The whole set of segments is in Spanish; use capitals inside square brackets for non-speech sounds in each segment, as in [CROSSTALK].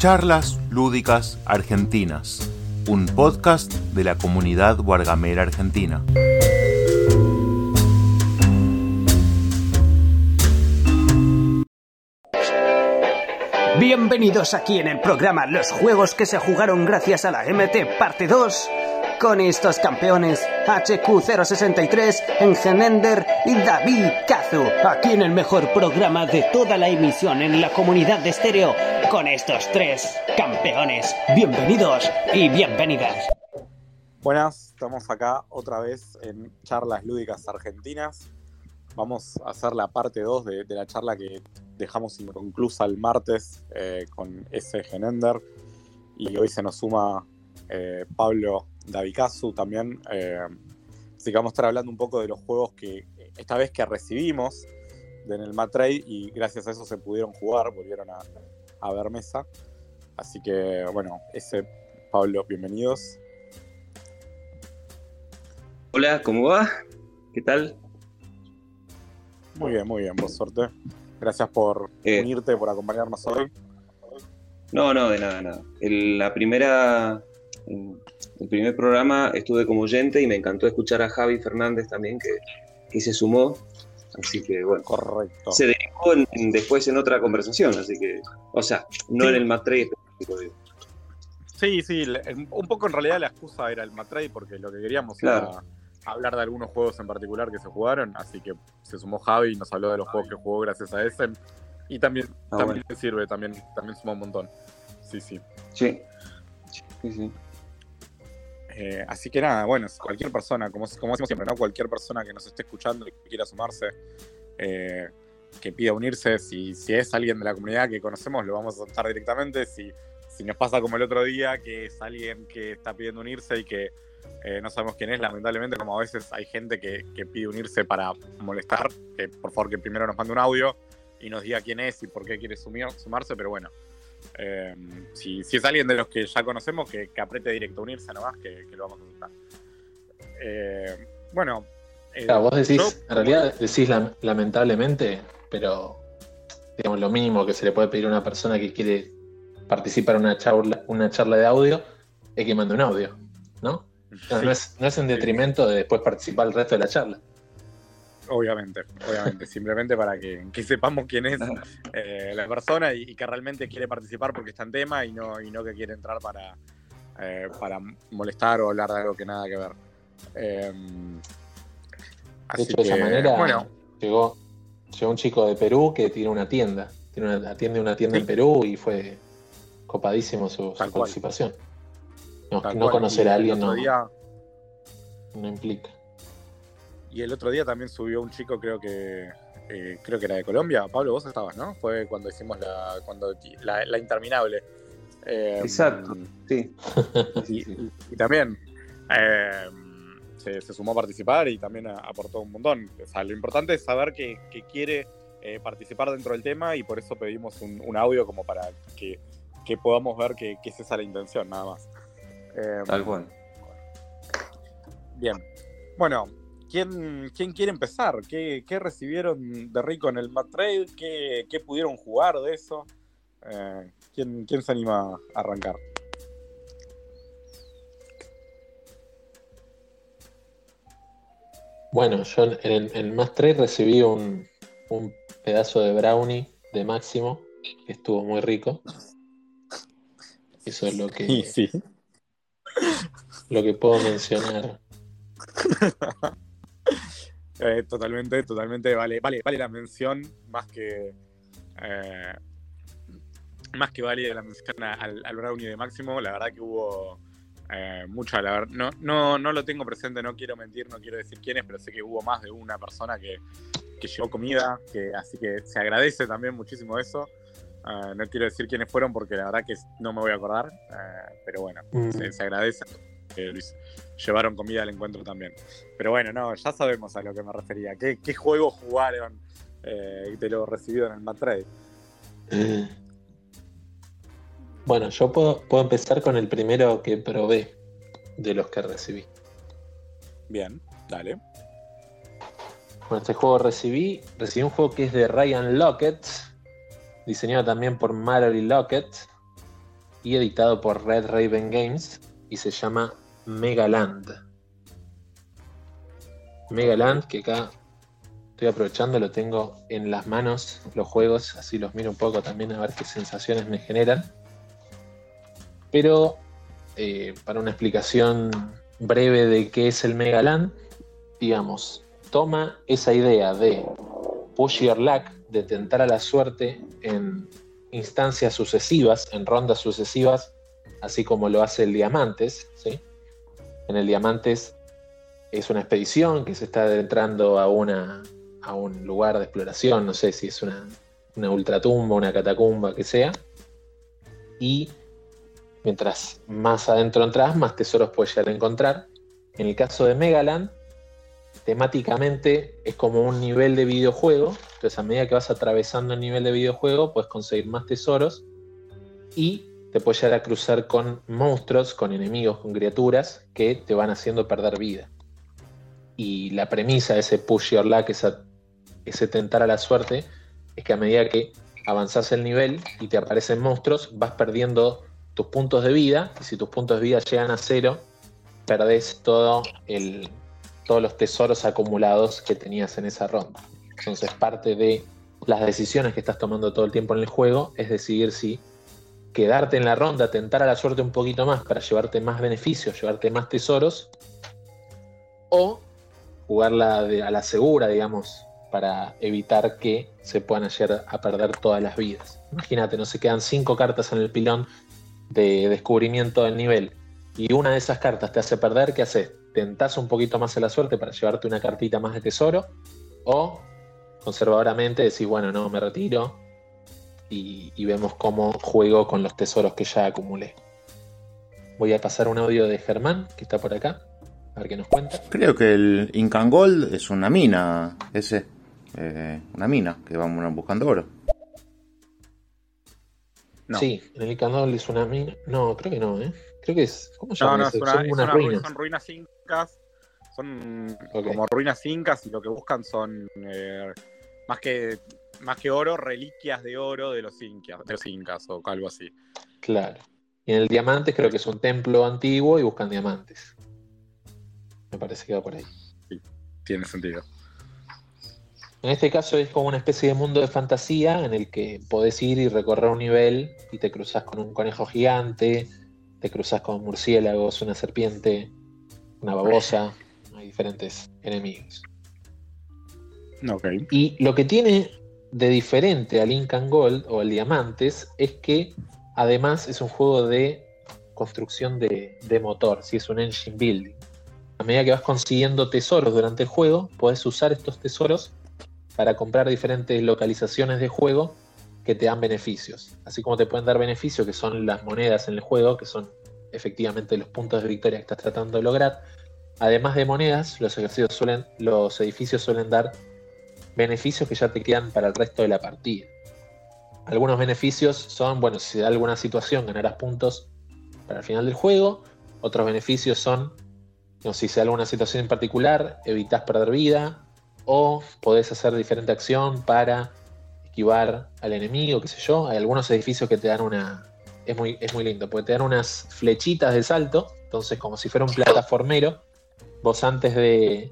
Charlas Lúdicas Argentinas, un podcast de la comunidad Guargamera Argentina. Bienvenidos aquí en el programa Los juegos que se jugaron gracias a la MT Parte 2 con estos campeones HQ063, Engenender y David Kazu, aquí en el mejor programa de toda la emisión en la comunidad de estéreo con estos tres campeones. Bienvenidos y bienvenidas. Buenas, estamos acá otra vez en Charlas Lúdicas Argentinas. Vamos a hacer la parte 2 de, la charla que dejamos inconclusa el martes eh, con ese Genender. Y hoy se nos suma eh, Pablo Davicazu también. Eh, así que vamos a estar hablando un poco de los juegos que esta vez que recibimos en el Matrade y gracias a eso se pudieron jugar, volvieron a, a ver mesa. Así que bueno, ese Pablo, bienvenidos. Hola, ¿cómo va? ¿Qué tal? Muy bien, muy bien, por suerte. Gracias por Eh. unirte, por acompañarnos hoy. No, no, de nada, nada. El, la primera, el, el primer programa estuve como oyente y me encantó escuchar a Javi Fernández también que, que se sumó. Así que bueno, Correcto. se derivó en- en- después en otra conversación, así que, o sea, no Sí. en el Matrey específico, digo. Sí, sí, un poco en realidad la excusa era el Matrade porque lo que queríamos Claro. era hablar de algunos juegos en particular que se jugaron, así que se sumó Javi y nos habló de los juegos que jugó gracias a ese. Y también, Ah, también sirve, también, también sumó un montón. Sí, sí. Sí. Sí, sí. Eh, así que nada, bueno, cualquier persona, como, como decimos siempre, ¿no? Cualquier persona que nos esté escuchando y que quiera sumarse, eh, que pida unirse, si, si es alguien de la comunidad que conocemos, lo vamos a aceptar directamente. Si, si nos pasa como el otro día, que es alguien que está pidiendo unirse y que eh, no sabemos quién es, lamentablemente, como a veces hay gente que, que pide unirse para molestar, por favor que primero nos mande un audio y nos diga quién es y por qué quiere sumir- sumarse, pero bueno. Eh, si, si es alguien de los que ya conocemos, que, que apriete directo unirse nomás, que, que lo vamos a aceptar. Eh, bueno. eh, Claro, vos decís, yo- en realidad decís lam- lamentablemente, pero digamos lo mínimo que se le puede pedir a una persona que quiere participar en una charla, una charla de audio es que mande un audio, ¿no? No, sí, no es, no es en detrimento de después participar el resto de la charla. Obviamente, obviamente, simplemente para que, que sepamos quién es eh, la persona y, y que realmente quiere participar porque está en tema y no, y no que quiere entrar para, eh, para molestar o hablar de algo que nada que ver. Eh, De así hecho, de esa que, manera bueno, llegó, llegó un chico de Perú que tiene una tienda, tiene una, atiende una tienda Sí. en Perú y fue copadísimo su, participación. No, conocer a alguien no, día- no implica. Y el otro día también subió un chico, creo que eh, creo que era de Colombia. Pablo, vos estabas, ¿no? Fue cuando hicimos la, cuando, la, la interminable. Eh, Exacto. Sí. Y, [LAUGHS] y- y también eh, se, se sumó a participar y también a- aportó un montón. O sea, lo importante es saber que, que quiere participar dentro del tema y por eso pedimos un, un audio como para que, que podamos ver que, que es esa la intención, nada más. Tal cual. Bien. Bueno, ¿quién, quién quiere empezar? ¿Qué, qué recibieron de rico en el Mat Trade? ¿Qué, qué pudieron jugar de eso? Eh, ¿quién, ¿Quién se anima a arrancar? Bueno, yo en el, en Más 3 recibí un, un pedazo de brownie de Máximo, que estuvo muy rico. Eso es lo que, [LAUGHS] Sí, sí. lo que puedo mencionar. [LAUGHS] Eh, totalmente, totalmente vale, vale, vale la mención más que eh, más que vale la mención al, al brownie de Máximo. La verdad que hubo eh, mucha, la ver- no, no, no lo tengo presente, no quiero mentir, no quiero decir quién es, pero sé que hubo más de una persona que, que llevó comida, que, así que se agradece también muchísimo eso. Eh, no quiero decir quiénes fueron porque la verdad que no me voy a acordar, eh, pero bueno, Mm. se, se agradece que Luis llevaron comida al encuentro también. Pero bueno, no, ya sabemos a lo que me refería. ¿Qué, qué juegos jugaron eh, de lo recibido en el Mat Trade? [CLEARS THROAT] Bueno, yo puedo, puedo empezar con el primero que probé de los que recibí. Bien, dale. Bueno, este juego recibí, recibí un juego que es de Ryan Lockett, diseñado también por Mallory Lockett, y editado por Red Raven Games y se llama Megaland. Megaland, que acá estoy aprovechando, lo tengo en las manos, los juegos, así los miro un poco también a ver qué sensaciones me generan. Pero eh, para una explicación breve de qué es el Megaland, digamos, toma esa idea de push your luck, de tentar a la suerte en instancias sucesivas, en rondas sucesivas, así como lo hace el Diamantes. ¿sí? En el Diamantes es una expedición que se está adentrando a, una, a un lugar de exploración, no sé si es una, una ultratumba, una catacumba, que sea. Y mientras más adentro entras, más tesoros puedes llegar a encontrar. En el caso de Megaland, temáticamente es como un nivel de videojuego. Entonces, a medida que vas atravesando el nivel de videojuego, puedes conseguir más tesoros y te puedes llegar a cruzar con monstruos, con enemigos, con criaturas que te van haciendo perder vida. Y la premisa de ese push your luck, ese tentar a la suerte, es que a medida que avanzas el nivel y te aparecen monstruos, vas perdiendo tus puntos de vida. Y si tus puntos de vida llegan a cero, perdés todo el, todos los tesoros acumulados que tenías en esa ronda. Entonces parte de las decisiones que estás tomando todo el tiempo en el juego es decidir si quedarte en la ronda, tentar a la suerte un poquito más para llevarte más beneficios, llevarte más tesoros, o jugarla a la segura, digamos, para evitar que se puedan llegar a perder todas las vidas. Imagínate, no se quedan cinco cartas en el pilón de descubrimiento del nivel y una de esas cartas te hace perder, ¿qué haces? tentás un poquito más a la suerte para llevarte una cartita más de tesoro, o conservadoramente decís, bueno, no, me retiro y, vemos cómo juego con los tesoros que ya acumulé. Voy a pasar un audio de Germán, que está por acá, a ver qué nos cuenta. Creo que el Incan Gold es una mina, ese, eh, una mina, que vamos buscando oro. Sí, en el Incan Gold es una mina. No, creo que no, ¿eh? Creo que es. ¿Cómo se llama? No, no, es una, son, unas ruinas. son ruinas incas. Son como ruinas incas y lo que buscan son eh, más que más que oro, reliquias de oro de los incas, de los incas o algo así. Claro. Y en el diamante creo que es un templo antiguo y buscan diamantes. Me parece que va por ahí. Sí, tiene sentido. En este caso es como una especie de mundo de fantasía en el que podés ir y recorrer un nivel y te cruzas con un conejo gigante, te cruzas con murciélagos, una serpiente, una babosa, [LAUGHS] hay diferentes enemigos. Okay. Y lo que tiene de diferente al Incan Gold o al Diamantes es que además es un juego de construcción de, motor, si es un engine building. A medida que vas consiguiendo tesoros durante el juego, puedes usar estos tesoros para comprar diferentes localizaciones de juego que te dan beneficios. Así como te pueden dar beneficios, que son las monedas en el juego, que son efectivamente los puntos de victoria que estás tratando de lograr. Además de monedas, los, suelen, los edificios suelen dar beneficios que ya te quedan para el resto de la partida. Algunos beneficios son, bueno, si se da alguna situación ganarás puntos para el final del juego. Otros beneficios son, si se da alguna situación en particular, evitas perder vida o podés hacer diferente acción para esquivar al enemigo, qué sé yo. Hay algunos edificios que te dan una. Es muy, es muy lindo, porque te dan unas flechitas de salto. Entonces, como si fuera un plataformero, vos antes de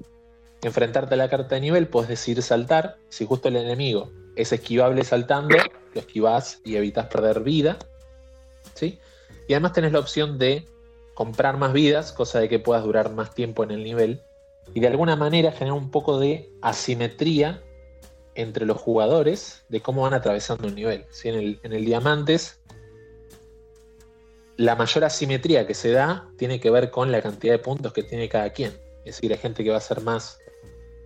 enfrentarte a la carta de nivel, podés decidir saltar. Si justo el enemigo es esquivable saltando, lo esquivás y evitas perder vida. ¿sí? Y además tenés la opción de comprar más vidas, cosa de que puedas durar más tiempo en el nivel. Y de alguna manera genera un poco de asimetría entre los jugadores de cómo van atravesando un nivel. En, el, en el Diamantes, la mayor asimetría que se da tiene que ver con la cantidad de puntos que tiene cada quien. Es decir, hay gente que va a ser más,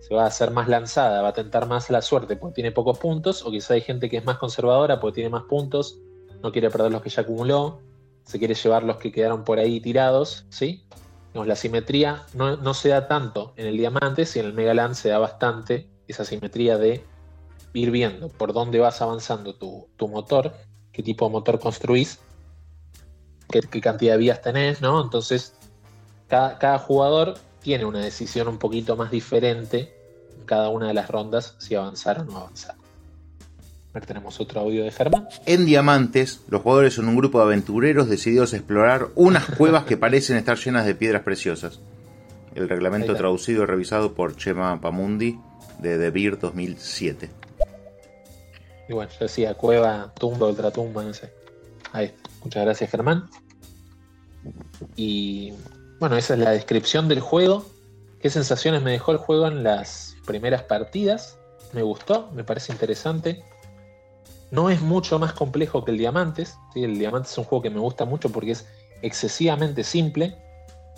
se va a hacer más lanzada, va a tentar más la suerte porque tiene pocos puntos, o quizá hay gente que es más conservadora porque tiene más puntos, no quiere perder los que ya acumuló, se quiere llevar los que quedaron por ahí tirados, ¿sí? la simetría no, no, se da tanto en el diamante, si en el Megaland se da bastante esa simetría de ir viendo por dónde vas avanzando tu, motor, qué tipo de motor construís, qué, cantidad de vías tenés, ¿no? Entonces, cada, jugador tiene una decisión un poquito más diferente en cada una de las rondas si avanzar o no avanzar. A ver, tenemos otro audio de Germán. En Diamantes, los jugadores son un grupo de aventureros decididos a explorar unas [LAUGHS] cuevas que parecen estar llenas de piedras preciosas. El reglamento traducido y revisado por Chema Pamundi de The Beer 2007. Y bueno, yo decía cueva, tumba, ultratumba, no sé. Ahí está. Muchas gracias, Germán. Y bueno, esa es la descripción del juego. ¿Qué sensaciones me dejó el juego en las primeras partidas? Me gustó, me parece interesante. No es mucho más complejo que el Diamantes. ¿sí? El Diamantes es un juego que me gusta mucho porque es excesivamente simple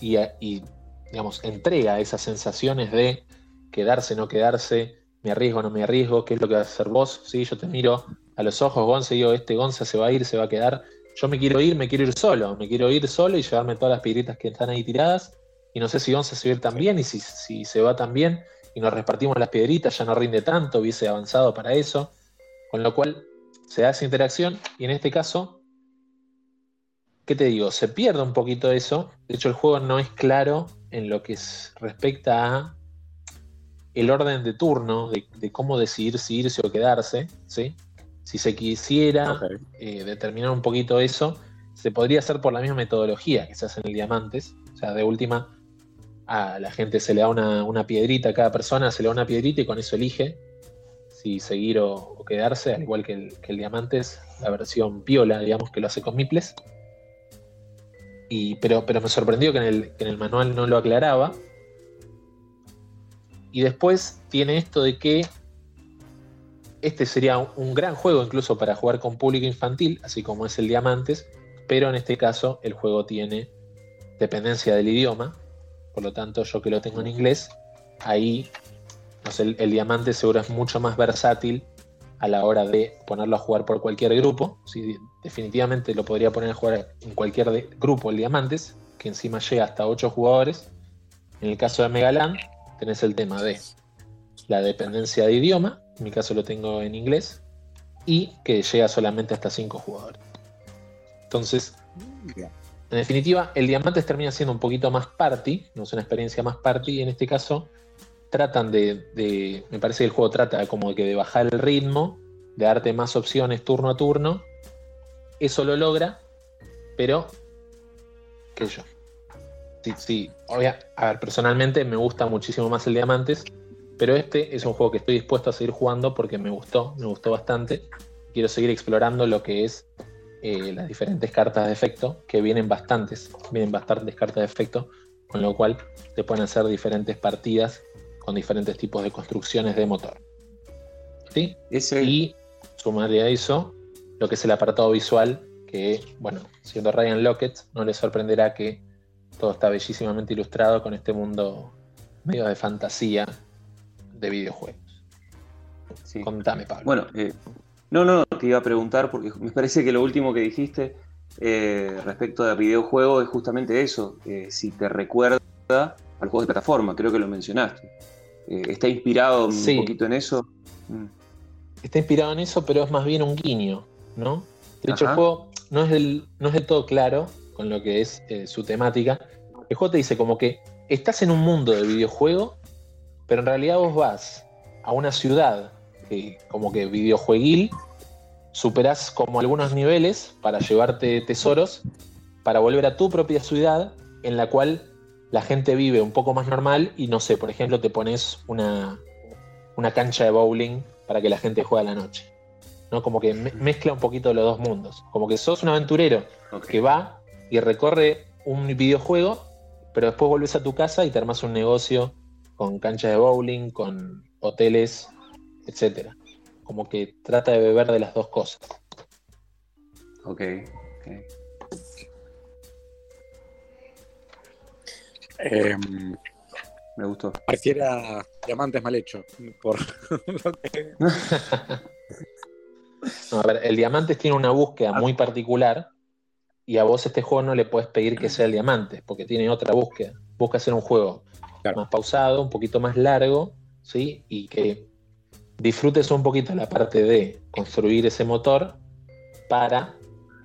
y, digamos, entrega esas sensaciones de quedarse, no quedarse, me arriesgo, no me arriesgo, qué es lo que vas a hacer vos. ¿sí? Yo te miro a los ojos, Gonza, digo, este Gonza se va a ir, se va a quedar. Yo me quiero ir, me quiero ir solo, me quiero ir solo y llevarme todas las piedritas que están ahí tiradas. Y no sé si Gonza se va a ir también y si, si se va también y nos repartimos las piedritas, ya no rinde tanto, hubiese avanzado para eso. Con lo cual se da esa interacción y en este caso, ¿qué te digo? Se pierde un poquito eso. De hecho, el juego no es claro en lo que es, respecta a el orden de turno, de, de, cómo decidir si irse o quedarse, ¿sí? Si se quisiera okay. eh, determinar un poquito eso, se podría hacer por la misma metodología que se hace en el Diamantes. O sea, de última, a la gente se le da una, una piedrita a cada persona, se le da una piedrita y con eso elige si seguir o, o quedarse, al igual que el, que el, Diamantes, la versión piola, digamos, que lo hace con Miples. Y, pero, pero me sorprendió que en, el, que en el manual no lo aclaraba. Y después tiene esto de que este sería un gran juego incluso para jugar con público infantil, así como es el Diamantes, pero en este caso el juego tiene dependencia del idioma, por lo tanto yo que lo tengo en inglés, ahí el, Diamante seguro es mucho más versátil a la hora de ponerlo a jugar por cualquier grupo, definitivamente lo podría poner a jugar en cualquier grupo el Diamantes, que encima llega hasta 8 jugadores, en el caso de Megaland tenés el tema de la dependencia de idioma, en mi caso lo tengo en inglés, y que llega solamente hasta 5 jugadores. Entonces, en definitiva, el Diamantes termina siendo un poquito más party, no es una experiencia más party, y en este caso tratan de, de, me parece que el juego trata como que de bajar el ritmo, de darte más opciones turno a turno, eso lo logra, pero, qué sé yo, sí, sí, obvia, a ver, personalmente me gusta muchísimo más el Diamantes, pero este es un juego que estoy dispuesto a seguir jugando porque me gustó, me gustó bastante. Quiero seguir explorando lo que es eh, las diferentes cartas de efecto, que vienen bastantes, vienen bastantes cartas de efecto, con lo cual te pueden hacer diferentes partidas con diferentes tipos de construcciones de motor. ¿Sí? Ese... Y sumarle a eso lo que es el apartado visual, que, bueno, siendo Ryan Lockett, no le sorprenderá que todo está bellísimamente ilustrado con este mundo medio de fantasía de videojuegos. Sí. Contame, Pablo. Bueno, eh, no, no, te iba a preguntar porque me parece que lo último que dijiste eh, respecto a videojuegos es justamente eso, eh, si te recuerda al juego de plataforma, creo que lo mencionaste. ¿Está inspirado sí. un poquito en eso? Mm. Está inspirado en eso, pero es más bien un guiño, ¿no? De hecho, Ajá. el juego no es, del, no es del todo claro con lo que es su temática. El juego te dice como que estás en un mundo de videojuego pero en realidad vos vas a una ciudad eh, como que videojueguil, superás como algunos niveles para llevarte tesoros, para volver a tu propia ciudad en la cual la gente vive un poco más normal y no sé, por ejemplo, te pones una, una cancha de bowling para que la gente juegue a la noche. ¿no? Como que me mezcla un poquito los dos mundos. Como que sos un aventurero okay. que va y recorre un videojuego, pero después volvés a tu casa y te armas un negocio con canchas de bowling, con hoteles, etc. Como que trata de beber de las dos cosas. Ok, okay. Eh, me gustó. Pareciera diamantes mal hecho. Por lo [LAUGHS] que... no, a ver, el diamantes tiene una búsqueda muy particular y a vos este juego no le puedes pedir que sea el diamante, porque tiene otra búsqueda. Busca hacer un juego claro. más pausado, un poquito más largo, ¿sí? Y que disfrutes un poquito la parte de construir ese motor para,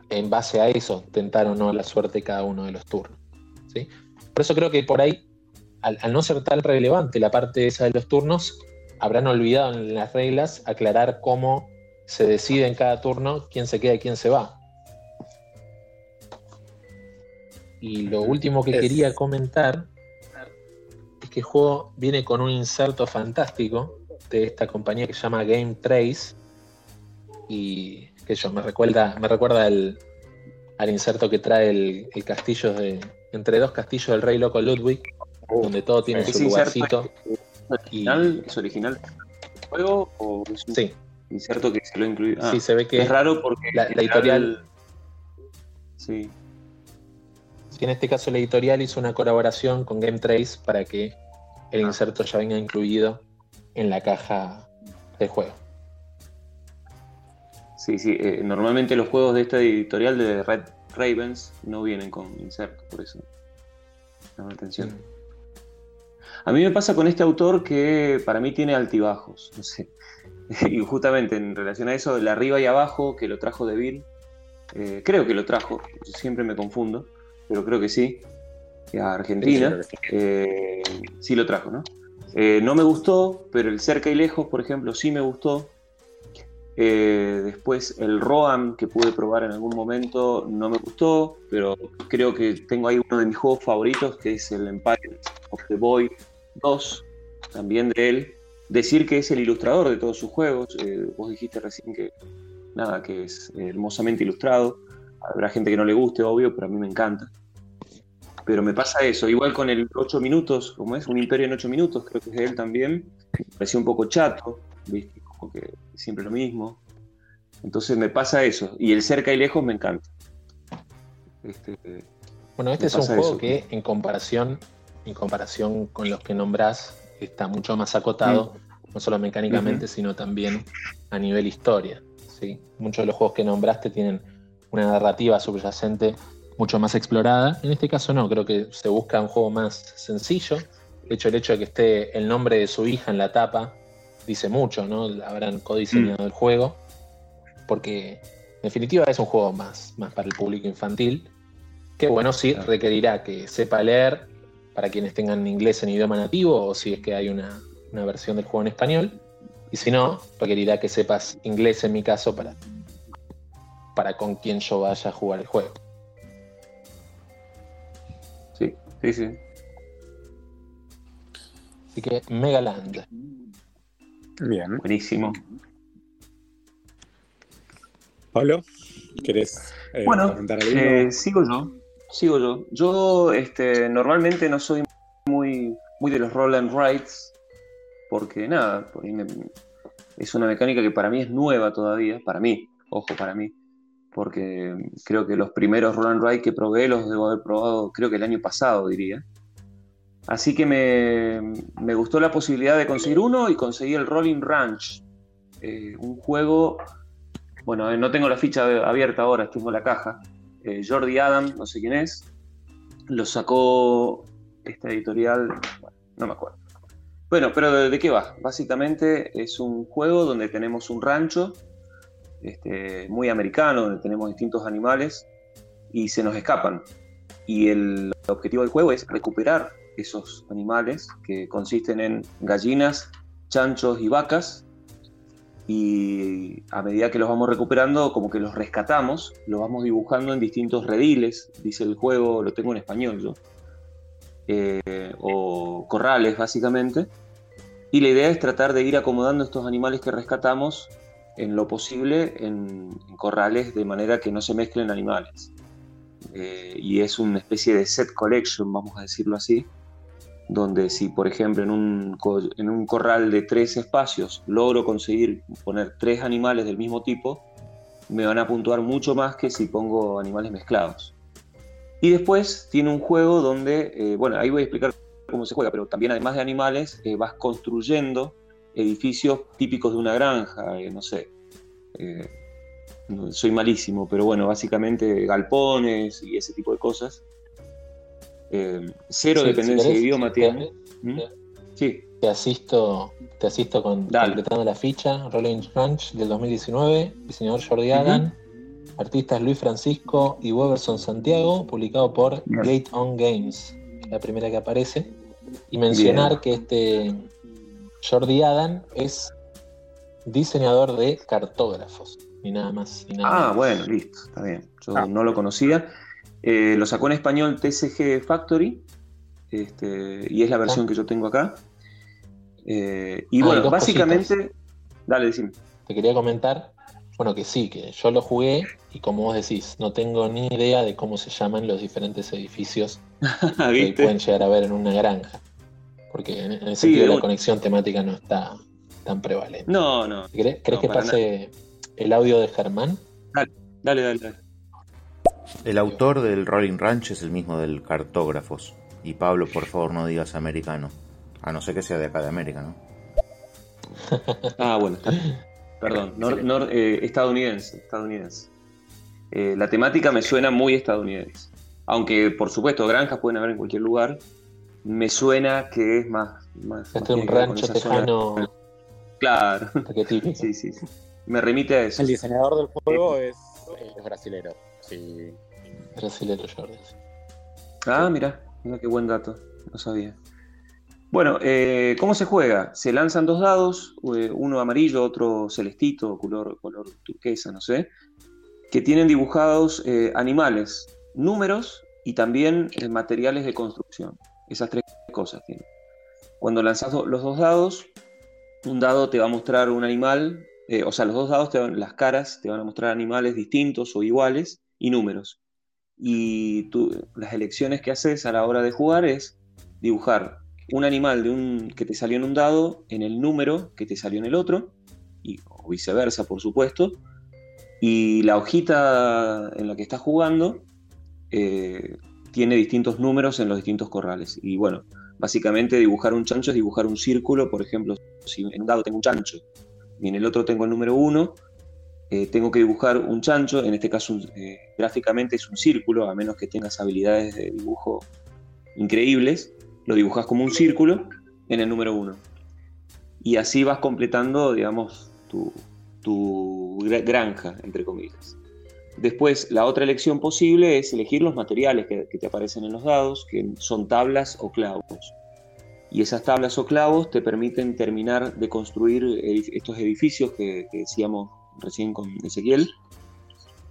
en base a eso, tentar o no la suerte cada uno de los turnos, ¿sí? Por eso creo que por ahí, al, al no ser tan relevante la parte esa de los turnos, habrán olvidado en las reglas aclarar cómo se decide en cada turno quién se queda y quién se va. Y lo último que Es- quería comentar que el juego viene con un inserto fantástico de esta compañía que se llama Game Trace. Y que yo me recuerda, me recuerda al, al inserto que trae el, el castillo de. Entre dos castillos del rey loco Ludwig, donde todo tiene su lugarcito. ¿Es original? ¿Es original el juego o es un Sí, inserto que se lo ha incluido? Ah, sí, se ve que es raro porque la editorial- Sí, Sí, en este caso la editorial hizo una colaboración con Game Trace para que el inserto ya venga incluido en la caja del juego. sí, sí. eh, normalmente los juegos de esta editorial de Red Ravens no vienen con inserto, por eso. Llama la atención. A mí me pasa con este autor que para mí tiene altibajos, no sé. [LAUGHS] Y justamente en relación a eso, el arriba y abajo, que lo trajo de Bill, eh, creo que lo trajo, siempre me confundo, pero creo que sí, a Argentina. Sí, Eh, sí lo trajo, ¿no? Eh, no me gustó, pero el cerca y lejos, por ejemplo, sí me gustó. Eh, después el Roam que pude probar en algún momento no me gustó, pero creo que tengo ahí uno de mis juegos favoritos que es el Empire of the Boy 2, también de él. Decir que es el ilustrador de todos sus juegos, vos dijiste recién que nada, que es hermosamente ilustrado. Habrá gente que no le guste, obvio, pero a mí me encanta. Pero me pasa eso, igual con el 8 minutos, como es un imperio en 8 minutos, creo que es de él también, me pareció un poco chato, ¿viste? Como que siempre lo mismo. Entonces me pasa eso, y el cerca y lejos me encanta. Este, Bueno, este es un juego eso. que en comparación, en comparación con los que nombrás, está mucho más acotado, no solo mecánicamente, sino también a nivel historia. ¿sí? Muchos de los juegos que nombraste tienen una narrativa subyacente mucho más explorada. En este caso no, creo que se busca un juego más sencillo. De hecho, el hecho de que esté el nombre de su hija en la tapa dice mucho, ¿no? Habrán codiseñado el juego. Porque en definitiva es un juego más, más para el público infantil. Que bueno, sí, requerirá que sepa leer para quienes tengan inglés en idioma nativo o si es que hay una, una versión del juego en español. Y si no, requerirá que sepas inglés en mi caso para, para con quien yo vaya a jugar el juego. Sí, sí, sí. Así que Megaland. Bien. Buenísimo. Pablo, ¿querés eh, Bueno, comentar algo? Eh, sigo yo. Sigo yo. Yo este, normalmente no soy muy, muy de los roll and rides, porque nada, por ahí me- es una mecánica que para mí es nueva todavía, para mí, ojo, para mí, porque creo que los primeros roll and ride que probé los debo haber probado, creo que el año pasado, diría. Así que me, me gustó la posibilidad de conseguir uno y conseguí el Rolling Ranch, eh, un juego, bueno, eh, no tengo la ficha abierta ahora, tengo la caja, eh, Jordi Adam, no sé quién es, lo sacó esta editorial, bueno, no me acuerdo. Bueno, pero ¿de, de qué va? Básicamente es un juego donde tenemos un rancho este, muy americano, donde tenemos distintos animales y se nos escapan. Y el objetivo del juego es recuperar esos animales que consisten en gallinas, chanchos y vacas y a medida que los vamos recuperando, como que los rescatamos, los vamos dibujando en distintos rediles, dice el juego, lo tengo en español yo, eh, o corrales básicamente, y la idea es tratar de ir acomodando estos animales que rescatamos en lo posible en, en corrales de manera que no se mezclen animales. Eh, y es una especie de set collection, vamos a decirlo así, donde si por ejemplo en un, en un corral de tres espacios logro conseguir poner tres animales del mismo tipo, me van a puntuar mucho más que si pongo animales mezclados. Y después tiene un juego donde, eh, bueno, ahí voy a explicar cómo se juega, pero también además de animales, eh, vas construyendo edificios típicos de una granja, eh, no sé. eh, soy malísimo, pero bueno, básicamente galpones y ese tipo de cosas. Eh, cero Sí, dependencia si de idioma tiene. ¿Mm? Sí, Te asisto, te asisto con Dale. completando la ficha. Rolling Ranch del 2019, diseñador Jordi Adam, artistas Luis Francisco y Weberson Santiago, publicado por. Gate On Games, la primera que aparece. Y mencionar Bien. que este Jordi Adam es diseñador de cartógrafos. Ni nada más. Ni nada Ah, bueno, listo, está bien. Yo Ah. no lo conocía. Eh, lo sacó en español TCG Factory este, y es la versión que yo tengo acá. Eh, y Ah, y bueno, básicamente. Dale, decime. Te quería comentar, bueno, que sí, que yo lo jugué y como vos decís, no tengo ni idea de cómo se llaman los diferentes edificios [LAUGHS] que pueden llegar a ver en una granja. Porque en, el Sí, sentido de la un- conexión temática no está tan prevalente. No, no. ¿Crees, crees no, que pase el audio de Germán? Dale, dale, dale. El autor del Rolling Ranch es el mismo del Cartógrafos. Y Pablo, por favor, no digas americano. A no ser que sea de acá de América, ¿no? [LAUGHS] Ah, bueno. Perdón, nor- nor- eh, estadounidense, estadounidense. Eh, la temática me suena muy estadounidense. Aunque, por supuesto, granjas pueden haber en cualquier lugar. Me suena que es más. más Este más es un rancho zona. tejano Claro, [LAUGHS] sí, sí, sí. Me remite a eso. El diseñador del juego es, es brasilero. Sí. Brasilero Jordi. Ah, mira, mira qué buen dato, no sabía. Bueno, eh, ¿cómo se juega? Se lanzan dos dados, eh, uno amarillo, otro celestito, color, color turquesa, no sé, que tienen dibujados eh, animales, números y también eh, materiales de construcción. Esas tres cosas tienen. Cuando lanzas los dos dados, un dado te va a mostrar un animal, eh, o sea, los dos dados, te van- las caras te van a mostrar animales distintos o iguales y números y tú, las elecciones que haces a la hora de jugar es dibujar un animal de un, que te salió en un dado en el número que te salió en el otro, y, o viceversa, por supuesto, y la hojita en la que estás jugando eh, tiene distintos números en los distintos corrales. Y bueno, básicamente dibujar un chancho es dibujar un círculo, por ejemplo, si en un dado tengo un chancho y en el otro tengo el número 1, eh, tengo que dibujar un chancho, en este caso eh, gráficamente es un círculo, a menos que tengas habilidades de dibujo increíbles, lo dibujas como un círculo en el número 1. Y así vas completando, digamos, tu, tu gra- granja, entre comillas. Después, la otra elección posible es elegir los materiales que, que te aparecen en los dados, que son tablas o clavos. Y esas tablas o clavos te permiten terminar de construir estos edificios que, que decíamos recién con Ezequiel.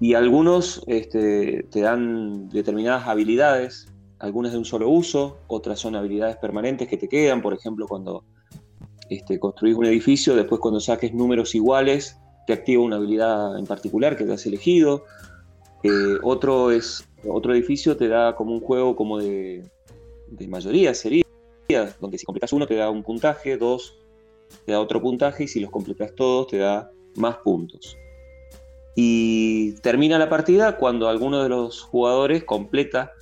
Y algunos este, te dan determinadas habilidades, algunas de un solo uso, otras son habilidades permanentes que te quedan, por ejemplo, cuando este, construís un edificio, después cuando saques números iguales, te activa una habilidad en particular que te has elegido. Eh, otro, es, otro edificio te da como un juego como de, mayoría, sería, donde si completas uno te da un puntaje, dos te da otro puntaje y si los completas todos te da más puntos. Y termina la partida cuando alguno de los jugadores completa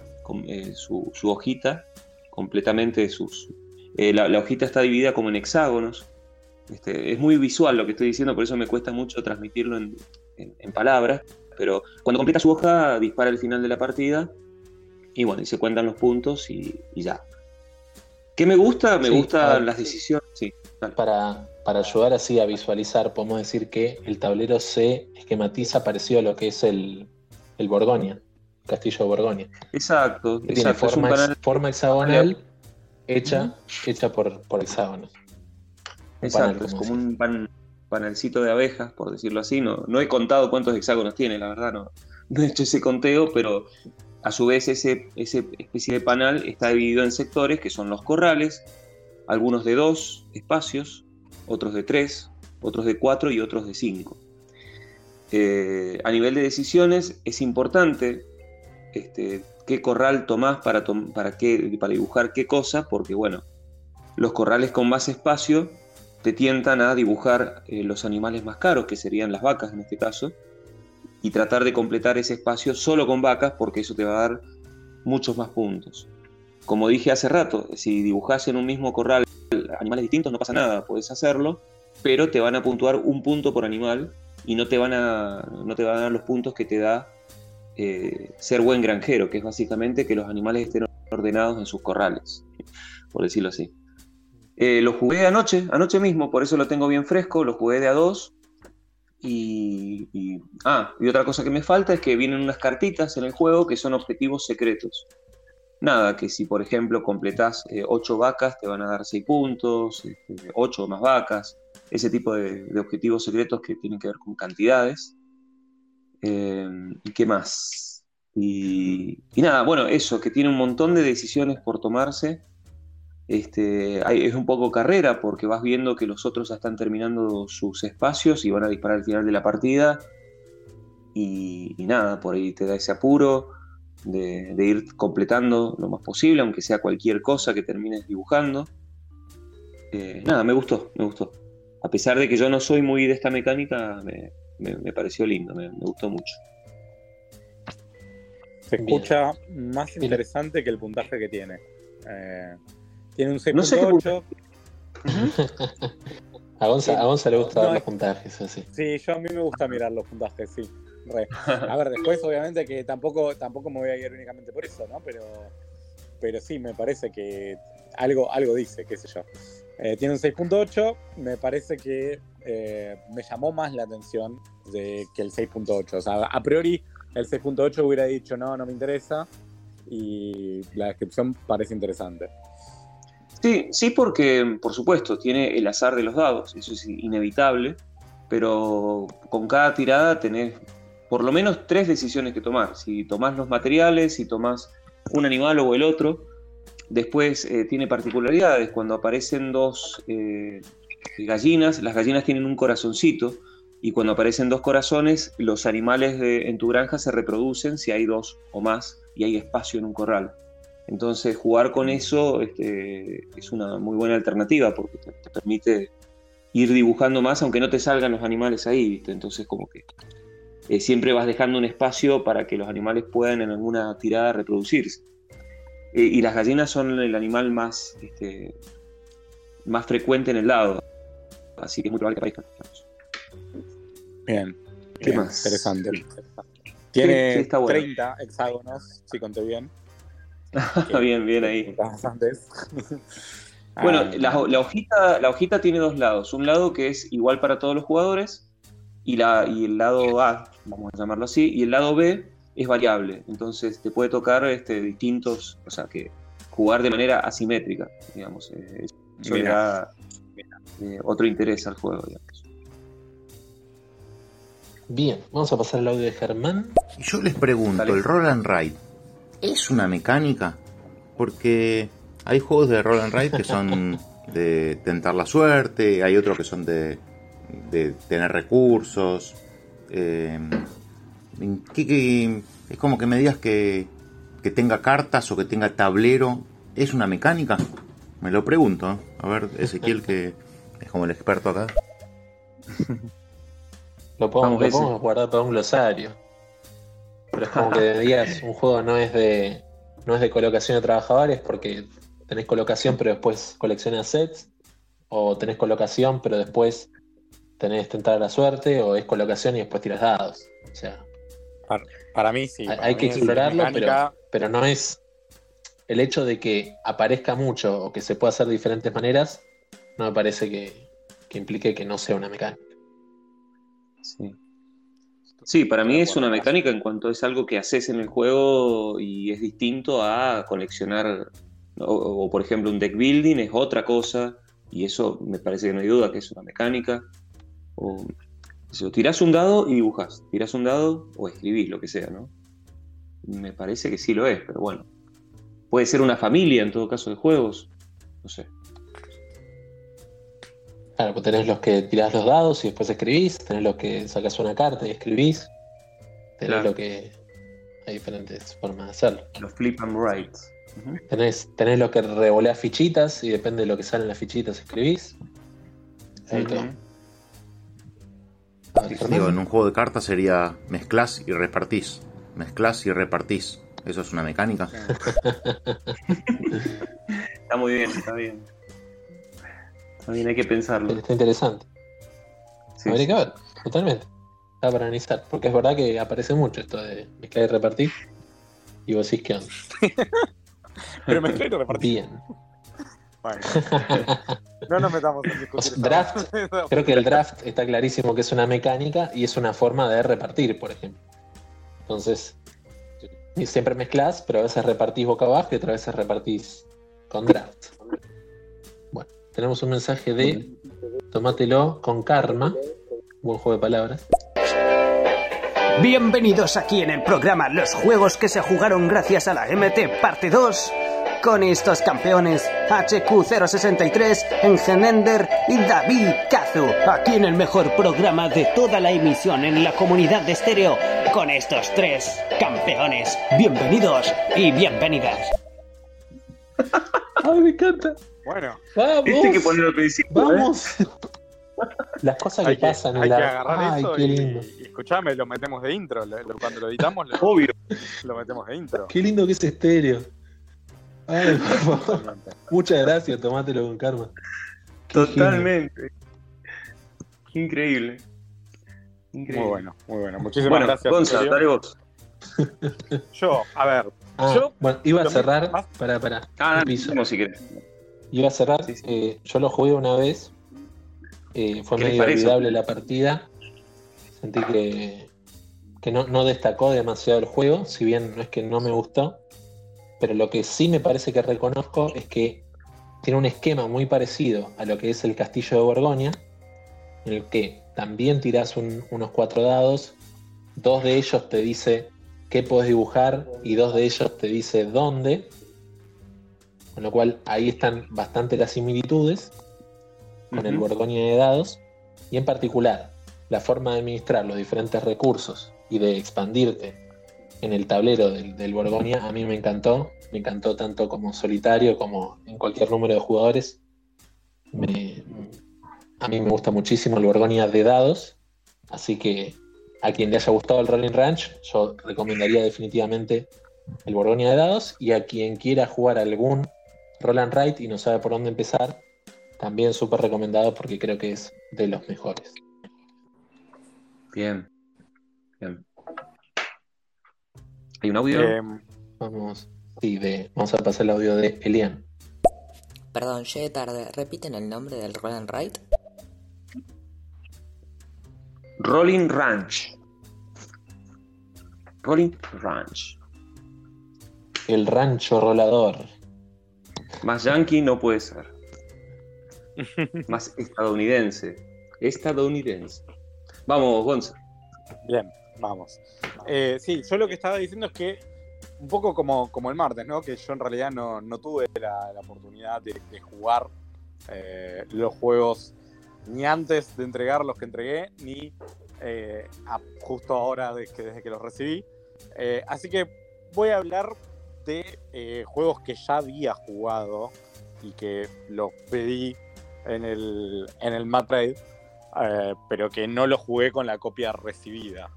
eh, su, su hojita, completamente sus... eh, la, la hojita está dividida como en hexágonos. Este, es muy visual lo que estoy diciendo, por eso me cuesta mucho transmitirlo en, en- en palabras. Pero cuando completa su hoja, dispara el final de la partida. Y bueno, y se cuentan los puntos y, y ya. ¿Qué me gusta? Me Sí, gustan ver. las decisiones. Sí. Para, para ayudar así a visualizar, podemos decir que el tablero se esquematiza parecido a lo que es el, el Borgoña, Castillo de Borgoña. Exacto, que tiene. Es un forma, panel- forma hexagonal hecha, hecha por, por hexágonos. Exacto, panel, es como un pan, panelcito de abejas, por decirlo así. No, no he contado cuántos hexágonos tiene, la verdad, no, no he hecho ese conteo, pero a su vez ese, ese especie de panel está dividido en sectores que son los corrales, algunos de dos espacios, otros de tres, otros de cuatro y otros de cinco. Eh, a nivel de decisiones es importante este, qué corral tomás para, tom- para, qué, para dibujar qué cosa, porque bueno, los corrales con más espacio te tientan a dibujar eh, los animales más caros, que serían las vacas en este caso, y tratar de completar ese espacio solo con vacas, porque eso te va a dar muchos más puntos. Como dije hace rato, si dibujas en un mismo corral animales distintos no pasa nada, puedes hacerlo, pero te van a puntuar un punto por animal y no te van a, no te van a dar los puntos que te da eh, ser buen granjero, que es básicamente que los animales estén ordenados en sus corrales, por decirlo así. Eh, lo jugué anoche, anoche mismo, por eso lo tengo bien fresco, lo jugué de a dos. Y, ah, y otra cosa que me falta es que vienen unas cartitas en el juego que son objetivos secretos. Nada, que si por ejemplo completás 8 vacas te van a dar 6 puntos, 8 más vacas. ese tipo de, objetivos secretos que tienen que ver con cantidades. Eh, ¿Y qué más? Y, y nada, bueno, eso, que tiene un montón de decisiones por tomarse. Este, hay- es un poco carrera porque vas viendo que los otros ya están terminando sus espacios y van a disparar al final de la partida. Y, y nada, por ahí te da ese apuro de, de ir completando lo más posible, aunque sea cualquier cosa que termines dibujando. Eh, nada, me gustó, me gustó. A pesar de que yo no soy muy de esta mecánica, me, me- me pareció lindo, me, me gustó mucho. Se Bien. escucha más interesante que el puntaje que tiene. Eh, tiene un No sé qué 6.8. [LAUGHS] A Gonza, a Gonza le gusta No, ver los es- puntajes así. Sí, yo a mí me gusta mirar los puntajes, sí. Re. A ver, después obviamente que tampoco, tampoco me voy a guiar únicamente por eso, ¿no? Pero, pero sí, me parece que algo, algo dice, qué sé yo. Eh, tiene un 6.8, me parece que eh, me llamó más la atención de, que el 6.8. O sea, a priori el 6.8 hubiera dicho, no, no me interesa. Y la descripción parece interesante. Sí, sí, porque por supuesto tiene el azar de los dados, eso es inevitable, pero con cada tirada tenés por lo menos tres decisiones que tomar. Si tomás los materiales, si tomás un animal o el otro, después eh, tiene particularidades. Cuando aparecen dos eh, gallinas, las gallinas tienen un corazoncito y cuando aparecen dos corazones, los animales de- en tu granja se reproducen si hay dos o más y hay espacio en un corral. Entonces, jugar con eso este, es una muy buena alternativa porque te, te permite ir dibujando más, aunque no te salgan los animales ahí, ¿viste? Entonces, como que eh, siempre vas dejando un espacio para que los animales puedan en alguna tirada reproducirse. Eh, y las gallinas son el animal más, este, más frecuente en el lado, así que es muy probable que aparezcan. Bien. ¿Qué bien, más? Interesante. Tiene sí, está bueno. 30 hexágonos, si conté bien. [LAUGHS] bien, bien ahí. [LAUGHS] Bueno, Ah, la, la hojita, la hojita tiene dos lados. Un lado que es igual para todos los jugadores y, la, y el lado A, vamos a llamarlo así, y el lado B es variable. Entonces te puede tocar este, distintos, o sea, que jugar de manera asimétrica, digamos. eh, Eso le Mira. da eh, otro interés al juego, digamos. Bien, vamos a pasar el audio de Germán. Y yo les pregunto, Dale. ¿el roll and ride es una mecánica? Porque hay juegos de roll and ride que son de tentar la suerte, hay otros que son de, de tener recursos. eh, ¿en qué- qué- es como que me digas que, que tenga cartas o que tenga tablero. ¿Es una mecánica? Me lo pregunto. ¿eh? A ver, Ezequiel, que es como el experto acá. [LAUGHS] Lo podemos, lo podemos guardar para un glosario. Pero es como que digas, un juego no es de no es de colocación de trabajadores porque tenés colocación pero después coleccionas sets, o tenés colocación pero después tenés tentar a la suerte, o es colocación y después tiras dados. O sea, Para, para mí sí. hay, para hay mí que explorarlo, mecánica. pero, pero no es el hecho de que aparezca mucho o que se pueda hacer de diferentes maneras, no me parece que, que implique que no sea una mecánica. Sí. Sí, para mí es una mecánica en cuanto es algo que haces en el juego y es distinto a coleccionar, o, o, por ejemplo un deck building es otra cosa y eso me parece que no hay duda que es una mecánica. O, si tirás un dado y dibujas, tirás un dado o escribís, lo que sea, ¿no? Me parece que sí lo es, pero bueno. Puede ser una familia en todo caso de juegos, no sé. Claro, pues tenés los que tirás los dados y después escribís, tenés los que sacas una carta y escribís, tenés Claro. lo que. Hay diferentes formas de hacerlo. Los flip and write. Tenés, tenés lo que revoleás fichitas y depende de lo que sale en las fichitas escribís. Ahí Ujú. todo. A ver, Fernando. Digo, en un juego de cartas sería mezclas y repartís. Mezclas y repartís. ¿Eso es una mecánica? [LAUGHS] Está muy bien, está bien. Bien, hay que pensarlo. Está interesante. Sí, Habría sí. que ver, totalmente. Está para analizar. Porque es verdad que aparece mucho esto de mezclar y repartir. Y vos decís que onda. [LAUGHS] Pero me estoy repartir. Bien. Bueno. [LAUGHS] No nos metamos en O discutir. sea, draft, [LAUGHS] Creo que el draft está clarísimo que es una mecánica y es una forma de repartir, por ejemplo. Entonces, y siempre mezclas, pero a veces repartís boca abajo y otras veces repartís con draft. Tenemos un mensaje de Tomátelo con karma. Buen juego de palabras. Bienvenidos aquí en el programa Los juegos que se jugaron gracias a la MT Parte 2 con estos campeones HQ063, Engenender y David Kazu. Aquí en el mejor programa de toda la emisión en la comunidad de estéreo con estos tres campeones. Bienvenidos y bienvenidas. ¡Ay, me encanta! Bueno, ¡Vamos! Este que ponerlo al principio. ¿eh? ¡Vamos! [LAUGHS] Las cosas que, hay que, pasan en hay la. que agarrar Ay, eso qué y, lindo. y escuchame, lo metemos de intro. lo- lo- cuando lo editamos, lo, Obvio. lo metemos de intro. Qué lindo que es estéreo. Ay, por favor. Muchas gracias, tomátelo con karma. Qué Totalmente. Qué increíble. Increíble. Muy bueno, muy bueno. Muchísimas Bueno, gracias. Gonza, dale vos. Yo, a ver, Ah, Yo- bueno, iba a cerrar. Para, para. Ah, piso. no, si querés. Iba a cerrar. Sí, sí. eh, yo lo jugué una vez. eh, fue ¿Qué les medio olvidable la partida. Sentí que, que no, no destacó demasiado el juego, si bien no es que no me gustó. Pero lo que sí me parece que reconozco es que tiene un esquema muy parecido a lo que es el castillo de Borgoña, en el que también tirás un- unos cuatro dados, dos de ellos te dice qué podés dibujar y dos de ellos te dice dónde. Con lo cual ahí están bastante las similitudes con el. Borgoña de dados y en particular la forma de administrar los diferentes recursos y de expandirte en el tablero del, del Borgoña a mí me encantó. Me encantó tanto como solitario como en cualquier número de jugadores. Me- a mí me gusta muchísimo el Borgoña de dados, así que a quien le haya gustado el Rolling Ranch, yo recomendaría definitivamente el Borgoña de dados y a quien quiera jugar algún Roll and Write y no sabe por dónde empezar, también súper recomendado porque creo que es de los mejores. Bien. Bien. ¿Hay un audio? eh, Vamos, sí, de, vamos a pasar el audio de Elian. Perdón, llegué tarde. ¿Repiten el nombre del Roll and Write? Rolling Ranch. Rolling Ranch. El rancho rolador. Más yankee no puede ser. [LAUGHS] Más estadounidense. Estadounidense. Vamos, Gonza. bien, vamos. Eh, sí, yo lo que estaba diciendo es que un poco como, como el martes, ¿no? Que yo en realidad no, no tuve la, la oportunidad de, de jugar eh, los juegos ni antes de entregar los que entregué, ni eh, a- justo ahora de que, desde que los recibí. Eh, así que voy a hablar de eh, juegos que ya había jugado y que los pedí en el, en el pero que no los jugué con la copia recibida.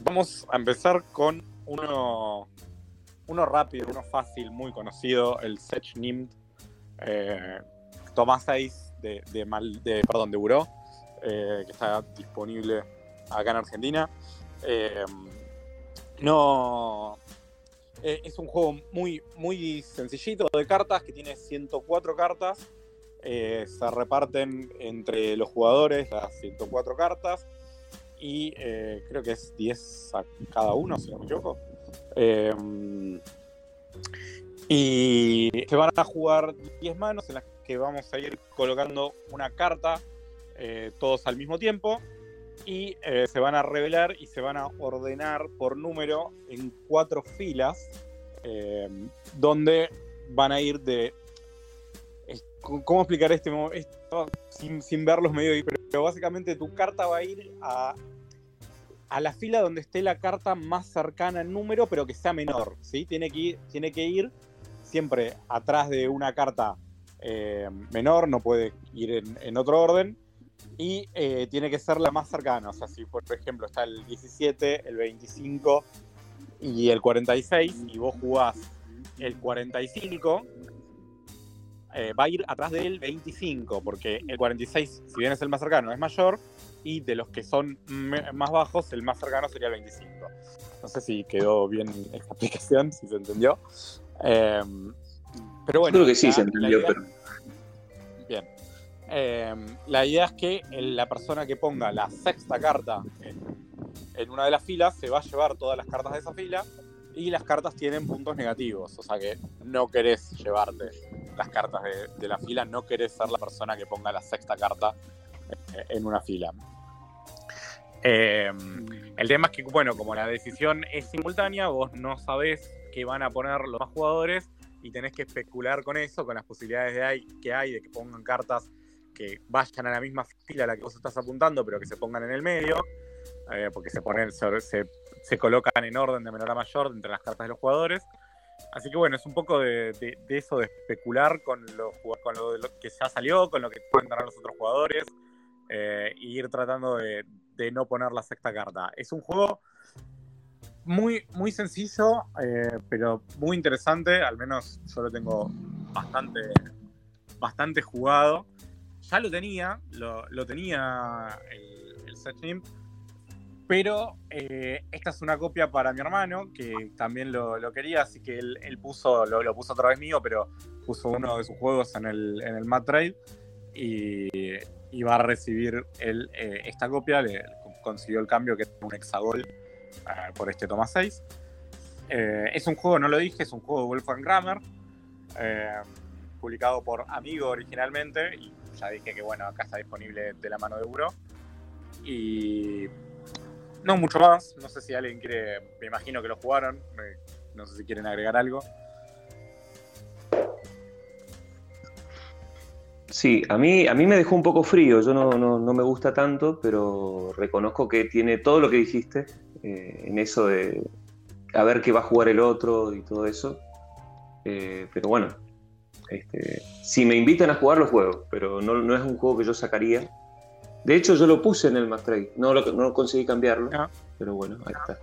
Vamos a empezar con uno, uno rápido, uno fácil, muy conocido, el Sech Nimd eh, Tomás 6 de, Mal- de- perdón, de Buró, eh, que está disponible acá en Argentina. Eh, no. eh, es un juego muy, muy sencillito de cartas que tiene 104 cartas. Se reparten entre los jugadores las 104 cartas. Y creo que es 10 a cada uno, si no me equivoco. Y se van a jugar 10 manos en las que vamos a ir colocando una carta eh, todos al mismo tiempo y eh, se van a revelar y se van a ordenar por número en cuatro filas eh, donde van a ir de... ¿Cómo explicar este esto sin, sin verlos medio? Pero, pero básicamente tu carta va a ir a, a la fila donde esté la carta más cercana en número, pero que sea menor, ¿sí? Tiene que tiene que ir siempre atrás de una carta eh, menor, no puede ir en, en otro orden, y eh, tiene que ser la más cercana. O sea, si por ejemplo está el 17, el 25 y el 46, y vos jugás el 45, eh, va a ir atrás del 25, porque el 46, si bien es el más cercano, es mayor, y de los que son más bajos, el más cercano sería el 25. No sé si quedó bien esta [LAUGHS] explicación, si se entendió. Eh, pero bueno, Creo que sí la- se la entendió, idea- pero. Eh, la idea es que la persona que ponga la sexta carta en, una de las filas se va a llevar todas las cartas de esa fila y las cartas tienen puntos negativos, o sea que no querés llevarte las cartas de, de la fila, no querés ser la persona que ponga la sexta carta eh, en una fila. Eh, el tema es que, bueno, como la decisión es simultánea, vos no sabés qué van a poner los más jugadores y tenés que especular con eso, con las posibilidades de hay, que hay de que pongan cartas que vayan a la misma fila a la que vos estás apuntando, pero que se pongan en el medio, eh, porque se, ponen, se, se, colocan en orden de menor a mayor entre las cartas de los jugadores. Así que bueno, es un poco de, de, eso, de especular con lo, con lo, que ya salió, con lo que pueden ganar los otros jugadores, e ir tratando de, de, no poner la sexta carta. Es un juego muy, muy sencillo, eh, pero muy interesante, al menos yo lo tengo bastante, bastante jugado. Ya lo tenía, lo, tenía el, el Set Imp, pero eh, esta es una copia para mi hermano, que también lo, quería, así que él, él puso, lo, lo, puso otra vez mío, pero puso uno de sus juegos en el, en el Mad Trade y, y, va a recibir él eh, esta copia, le, consiguió el cambio que es un hexagol uh, por este toma 6. Eh, es un juego, no lo dije, es un juego de Wolfgang Grammer, eh, publicado por Amigo originalmente, ya dije que bueno, acá está disponible de la mano de Uro. Y no mucho más. No sé si alguien quiere. Me imagino que lo jugaron. No sé si quieren agregar algo. Sí, a mí, a mí me dejó un poco frío. Yo no, no, no me gusta tanto, pero reconozco que tiene todo lo que dijiste eh, en eso de a ver qué va a jugar el otro y todo eso. Eh, pero bueno, este, si me invitan a jugar, lo juego. Pero no, no es un juego que yo sacaría de hecho, yo lo puse en el Mastrade. No, lo, no conseguí cambiarlo. Ah. Pero bueno, ahí está.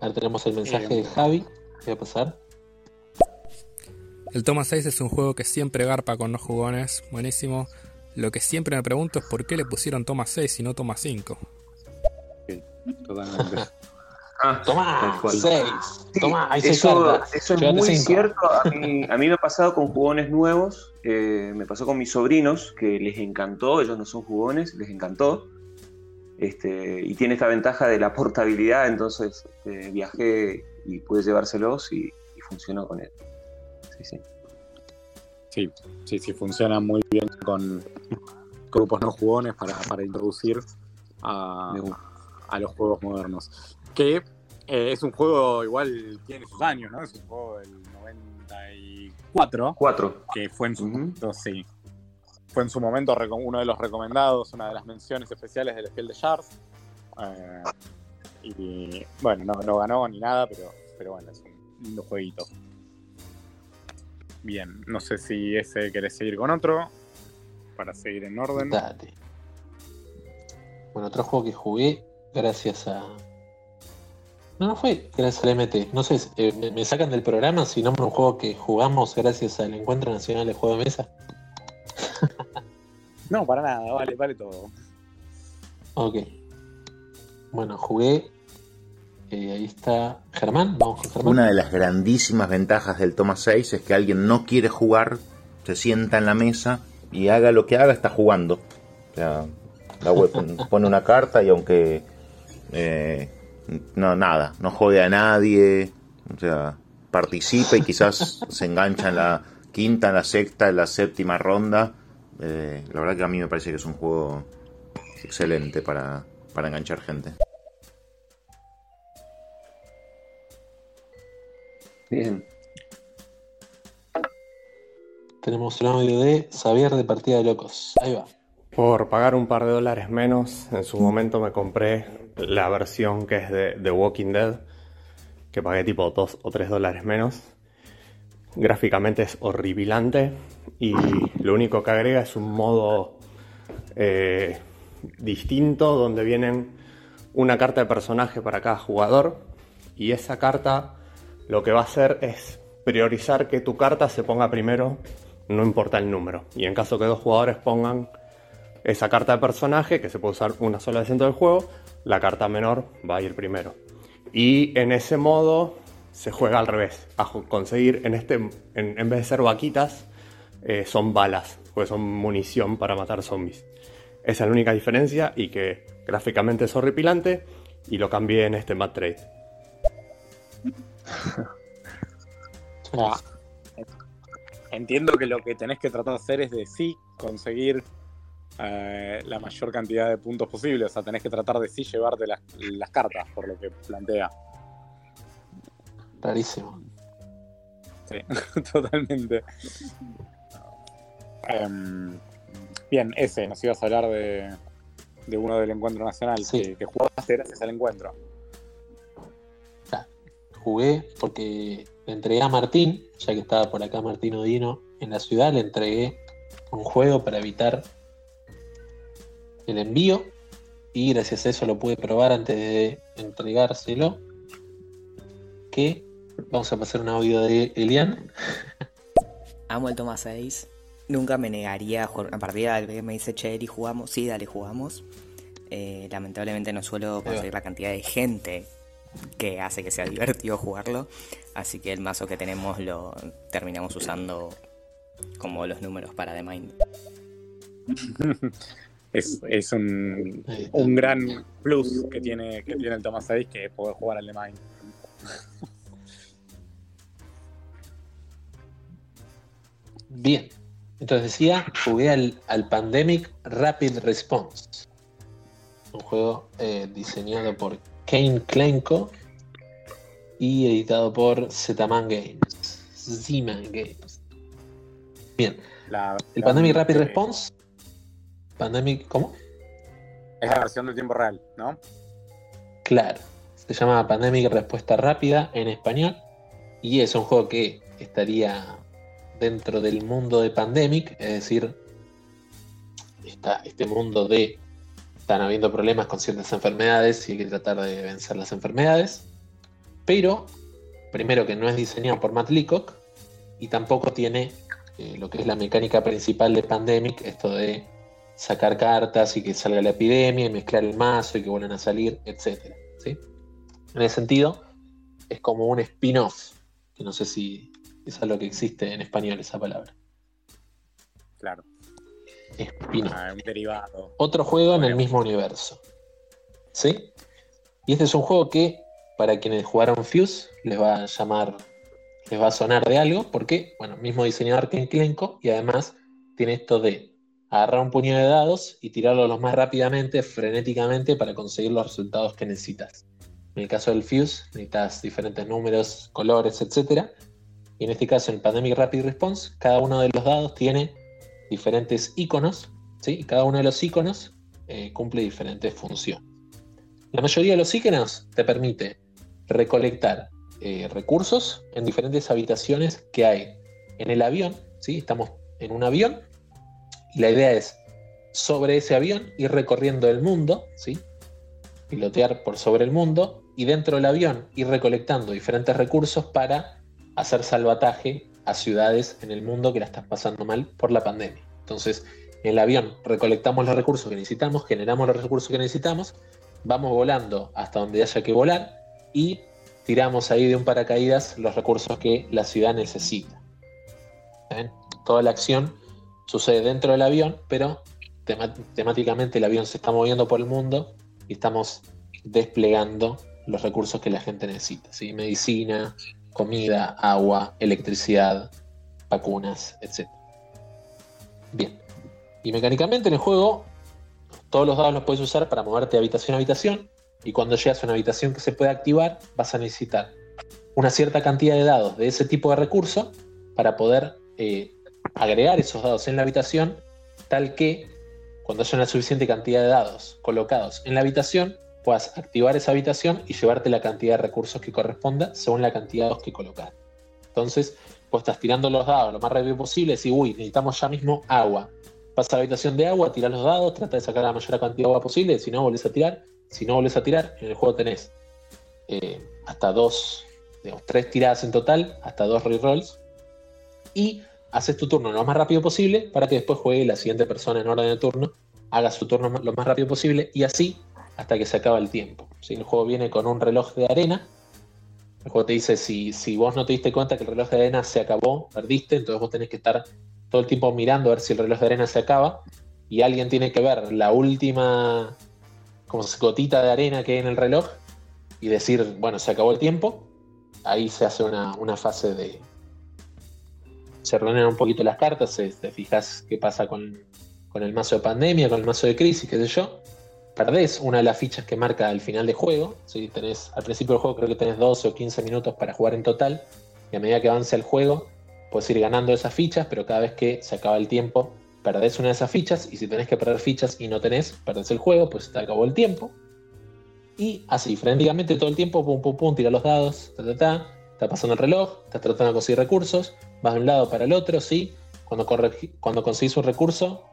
Ahora tenemos el mensaje de Javi. ¿Qué va a pasar? El Toma 6 es un juego que siempre garpa con los jugones. Buenísimo. Lo que siempre me pregunto es por qué le pusieron Toma 6 y no Toma 5. Sí, totalmente. [LAUGHS] Ah, Toma 6. Sí, Toma, eso, eso es muy cinco. cierto. A mí, a mí, me ha pasado con jugones nuevos. Eh, me pasó con mis sobrinos, que les encantó. Ellos no son jugones, les encantó. Este, y tiene esta ventaja de la portabilidad. Entonces este, viajé y pude llevárselos y, y, funcionó con él. Sí, sí. Sí, sí, sí, funciona muy bien con grupos no jugones para, para introducir a, a los juegos modernos que eh, es un juego igual tiene sus años, ¿no? Es un juego del 94. 4. Que fue en su uh -huh. momento, sí. Fue en su momento uno de los recomendados, una de las menciones especiales del Spiel de Shards. Eh, y bueno, no, no, ganó ni nada, pero, pero bueno, es un lindo jueguito. Bien, no sé si ese querés seguir con otro. Para seguir en orden. Date. Bueno, otro juego que jugué gracias a, no, no fue gracias al MT. No sé, eh, me, me, sacan del programa si nombro un juego que jugamos gracias al Encuentro Nacional de Juego de Mesa. [LAUGHS] no, para nada, vale, vale todo. Ok. Bueno, jugué. Eh, ahí está Germán. Vamos con Germán. Una de las grandísimas ventajas del Toma 6 es que alguien no quiere jugar, se sienta en la mesa y haga lo que haga, está jugando. O sea, la web [LAUGHS] pone una carta y aunque. Eh, no, nada, no jode a nadie, o sea, participa y quizás [LAUGHS] se engancha en la quinta, en la sexta, en la séptima ronda. Eh, la verdad que a mí me parece que es un juego excelente para, para enganchar gente. Bien. Tenemos un audio de Xavier de Partida de Locos. Ahí va. Por pagar un par de dólares menos, en su momento me compré la versión que es de The Walking Dead, que pagué tipo 2 o 3 dólares menos. Gráficamente es horripilante y lo único que agrega es un modo eh, distinto donde vienen una carta de personaje para cada jugador y esa carta lo que va a hacer es priorizar que tu carta se ponga primero, no importa el número. Y en caso que dos jugadores pongan esa carta de personaje, que se puede usar una sola vez dentro del juego, la carta menor va a ir primero. Y en ese modo se juega al revés. A conseguir, en, este, en, en vez de ser vaquitas, eh, son balas, pues son munición para matar zombies. Esa es la única diferencia y que gráficamente es horripilante y lo cambié en este Mad Trade. [LAUGHS] Entiendo que lo que tenés que tratar de hacer es de sí conseguir eh, la mayor cantidad de puntos posible. O sea, tenés que tratar de sí llevarte las, las cartas, por lo que plantea. Rarísimo. Sí, [LAUGHS] totalmente. Em, bien, ese, nos ibas a hablar de, de uno del encuentro nacional Sí. que, que jugaste gracias al encuentro. Jugué porque le entregué a Martín, ya que estaba por acá Martín Odino en la ciudad, le entregué un juego para evitar el envío y gracias a eso lo pude probar antes de entregárselo. Que vamos a pasar un audio de Elian. [LAUGHS] Amo el Toma 6. Nunca me negaría a jugar una partida. Me dice, che, Eri, jugamos. Sí, dale, jugamos. Eh, lamentablemente no suelo conseguir la cantidad de gente que hace que sea divertido jugarlo. Así que el mazo que tenemos lo terminamos usando como los números para The Mind. [LAUGHS] Es, es un, un gran plus que tiene, que tiene el Toma 6 que es poder jugar al de Mind. Bien. Entonces decía, jugué al, al Pandemic Rapid Response. Un juego eh, diseñado por Kane Klenko y editado por Zetaman Games. Z-Man Games. Bien. La, El la- Pandemic Rapid Response. Pandemic, ¿cómo? Es la versión de tiempo real, ¿no? Claro. Se llama Pandemic Respuesta Rápida en español. Y es un juego que estaría dentro del mundo de Pandemic, es decir, está este mundo de están habiendo problemas con ciertas enfermedades y hay que tratar de vencer las enfermedades. Pero, primero que no es diseñado por Matt Leacock y tampoco tiene eh, lo que es la mecánica principal de Pandemic, esto de sacar cartas y que salga la epidemia y mezclar el mazo y que vuelvan a salir, etc. ¿sí? En ese sentido, es como un spin-off, que no sé si es algo que existe en español esa palabra. Claro. Spin-off. Ah, un derivado. Otro juego en el mismo universo. ¿Sí? Y este es un juego que, para quienes jugaron Fuse, les va a llamar, les va a sonar de algo, porque, bueno, mismo diseñador que en Klenko, y además tiene esto de agarrar un puño de dados y tirarlos lo más rápidamente, frenéticamente, para conseguir los resultados que necesitas. En el caso del Fuse, necesitas diferentes números, colores, etc. Y en este caso, en el Pandemic Rapid Response, cada uno de los dados tiene diferentes iconos, ¿sí? Y cada uno de los iconos eh, cumple diferentes funciones. La mayoría de los iconos te permite recolectar eh, recursos en diferentes habitaciones que hay en el avión, ¿sí? Estamos en un avión la idea es sobre ese avión ir recorriendo el mundo, ¿sí? Pilotear por sobre el mundo y dentro del avión ir recolectando diferentes recursos para hacer salvataje a ciudades en el mundo que la están pasando mal por la pandemia. Entonces, en el avión recolectamos los recursos que necesitamos, generamos los recursos que necesitamos, vamos volando hasta donde haya que volar y tiramos ahí de un paracaídas los recursos que la ciudad necesita. Toda la acción sucede dentro del avión, pero temáticamente el avión se está moviendo por el mundo y estamos desplegando los recursos que la gente necesita. ¿sí? Medicina, comida, agua, electricidad, vacunas, etc. Bien. Y mecánicamente en el juego, todos los dados los puedes usar para moverte de habitación a habitación. Y cuando llegas a una habitación que se puede activar, vas a necesitar una cierta cantidad de dados de ese tipo de recurso para poder eh, agregar esos dados en la habitación, tal que cuando haya una suficiente cantidad de dados colocados en la habitación, puedas activar esa habitación y llevarte la cantidad de recursos que corresponda según la cantidad de dados que colocar. Entonces, vos estás tirando los dados lo más rápido posible, decís, uy, necesitamos ya mismo agua. Vas a la habitación de agua, tirás los dados, trata de sacar la mayor cantidad de agua posible, si no, volvés a tirar. Si no volvés a tirar, en el juego tenés eh, hasta dos, digamos, tres tiradas en total, hasta dos rerolls. Y haces tu turno lo más rápido posible para que después juegue la siguiente persona en orden de turno, haga su turno lo más rápido posible y así hasta que se acaba el tiempo. ¿sí? El juego viene con un reloj de arena. El juego te dice si, si vos no te diste cuenta que el reloj de arena se acabó, perdiste, entonces vos tenés que estar todo el tiempo mirando a ver si el reloj de arena se acaba y alguien tiene que ver la última como gotita de arena que hay en el reloj y decir, bueno, se acabó el tiempo. Ahí se hace una, una fase de, se ordenan un poquito las cartas, te fijas qué pasa con, con el mazo de pandemia, con el mazo de crisis, qué sé yo. Perdés una de las fichas que marca al final de juego. ¿sí? Tenés, al principio del juego creo que tenés 12 o 15 minutos para jugar en total. Y a medida que avance el juego, puedes ir ganando esas fichas, pero cada vez que se acaba el tiempo, perdés una de esas fichas. Y si tenés que perder fichas y no tenés, perdés el juego, pues te acabó el tiempo. Y así, frenéticamente todo el tiempo, pum, pum, pum, tira los dados, ta, ta, ta, está pasando el reloj, estás tratando de conseguir recursos, vas de un lado para el otro, sí. Cuando, cuando conseguís un recurso,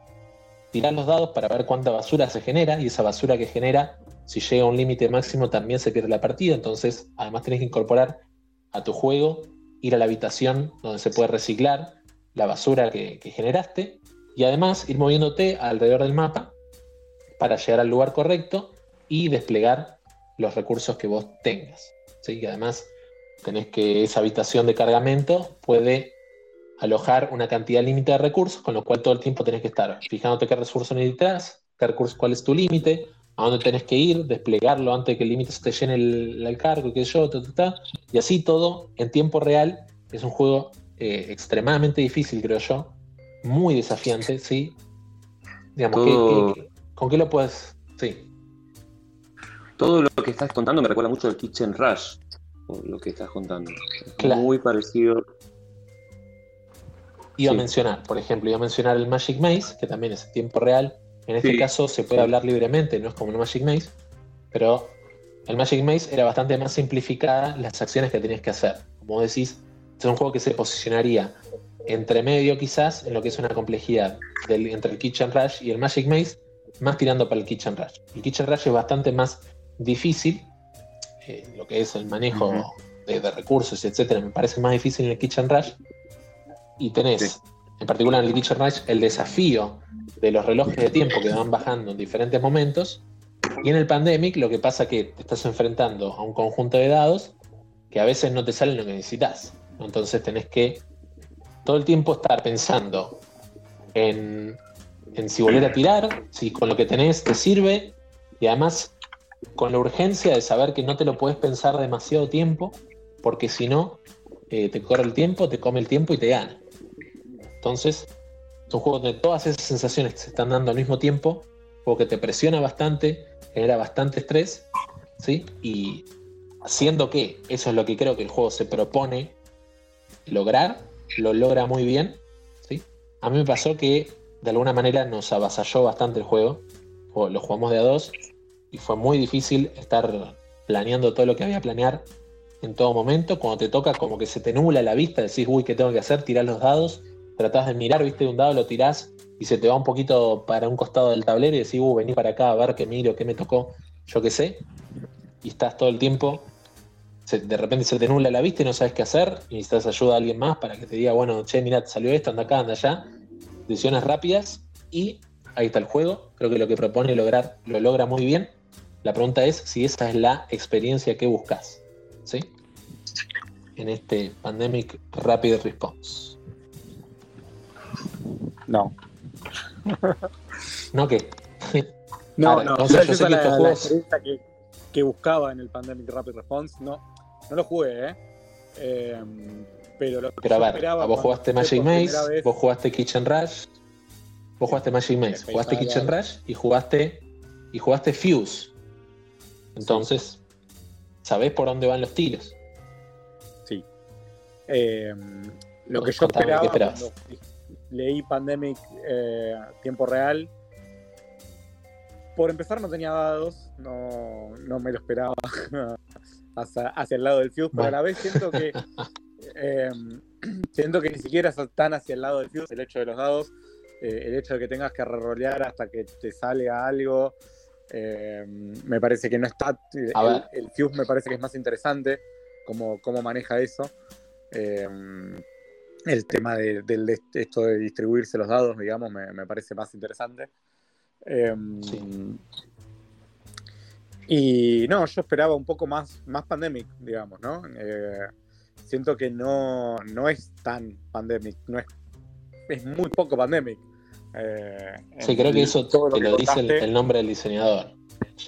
tirás los dados para ver cuánta basura se genera, y esa basura que genera, si llega a un límite máximo, también se pierde la partida. Entonces, además tenés que incorporar a tu juego, ir a la habitación donde se puede reciclar la basura que, que generaste, y además ir moviéndote alrededor del mapa para llegar al lugar correcto y desplegar los recursos que vos tengas. ¿sí? Y además tenés que esa habitación de cargamento puede alojar una cantidad límite de recursos, con lo cual todo el tiempo tenés que estar fijándote qué recurso necesitas, qué recurso, cuál es tu límite, a dónde tenés que ir, desplegarlo antes de que el límite se te llene el, cargo, qué sé yo, y así todo en tiempo real. Es un juego eh, extremadamente difícil, creo yo, muy desafiante, ¿sí? Digamos, con qué lo puedes...? Sí. Todo lo que estás contando me recuerda mucho al Kitchen Rush, lo que estás contando. Muy parecido. Iba a mencionar, por ejemplo, iba a mencionar el Magic Maze, que también es en tiempo real. En este caso se puede hablar libremente, no es como el Magic Maze, pero el Magic Maze era bastante más simplificada las acciones que tenías que hacer. Como decís, es un juego que se posicionaría entre medio quizás en lo que es una complejidad entre el Kitchen Rush y el Magic Maze, más tirando para el Kitchen Rush. El Kitchen Rush es bastante más difícil, eh, lo que es el manejo de, recursos, etcétera, me parece más difícil en el Kitchen Rush. Y tenés, en particular en el Kitchen Rush, el desafío de los relojes de tiempo que van bajando en diferentes momentos. Y en el Pandemic lo que pasa es que te estás enfrentando a un conjunto de dados que a veces no te salen lo que necesitas. Entonces tenés que todo el tiempo estar pensando en, en si volver a tirar, si con lo que tenés te sirve, y además con la urgencia de saber que no te lo puedes pensar demasiado tiempo, porque si no, eh, te corre el tiempo, te come el tiempo y te gana. Entonces, es un juego donde todas esas sensaciones se están dando al mismo tiempo, juego que te presiona bastante, genera bastante estrés, ¿sí? Y haciendo que eso es lo que creo que el juego se propone lograr, lo logra muy bien, ¿sí? A mí me pasó que de alguna manera nos avasalló bastante el juego, lo jugamos de a dos y fue muy difícil estar planeando todo lo que había que planear en todo momento. Cuando te toca, como que se te nubla la vista, decís, uy, ¿qué tengo que hacer? Tirás los dados, tratás de mirar, viste, un dado lo tirás y se te va un poquito para un costado del tablero y decís, uy, vení para acá a ver qué miro, qué me tocó, yo qué sé. Y estás todo el tiempo, de repente se te nubla la vista y no sabes qué hacer y necesitas ayuda a alguien más para que te diga, bueno, che, mira, salió esto, anda acá, anda allá. Decisiones rápidas y ahí está el juego. Creo que lo que propone lograr lo logra muy bien la pregunta es si esa es la experiencia que buscas, ¿sí? En este Pandemic Rapid Response. No. [LAUGHS] ¿No qué? [LAUGHS] No, no, yo sé que estos juegos... que, buscaba en el Pandemic Rapid Response, no, no lo jugué, ¿eh? eh pero lo pero a ver, vos jugaste Magic Maze, vos jugaste Kitchen Rush, vos jugaste Magic Maze, jugaste Kitchen Rush y jugaste y jugaste Fuse. Entonces, ¿sabés por dónde van los tiros? Sí. Eh, lo que yo esperaba cuando leí Pandemic eh, tiempo real, por empezar no tenía dados, no, me lo esperaba [LAUGHS] hacia, el lado del Fuse, pero a la vez siento que eh, [CLEARS THROAT] siento que ni siquiera tan hacia el lado del Fuse el hecho de los dados, el hecho de que tengas que rerolear hasta que te sale algo, eh, me parece que no está. El, Fuse me parece que es más interesante cómo, cómo maneja eso. Eh, el tema de, esto de distribuirse los dados, digamos, me, parece más interesante. Eh, y no, yo esperaba un poco más, más pandemic, digamos, ¿no? siento que no, no es tan pandemic, no es, es muy poco pandemic. Eh, sí, creo que eso te lo, dice el, nombre del diseñador.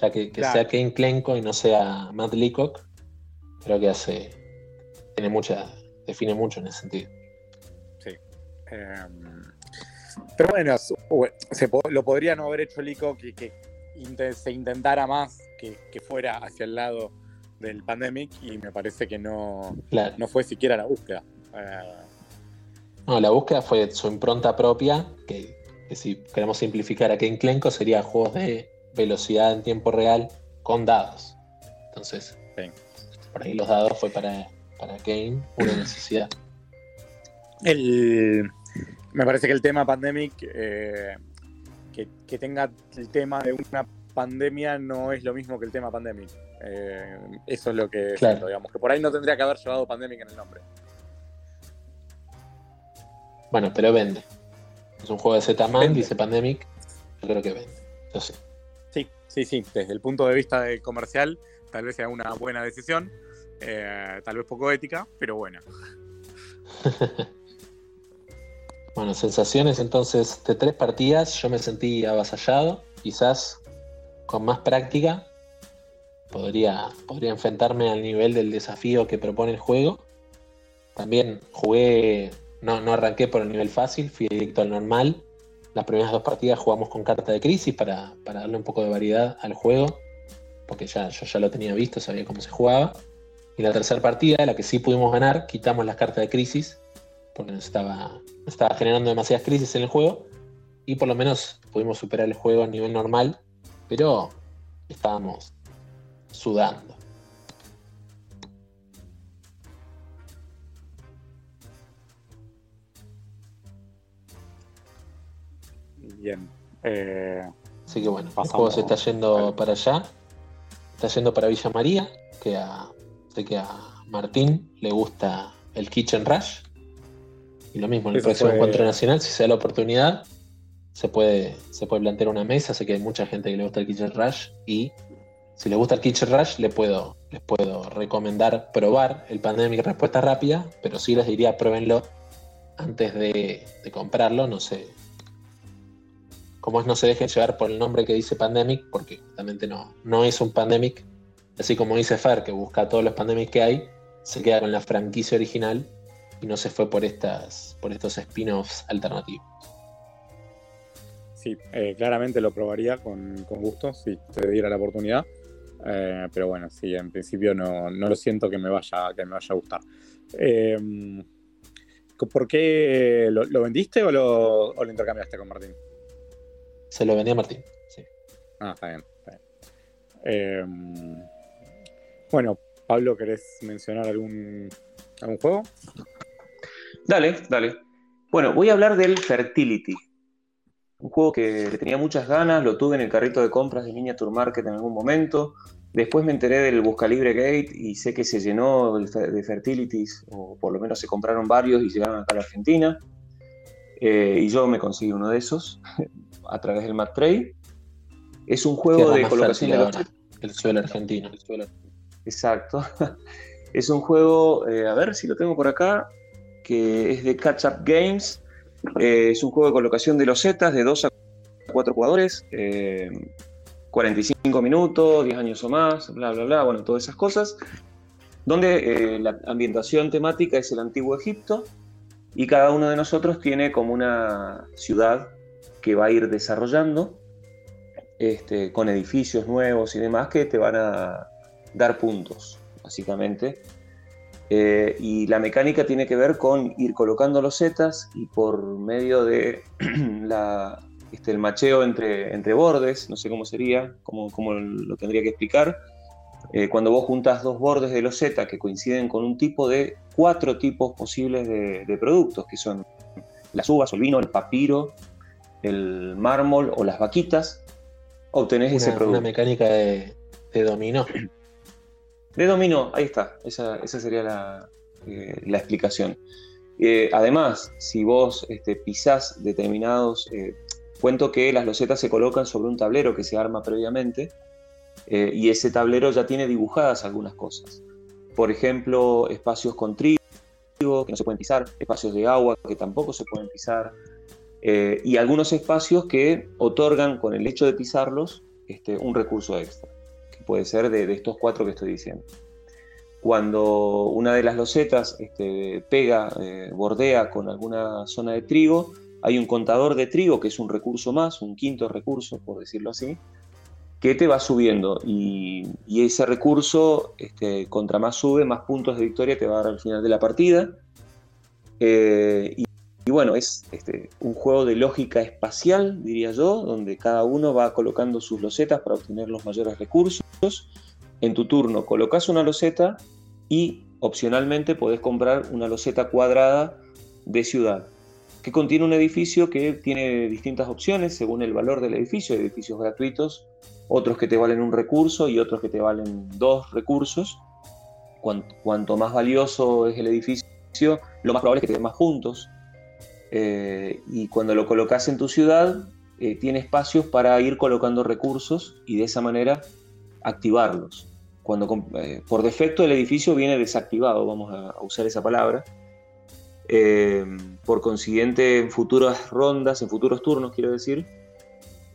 Ya que, sea Kane Klenko y no sea Matt Leacock, creo que hace. tiene mucha. define mucho en ese sentido. Sí. Em, pero bueno, se, lo podría no haber hecho ICO que, que se intentara más que, fuera hacia el lado del pandemic y me parece que no, no fue siquiera la búsqueda. Eh, no, la búsqueda fue su impronta propia, que, si queremos simplificar aquí en Clenco sería juegos de velocidad en tiempo real con dados. Entonces, por ahí los dados fue para, para Game una [CLEARS THROAT] necesidad. El, me parece que el tema pandemic, eh, que, tenga el tema de una pandemia no es lo mismo que el tema pandemic. Eh, eso es lo que digamos, que por ahí no tendría que haber llevado pandemic en el nombre. Bueno, pero vende. Es un juego de Z-Man, dice Pandemic, yo creo que vende. Yo sé. Sí, sí, sí. Desde el punto de vista de comercial, tal vez sea una buena decisión. Eh, tal vez poco ética, pero buena. [LAUGHS] Bueno, sensaciones entonces de tres partidas, yo me sentí avasallado, quizás con más práctica podría, podría enfrentarme al nivel del desafío que propone el juego. También jugué, no, no arranqué por el nivel fácil, fui directo al normal. Las primeras dos partidas jugamos con carta de crisis para, darle un poco de variedad al juego, porque ya, yo ya lo tenía visto, sabía cómo se jugaba. Y la tercera partida, la que sí pudimos ganar, quitamos las cartas de crisis porque nos estaba, estaba generando demasiadas crisis en el juego y por lo menos pudimos superar el juego a nivel normal, pero estábamos sudando. Bien. Eh, Así que bueno, el juego se está yendo para allá. Está yendo para Villa María, que a, sé que a Martín le gusta el Kitchen Rush. Y lo mismo, en el próximo encuentro nacional, si se da la oportunidad, se puede, se puede plantear una mesa. Sé que hay mucha gente que le gusta el Kitchen Rush y si le gusta el Kitchen Rush, le puedo, les puedo recomendar probar el Pandemic Respuesta Rápida, pero sí les diría pruébenlo antes de, comprarlo. No sé. Como es, no se dejen llevar por el nombre que dice Pandemic, porque justamente no, no es un Pandemic. Así como dice Fer, que busca todos los Pandemics que hay, se queda con la franquicia original y no se fue por estas por estos spin-offs alternativos. Sí, eh, claramente lo probaría con, gusto si te diera la oportunidad. Eh, pero bueno, sí, en principio no, lo siento que me vaya, que me vaya a gustar. Eh, ¿Por qué lo, vendiste o lo, o lo, intercambiaste con Martín? Se lo vendí a Martín, sí. Ah, está bien. Está bien. bueno, Pablo, ¿querés mencionar algún, algún juego? Dale, dale. Bueno, voy a hablar del Fertility. Un juego que le tenía muchas ganas, lo tuve en el carrito de compras de Miniature Market en algún momento. Después me enteré del Buscalibre Gate y sé que se llenó de Fertilities, o por lo menos se compraron varios y llegaron acá a la Argentina. Eh, y yo me conseguí uno de esos a través del Mac Trade. Es un juego de colocación de los... El suelo argentino. Exacto. [LAUGHS] es un juego, eh, a ver si lo tengo por acá que es de Catch Up Games. Eh, es un juego de colocación de los Zetas de 2 a 4 jugadores. 45 eh, minutos, 10 años o más, bla, bla, bla, bueno, todas esas cosas. Donde eh, la ambientación temática es el antiguo Egipto y cada uno de nosotros tiene como una ciudad que va a ir desarrollando este, con edificios nuevos y demás que te van a dar puntos, básicamente. Eh, y la mecánica tiene que ver con ir colocando los zetas y por medio de [CLEARS THROAT] este, el macheo entre, entre bordes, no sé cómo sería, cómo, cómo lo tendría que explicar. Eh, cuando vos juntas dos bordes de los zetas que coinciden con un tipo de cuatro tipos posibles de, productos, que son las uvas el vino, el papiro, el mármol o las vaquitas, obtenés ese producto. Una mecánica de, de dominó. De dominó, ahí está, esa, sería la, eh, explicación. Eh, además, si vos este, pisás determinados, eh, cuento que las losetas se colocan sobre un tablero que se arma previamente y ese tablero ya tiene dibujadas algunas cosas. Por ejemplo, espacios con trigo que no se pueden pisar, espacios de agua que tampoco se pueden pisar, y algunos espacios que otorgan con el hecho de pisarlos este, un recurso extra puede ser de, estos cuatro que estoy diciendo. cuando una de las losetas este, pega, eh, bordea con alguna zona de trigo, hay un contador de trigo, que es un recurso más, un quinto recurso, por decirlo así, que te va subiendo. Y, ese recurso, este, contra más sube, más puntos de victoria te va a dar al final de la partida. Eh, y, bueno, es este, un juego de lógica espacial, diría yo, donde cada uno va colocando sus losetas para obtener los mayores recursos. En tu turno colocas una loseta y opcionalmente podés comprar una loseta cuadrada de ciudad que contiene un edificio que tiene distintas opciones según el valor del edificio, edificios gratuitos, otros que te valen un recurso y otros que te valen dos recursos. Cuanto, más valioso es el edificio, lo más probable es que te den más puntos. Eh, y cuando lo colocas en tu ciudad, eh, tiene espacios para ir colocando recursos y de esa manera activarlos. Cuando eh, por defecto el edificio viene desactivado, vamos a usar esa palabra, eh, por consiguiente, en futuras rondas, en futuros turnos, quiero decir,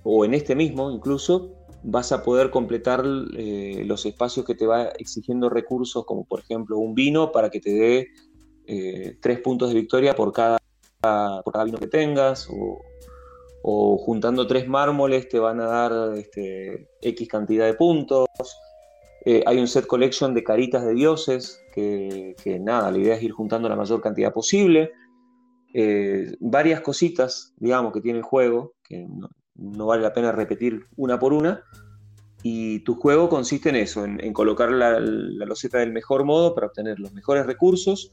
o en este mismo incluso, vas a poder completar los espacios que te va exigiendo recursos, como por ejemplo un vino para que te dé tres puntos de victoria por cada, por cada vino que tengas, o, juntando tres mármoles te van a dar este, X cantidad de puntos. hay un set collection de caritas de dioses que, nada, la idea es ir juntando la mayor cantidad posible. Eh, varias cositas, digamos, que tiene el juego, que no, vale la pena repetir una por una. Y tu juego consiste en eso, en, colocar la, loseta del mejor modo para obtener los mejores recursos.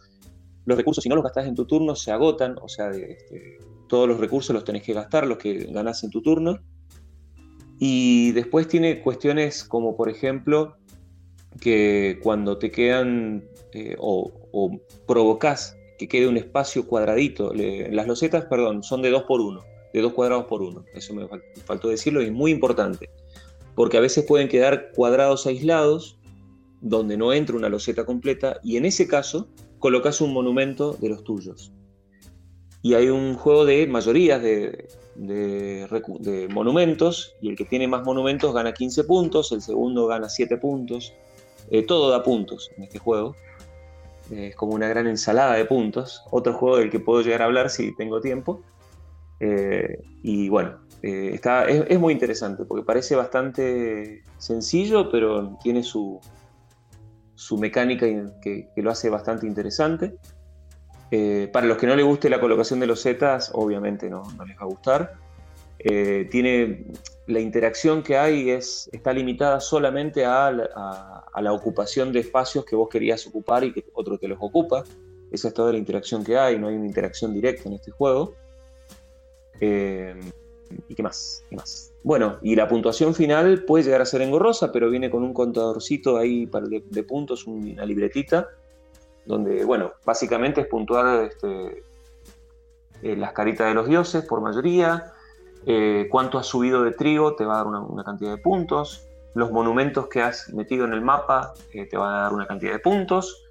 Los recursos, si no los gastas en tu turno, se agotan, o sea, este, todos los recursos los tenés que gastar, los que ganás en tu turno. Y después tiene cuestiones como, por ejemplo, que cuando te quedan eh, o, o, provocas que quede un espacio cuadradito, las losetas, perdón, son de 2 por 1, de 2 cuadrados por 1, eso me faltó decirlo y es muy importante, porque a veces pueden quedar cuadrados aislados donde no entra una loseta completa y en ese caso colocas un monumento de los tuyos. Y hay un juego de mayorías de, monumentos y el que tiene más monumentos gana 15 puntos, el segundo gana 7 puntos, eh, todo da puntos en este juego. es como una gran ensalada de puntos. Otro juego del que puedo llegar a hablar si tengo tiempo. Eh, y bueno, eh, está, es, muy interesante porque parece bastante sencillo, pero tiene su, su mecánica que, que lo hace bastante interesante. para los que no les guste la colocación de los zetas, obviamente no, no les va a gustar. tiene la interacción que hay es, está limitada solamente a, la ocupación de espacios que vos querías ocupar y que otro te los ocupa. Esa es toda la interacción que hay, no hay una interacción directa en este juego. Eh, ¿Y qué más? qué más? Bueno, y la puntuación final puede llegar a ser engorrosa, pero viene con un contadorcito ahí de, puntos, una libretita, donde, bueno, básicamente es puntuar este, eh, las caritas de los dioses por mayoría, eh, cuánto has subido de trigo te va a dar una, cantidad de puntos, los monumentos que has metido en el mapa eh, te van a dar una cantidad de puntos,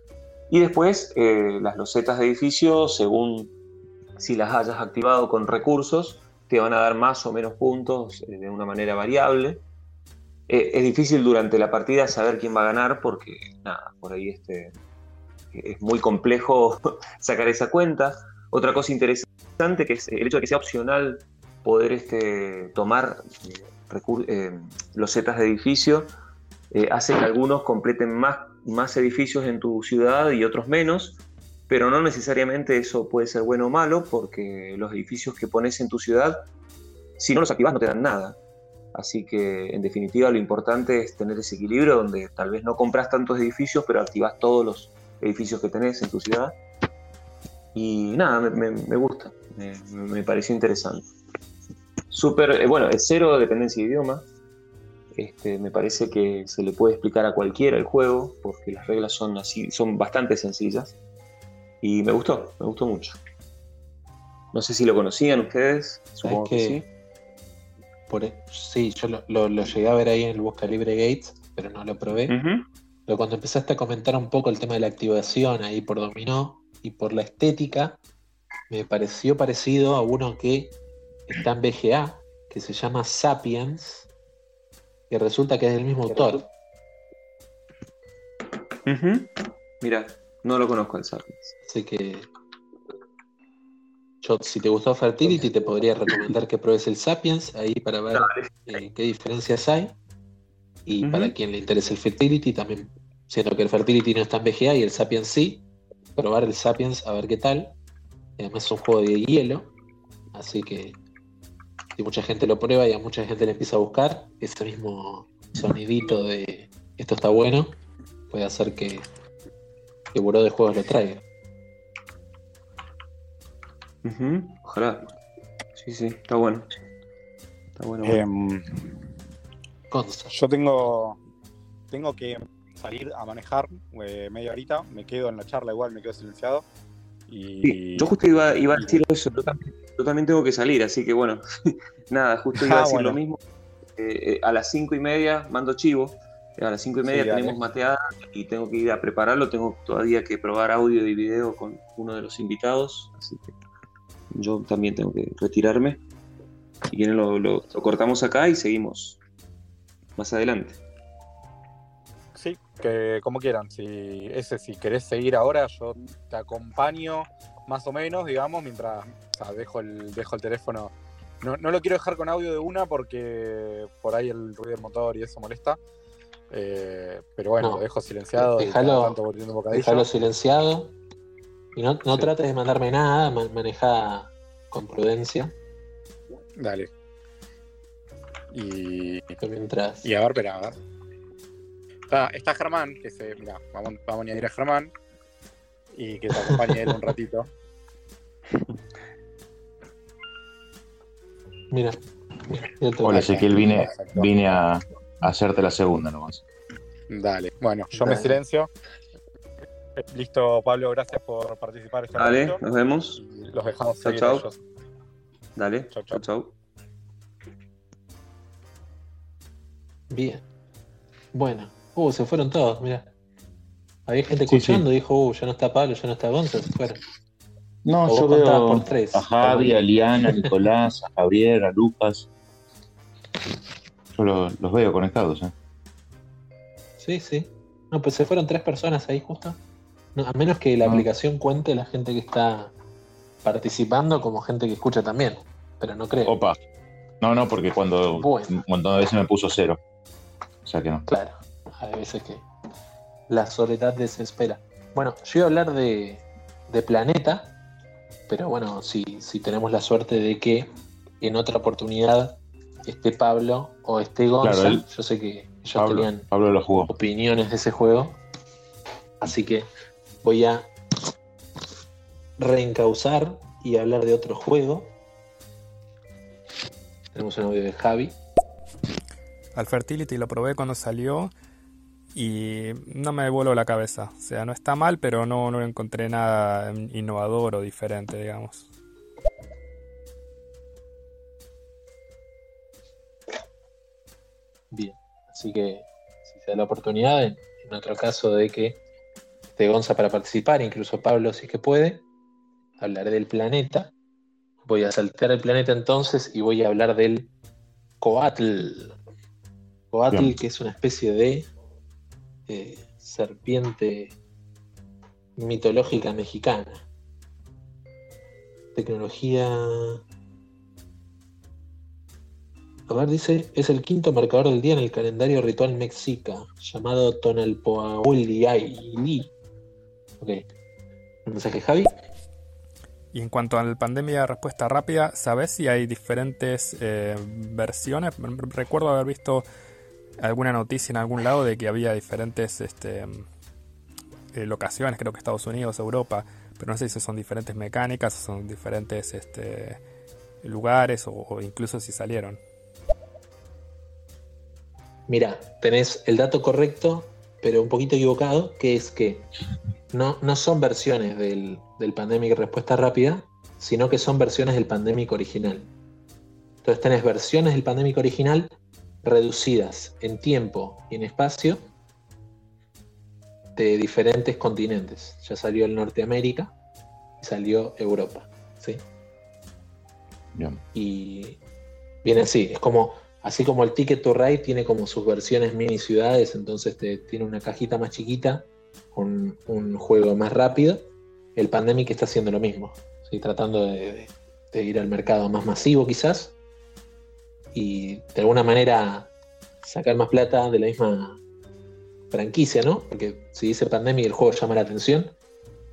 y después las losetas de edificio, según si las hayas activado con recursos, te van a dar más o menos puntos de una manera variable. es difícil durante la partida saber quién va a ganar porque, nada, por ahí este, es muy complejo [LAUGHS] sacar esa cuenta. Otra cosa interesante que es el hecho de que sea opcional poder este, tomar eh, eh, los setas de edificio eh, hace que algunos completen más, más edificios en tu ciudad y otros menos, pero no necesariamente eso puede ser bueno o malo, porque los edificios que pones en tu ciudad, si no los activas no te dan nada. Así que en definitiva lo importante es tener ese equilibrio donde tal vez no compras tantos edificios, pero activas todos los edificios que tenés en tu ciudad. Y nada, me, gusta, me, pareció interesante. Súper, eh, bueno, es cero dependencia de idioma. Este, me parece que se le puede explicar a cualquiera el juego, porque las reglas son así, son bastante sencillas. Y me gustó, me gustó mucho. No sé si lo conocían ustedes, supongo que, sí. Por, e, sí, yo lo, llegué a ver ahí en el Busca Libre Gates, pero no lo probé. Pero cuando empezaste a comentar un poco el tema de la activación ahí por Dominó y por la estética, me pareció parecido a uno que está en BGA, que se llama Sapiens, que resulta que es del mismo autor. Ujú. Mira, no lo conozco el Sapiens. Así que yo, si te gustó Fertility, te podría recomendar que pruebes el Sapiens ahí para ver eh, qué diferencias hay. Y para quien le interese el Fertility, también, siendo que el Fertility no está en VGA y el Sapiens sí, probar el Sapiens a ver qué tal. Además es un juego de hielo, así que si mucha gente lo prueba y a mucha gente le empieza a buscar, ese mismo sonidito de esto está bueno puede hacer que, que Buró de Juegos lo traiga. Ujú, Ojalá. Sí, sí, está bueno. Está bueno. bueno. Em, yo tengo, tengo que salir a manejar eh, media horita, me quedo en la charla igual, me quedo silenciado. Y Sí, yo justo iba, iba a decir eso, yo también, yo también tengo que salir, así que bueno, [LAUGHS] nada, justo iba a Ah, decir bueno. lo mismo. Eh, eh, a las cinco y media mando chivo, a las cinco y media Sí, dale. tenemos mateada y tengo que ir a prepararlo, tengo todavía que probar audio y video con uno de los invitados, así que yo también tengo que retirarme. Si quieren lo, lo- lo cortamos acá y seguimos más adelante. Sí, que como quieran. Si ese si querés seguir ahora, yo te acompaño más o menos, digamos, mientras o sea, dejo el dejo el teléfono. No, no lo quiero dejar con audio de una porque por ahí el ruido del motor y eso molesta. Eh, pero bueno, No. lo dejo silenciado y Déjalo-. Déjalo silenciado. Y no, no Sí. trates de mandarme nada, ma- maneja con prudencia. Dale. Y, Mientras. y a ver, a ver. Está, está Germán, que se. Mira, vamos, vamos a añadir a Germán. Y que te acompañe él un ratito. Mira. Hola, Ezequiel, vine, vine a hacerte la segunda nomás. Dale. Bueno, yo me silencio. Listo, Pablo, gracias por participar este Dale, nos vemos. Los dejamos Chau, seguir chau. a ellos. Dale, Chau, chau, chau. chau. Bien. Bueno. Uh, se fueron todos, mira. Había gente Sí, escuchando, dijo, uh, ya no está Pablo, ya no está Gonza, se fueron. No, O yo veo por tres. a Javi, a Liana, a Nicolás, a Javier, a Lucas. Yo lo- los veo conectados, ¿eh? Sí, sí. No, pues se fueron tres personas ahí justo. No, a menos que la Ah. aplicación cuente la gente que está participando como gente que escucha también. Pero no creo. Opa. No, no, porque cuando Bueno. un montón de veces me puso cero. O sea que no. Claro, hay veces que la soledad desespera. Bueno, yo iba a hablar de, de Planeta, pero bueno, si, si tenemos la suerte de que en otra oportunidad esté Pablo o esté Gonza, Claro, él- yo sé que ellos Pablo, tenían Pablo lo jugó. opiniones de ese juego, así que voy a reencauzar y hablar de otro juego. Tenemos un audio de Javi. Al Fertility lo probé cuando salió y no me voló la cabeza. O sea, no está mal, pero no, no encontré nada innovador o diferente, digamos. Bien, así que si se da la oportunidad, en, en otro caso de que esté Gonza para participar, incluso Pablo si es que puede, hablaré del planeta. Voy a saltear el planeta entonces y voy a hablar del Coatl. Coatl, Bien. que es una especie de eh, serpiente mitológica mexicana. Tecnología a ver, dice, es el quinto marcador del día en el calendario ritual mexica, llamado Tonalpoahuiliaili. Ok. ¿Un mensaje, Javi? Y en cuanto a la pandemia de respuesta rápida, ¿sabes si hay diferentes eh, versiones? Recuerdo haber visto alguna noticia en algún lado de que había diferentes este, eh, locaciones, creo que Estados Unidos, Europa, pero no sé si son diferentes mecánicas, son diferentes este, lugares o incluso si salieron. Mira, tenés el dato correcto, pero un poquito equivocado, que es que no, no son versiones del, del Pandemic Respuesta Rápida, sino que son versiones del Pandemic original. Entonces tenés versiones del Pandemic original reducidas en tiempo y en espacio de diferentes continentes. Ya salió el Norteamérica y salió Europa. ¿sí? Bien. Y viene así, es como, así como el Ticket to Ride tiene como sus versiones mini ciudades, entonces te, tiene una cajita más chiquita un, un juego más rápido, el Pandemic está haciendo lo mismo, ¿sí? tratando de, de ir al mercado más masivo quizás y de alguna manera sacar más plata de la misma franquicia, ¿no? Porque si dice Pandemic el juego llama la atención,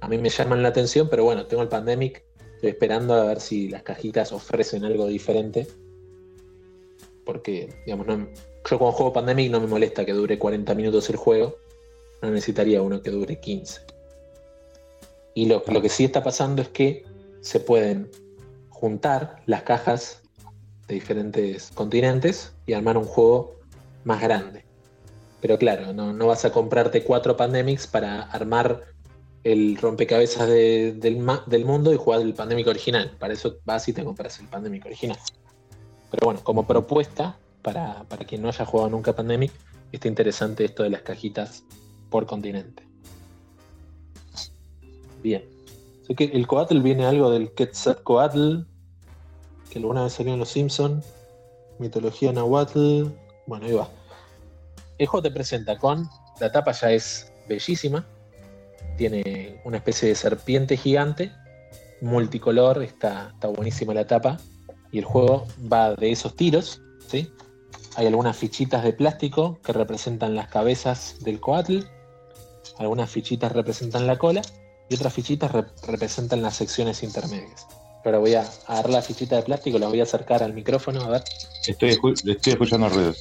a mí me llaman la atención, pero bueno, tengo el Pandemic, estoy esperando a ver si las cajitas ofrecen algo diferente. Porque, digamos, yo como juego Pandemic no me molesta que dure 40 minutos el juego, no necesitaría uno que dure 15. Y lo, que sí está pasando es que se pueden juntar las cajas de diferentes continentes y armar un juego más grande. Pero claro, no, vas a comprarte cuatro Pandemics para armar el rompecabezas del mundo y jugar el Pandemic original. Para eso vas y te compras el Pandemic original. Pero bueno, como propuesta, para, para quien no haya jugado nunca Pandemic, está interesante esto de las cajitas por continente. Bien. Sé que el Coatl viene algo del Quetzalcoatl, que alguna vez salió en Los Simpson. Mitología Nahuatl. Bueno, ahí va. El juego te presenta con. La tapa ya es bellísima. Tiene una especie de serpiente gigante. Multicolor. Está, está buenísima la tapa. Y el juego va de esos tiros. ¿sí? Hay algunas fichitas de plástico que representan las cabezas del coatl. Algunas fichitas representan la cola. Y otras fichitas rep- representan las secciones intermedias. Ahora voy a agarrar la fichita de plástico, la voy a acercar al micrófono, a ver. Estoy, escu- estoy escuchando ruidos.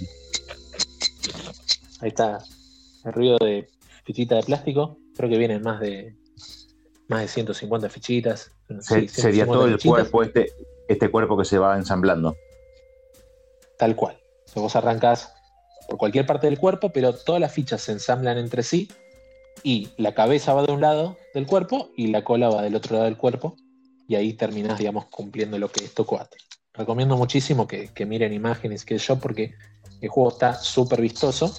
Ahí está el ruido de fichita de plástico. Creo que vienen más de más de 150 fichitas. Se- Sí, sería 150 todo el fichitas, cuerpo, este, este cuerpo que se va ensamblando. Tal cual. O vos arrancás por cualquier parte del cuerpo, pero todas las fichas se ensamblan entre sí y la cabeza va de un lado del cuerpo y la cola va del otro lado del cuerpo y ahí terminás, digamos, cumpliendo lo que es Tocoate. Recomiendo muchísimo que, que miren imágenes que yo porque el juego está súper vistoso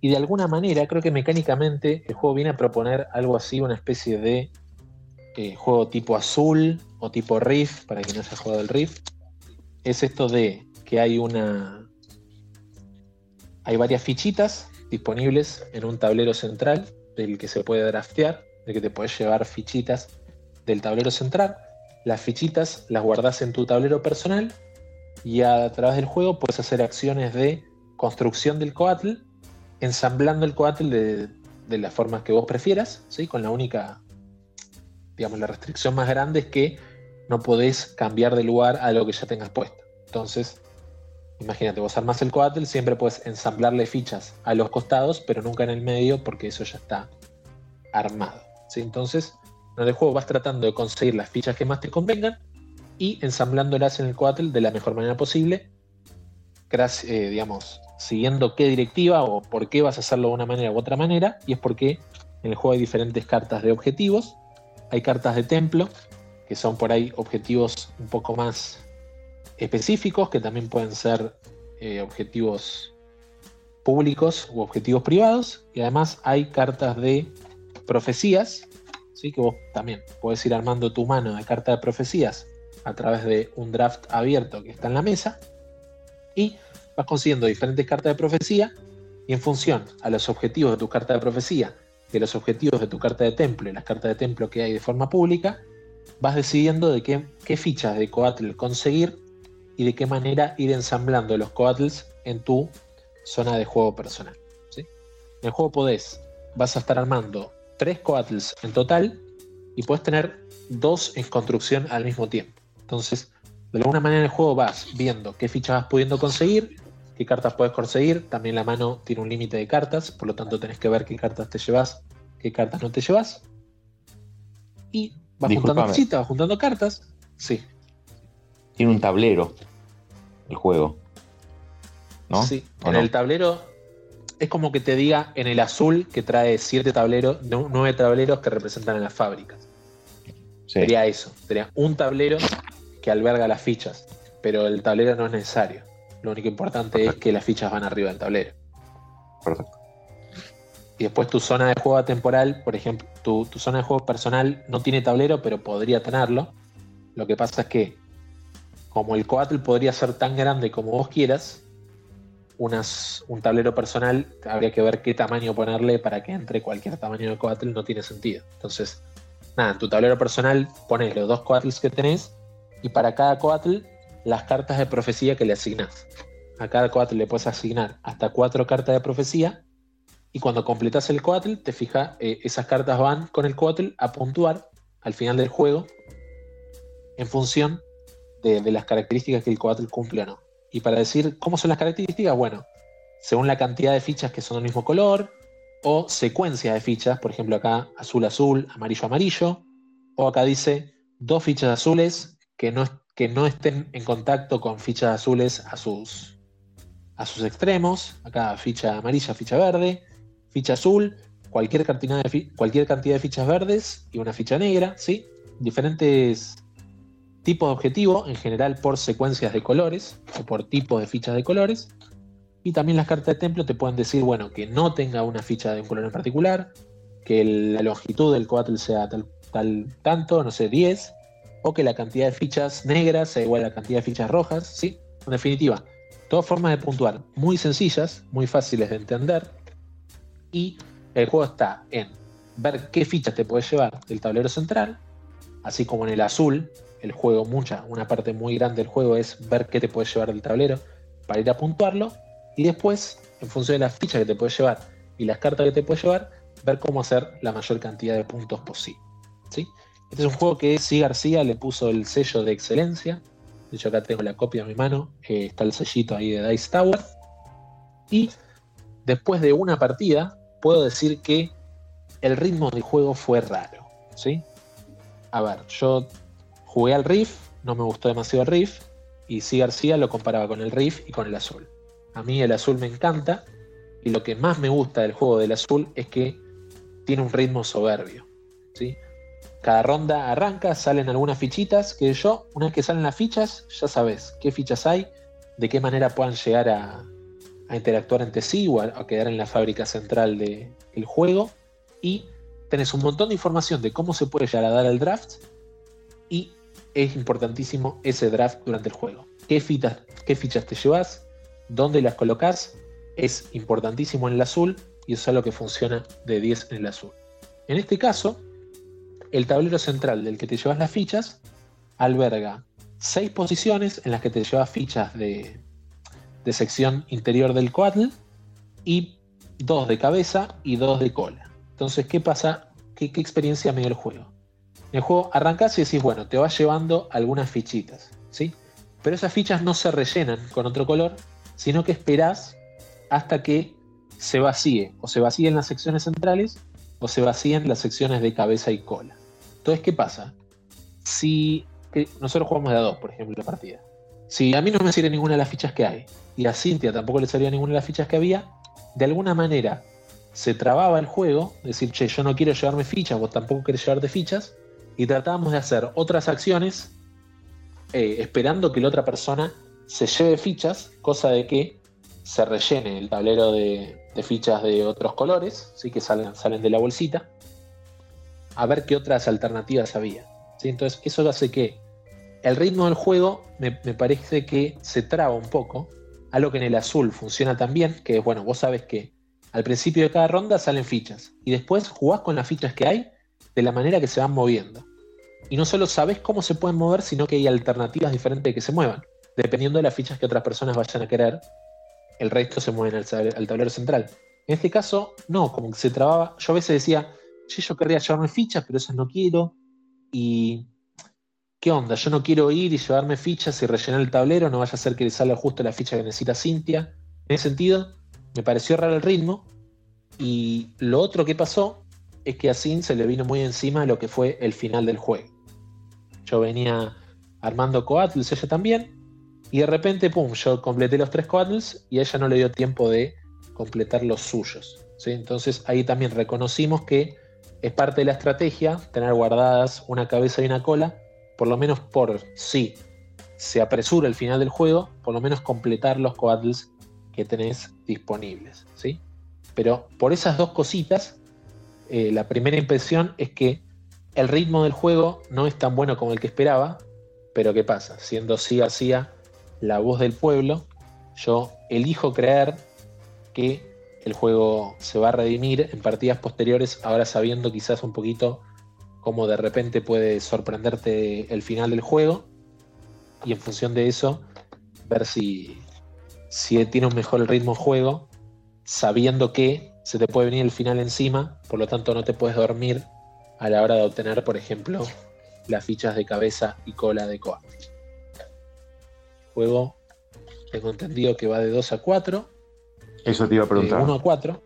y de alguna manera creo que mecánicamente el juego viene a proponer algo así, una especie de eh, juego tipo azul o tipo Riff, para quien no haya jugado el Riff, es esto de que hay una. Hay varias fichitas disponibles en un tablero central del que se puede draftear, del que te puedes llevar fichitas del tablero central. Las fichitas las guardas en tu tablero personal y a través del juego puedes hacer acciones de construcción del coatl, ensamblando el coatl de, de las formas que vos prefieras, ¿sí? con la única, digamos, la restricción más grande es que no podés cambiar de lugar a lo que ya tengas puesto. Entonces, imagínate, vos armás el coatl, siempre puedes ensamblarle fichas a los costados, pero nunca en el medio porque eso ya está armado. Entonces, en el juego vas tratando de conseguir las fichas que más te convengan y ensamblándolas en el coatl de la mejor manera posible, eh, digamos, siguiendo qué directiva o por qué vas a hacerlo de una manera u otra manera, y es porque en el juego hay diferentes cartas de objetivos, hay cartas de templo, que son por ahí objetivos un poco más específicos, que también pueden ser eh, objetivos públicos u objetivos privados, y además hay cartas de profecías, ¿sí? que vos también podés ir armando tu mano de carta de profecías a través de un draft abierto que está en la mesa, y vas consiguiendo diferentes cartas de profecía, y en función a los objetivos de tu carta de profecía, de los objetivos de tu carta de templo y las cartas de templo que hay de forma pública, vas decidiendo de qué, fichas de coatl conseguir y de qué manera ir ensamblando los coatls en tu zona de juego personal. En el juego podés, vas a estar armando tres coatls en total y puedes tener dos en construcción al mismo tiempo. Entonces, de alguna manera en el juego vas viendo qué fichas vas pudiendo conseguir, qué cartas puedes conseguir. También la mano tiene un límite de cartas, por lo tanto tenés que ver qué cartas te llevas, qué cartas no te llevas. Y vas juntando fichitas, vas juntando cartas. Sí, Tiene un tablero el juego. ¿No? Sí, ¿O en no? el tablero es como que te diga en el azul que trae siete tableros, no, nueve tableros que representan a las fábricas. Sí. Sería eso, sería un tablero que alberga las fichas, pero el tablero no es necesario. Lo único importante es que las fichas van arriba del tablero. Perfecto. Y después tu zona de juego temporal, por ejemplo, tu, tu zona de juego personal no tiene tablero, pero podría tenerlo. Lo que pasa es que, como el coatl podría ser tan grande como vos quieras, unas, un tablero personal, habría que ver qué tamaño ponerle para que entre cualquier tamaño de coatl, no tiene sentido. Entonces, nada, en tu tablero personal pones los dos coatls que tenés y para cada coatl las cartas de profecía que le asignás. A cada coatl le puedes asignar hasta cuatro cartas de profecía y cuando completas el coatl, te fijas, eh, esas cartas van con el coatl a puntuar al final del juego en función de, de las características que el coatl cumple o no. Y para decir cómo son las características, bueno, según la cantidad de fichas que son del mismo color, o secuencia de fichas, por ejemplo acá azul azul, amarillo amarillo, o acá dice dos fichas azules que no, que no estén en contacto con fichas azules a sus, a sus extremos, acá ficha amarilla, ficha verde, ficha azul, cualquier cantidad de, cualquier cantidad de fichas verdes y una ficha negra, ¿sí? Diferentes tipos de objetivo, en general por secuencias de colores o por tipos de fichas de colores. Y también las cartas de templo te pueden decir, bueno, que no tenga una ficha de un color en particular, que la longitud del coatl sea tal, tal tanto, no sé, 10, o que la cantidad de fichas negras sea igual a la cantidad de fichas rojas, ¿sí? En definitiva, todas formas de puntuar muy sencillas, muy fáciles de entender, y el juego está en ver qué fichas te puedes llevar del tablero central, así como en el azul, el juego, mucha, una parte muy grande del juego es ver qué te puedes llevar del tablero para ir a puntuarlo, y después, en función de las fichas que te puedes llevar y las cartas que te puedes llevar, ver cómo hacer la mayor cantidad de puntos posible. ¿sí? Este es un juego que sí García le puso el sello de excelencia. De hecho, acá tengo la copia en mi mano. Eh, está el sellito ahí de Dice Tower. Y después de una partida, puedo decir que el ritmo del juego fue raro. ¿sí? A ver, yo jugué al Riff, no me gustó demasiado el Riff. Y sí García lo comparaba con el Riff y con el azul. A mí el azul me encanta. Y lo que más me gusta del juego del azul es que tiene un ritmo soberbio. ¿sí? Cada ronda arranca, salen algunas fichitas que yo, una vez que salen las fichas, ya sabes qué fichas hay, de qué manera puedan llegar a, interactuar entre sí o a, quedar en la fábrica central del juego. Y tenés un montón de información de cómo se puede llegar a dar el draft. Y es importantísimo ese draft durante el juego. ¿Qué qué fichas te llevas? ¿Dónde las colocas? Es importantísimo en el azul y eso es lo que funciona de 10 en el azul. En este caso, el tablero central del que te llevas las fichas alberga seis posiciones en las que te llevas fichas de, sección interior del coatl y dos de cabeza y dos de cola. Entonces, ¿qué pasa? ¿Qué, experiencia me dio el juego? En el juego arrancas y decís, bueno, te vas llevando algunas fichitas, ¿sí? Pero esas fichas no se rellenan con otro color, sino que esperás hasta que se vacíe, o se vacíen las secciones centrales, o se vacíen las secciones de cabeza y cola. Entonces, ¿qué pasa? Si nosotros jugamos de a dos, por ejemplo, la partida. Si a mí no me sirve ninguna de las fichas que hay, y a Cintia tampoco le salía ninguna de las fichas que había, de alguna manera se trababa el juego, decir, che, yo no quiero llevarme fichas, vos tampoco querés llevarte fichas, y tratábamos de hacer otras acciones eh, esperando que la otra persona se lleve fichas, cosa de que se rellene el tablero de, fichas de otros colores, ¿sí? que salen, salen de la bolsita, a ver qué otras alternativas había. ¿sí? Entonces eso hace que el ritmo del juego me, parece que se traba un poco. Algo que en el azul funciona también, que es bueno, vos sabes que al principio de cada ronda salen fichas y después jugás con las fichas que hay de la manera que se van moviendo. Y no solo sabes cómo se pueden mover, sino que hay alternativas diferentes de que se muevan. Dependiendo de las fichas que otras personas vayan a querer, el resto se mueven al, tablero central. En este caso, no, como que se trababa. Yo a veces decía, yo querría llevarme fichas, pero esas no quiero. Y. ¿Qué onda? Yo no quiero ir y llevarme fichas y rellenar el tablero, no vaya a ser que le salga justo la ficha que necesita Cintia. En ese sentido, me pareció raro el ritmo. Y lo otro que pasó es que a Sin se le vino muy encima lo que fue el final del juego. Yo venía armando coatls, ella también, y de repente, pum, yo completé los tres coatls y a ella no le dio tiempo de completar los suyos. ¿sí? Entonces ahí también reconocimos que es parte de la estrategia tener guardadas una cabeza y una cola, por lo menos por si se apresura el final del juego, por lo menos completar los coatls que tenés disponibles. ¿sí? Pero por esas dos cositas, eh, la primera impresión es que el ritmo del juego no es tan bueno como el que esperaba, pero ¿qué pasa? Siendo sí hacía la voz del pueblo, yo elijo creer que el juego se va a redimir en partidas posteriores, ahora sabiendo quizás un poquito cómo de repente puede sorprenderte el final del juego y en función de eso ver si, si tiene un mejor ritmo juego, sabiendo que se te puede venir el final encima, por lo tanto no te puedes dormir a la hora de obtener, por ejemplo, las fichas de cabeza y cola de Koa. Juego, tengo entendido que va de 2 a 4 eso te iba a preguntar. De 1 a 4.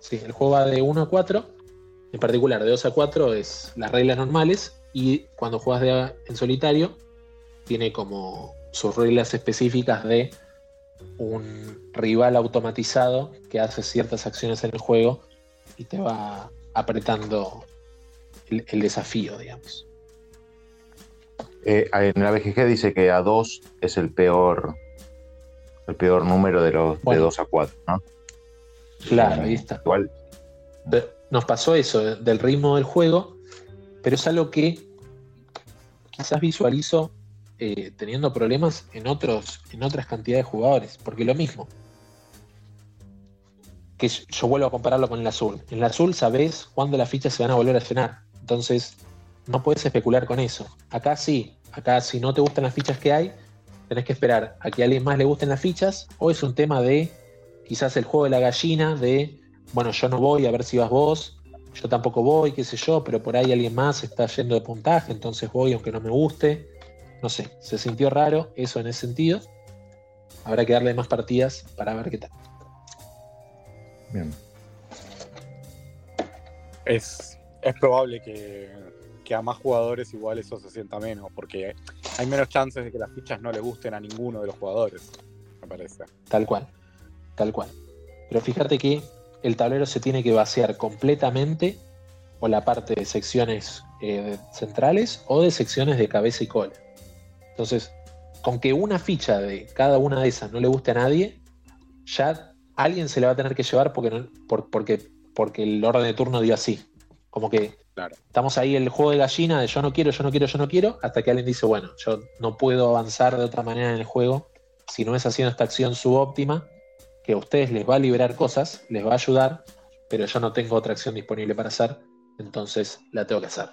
Sí, el juego va de 1 a 4. En particular, de 2 a 4 es las reglas normales. Y cuando juegas en solitario, tiene como sus reglas específicas de un rival automatizado que hace ciertas acciones en el juego y te va apretando el, desafío, digamos. Eh, en la BGG dice que a 2 es el peor el peor número de los de 2 a 4, ¿no? Claro, ahí está. Igual. Nos pasó eso del ritmo del juego, pero es algo que quizás visualizo eh, teniendo problemas en otros, en otras cantidades de jugadores, porque lo mismo. Que yo vuelvo a compararlo con el azul. En el azul sabes cuándo las fichas se van a volver a llenar. Entonces, no puedes especular con eso. Acá sí. Acá si no te gustan las fichas que hay, tenés que esperar a que a alguien más le gusten las fichas, o es un tema de quizás el juego de la gallina, de, bueno, yo no voy a ver si vas vos, yo tampoco voy, qué sé yo, pero por ahí alguien más está yendo de puntaje, entonces voy aunque no me guste. No sé, se sintió raro eso en ese sentido. Habrá que darle más partidas para ver qué tal. Bien. Es, es probable que que a más jugadores igual eso se sienta menos, porque hay menos chances de que las fichas no le gusten a ninguno de los jugadores, me parece. Tal cual, tal cual. Pero fíjate que el tablero se tiene que vaciar completamente o la parte de secciones eh, centrales o de secciones de cabeza y cola. Entonces, con que una ficha de cada una de esas no le guste a nadie, ya alguien se le va a tener que llevar porque, porque, porque el orden de turno dio así. Como que Estamos ahí el juego de gallina de yo no quiero, yo no quiero, yo no quiero, hasta que alguien dice, bueno, yo no puedo avanzar de otra manera en el juego si no es haciendo esta acción subóptima, que a ustedes les va a liberar cosas, les va a ayudar, pero yo no tengo otra acción disponible para hacer, entonces la tengo que hacer.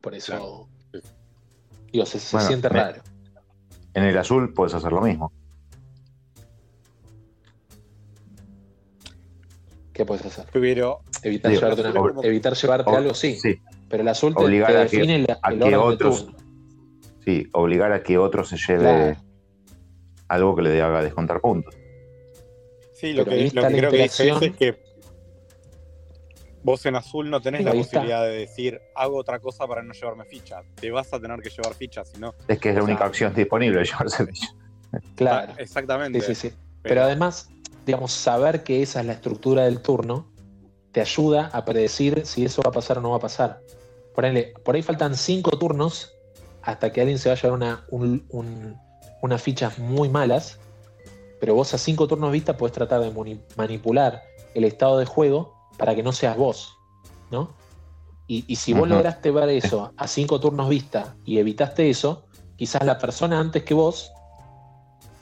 Por eso, digo, se, siente raro. En el azul puedes hacer lo mismo. ¿Qué puedes hacer? Pero Evitar, llevarte, algo, sí, Pero el azul te, obligar define a que, otros, Sí, obligar a que otro se lleve algo que le haga descontar puntos. Sí, lo que, creo que dice es que vos en azul no tenés la posibilidad de decir hago otra cosa para no llevarme ficha. Te vas a tener que llevar ficha, si no. Es que es la única opción disponible [LAUGHS] llevarse ficha. Claro. Ah, exactamente. Sí, sí, sí. Pero además, digamos, saber que esa es la estructura del turno te ayuda a predecir si eso va a pasar o no va a pasar. Por ahí, por ahí faltan cinco turnos hasta que alguien se vaya a una, unas fichas muy malas, pero vos a cinco turnos vista podés tratar de manipular el estado de juego para que no seas vos, ¿no? Y, si vos lograste ver eso a cinco turnos vista y evitaste eso, quizás la persona antes que vos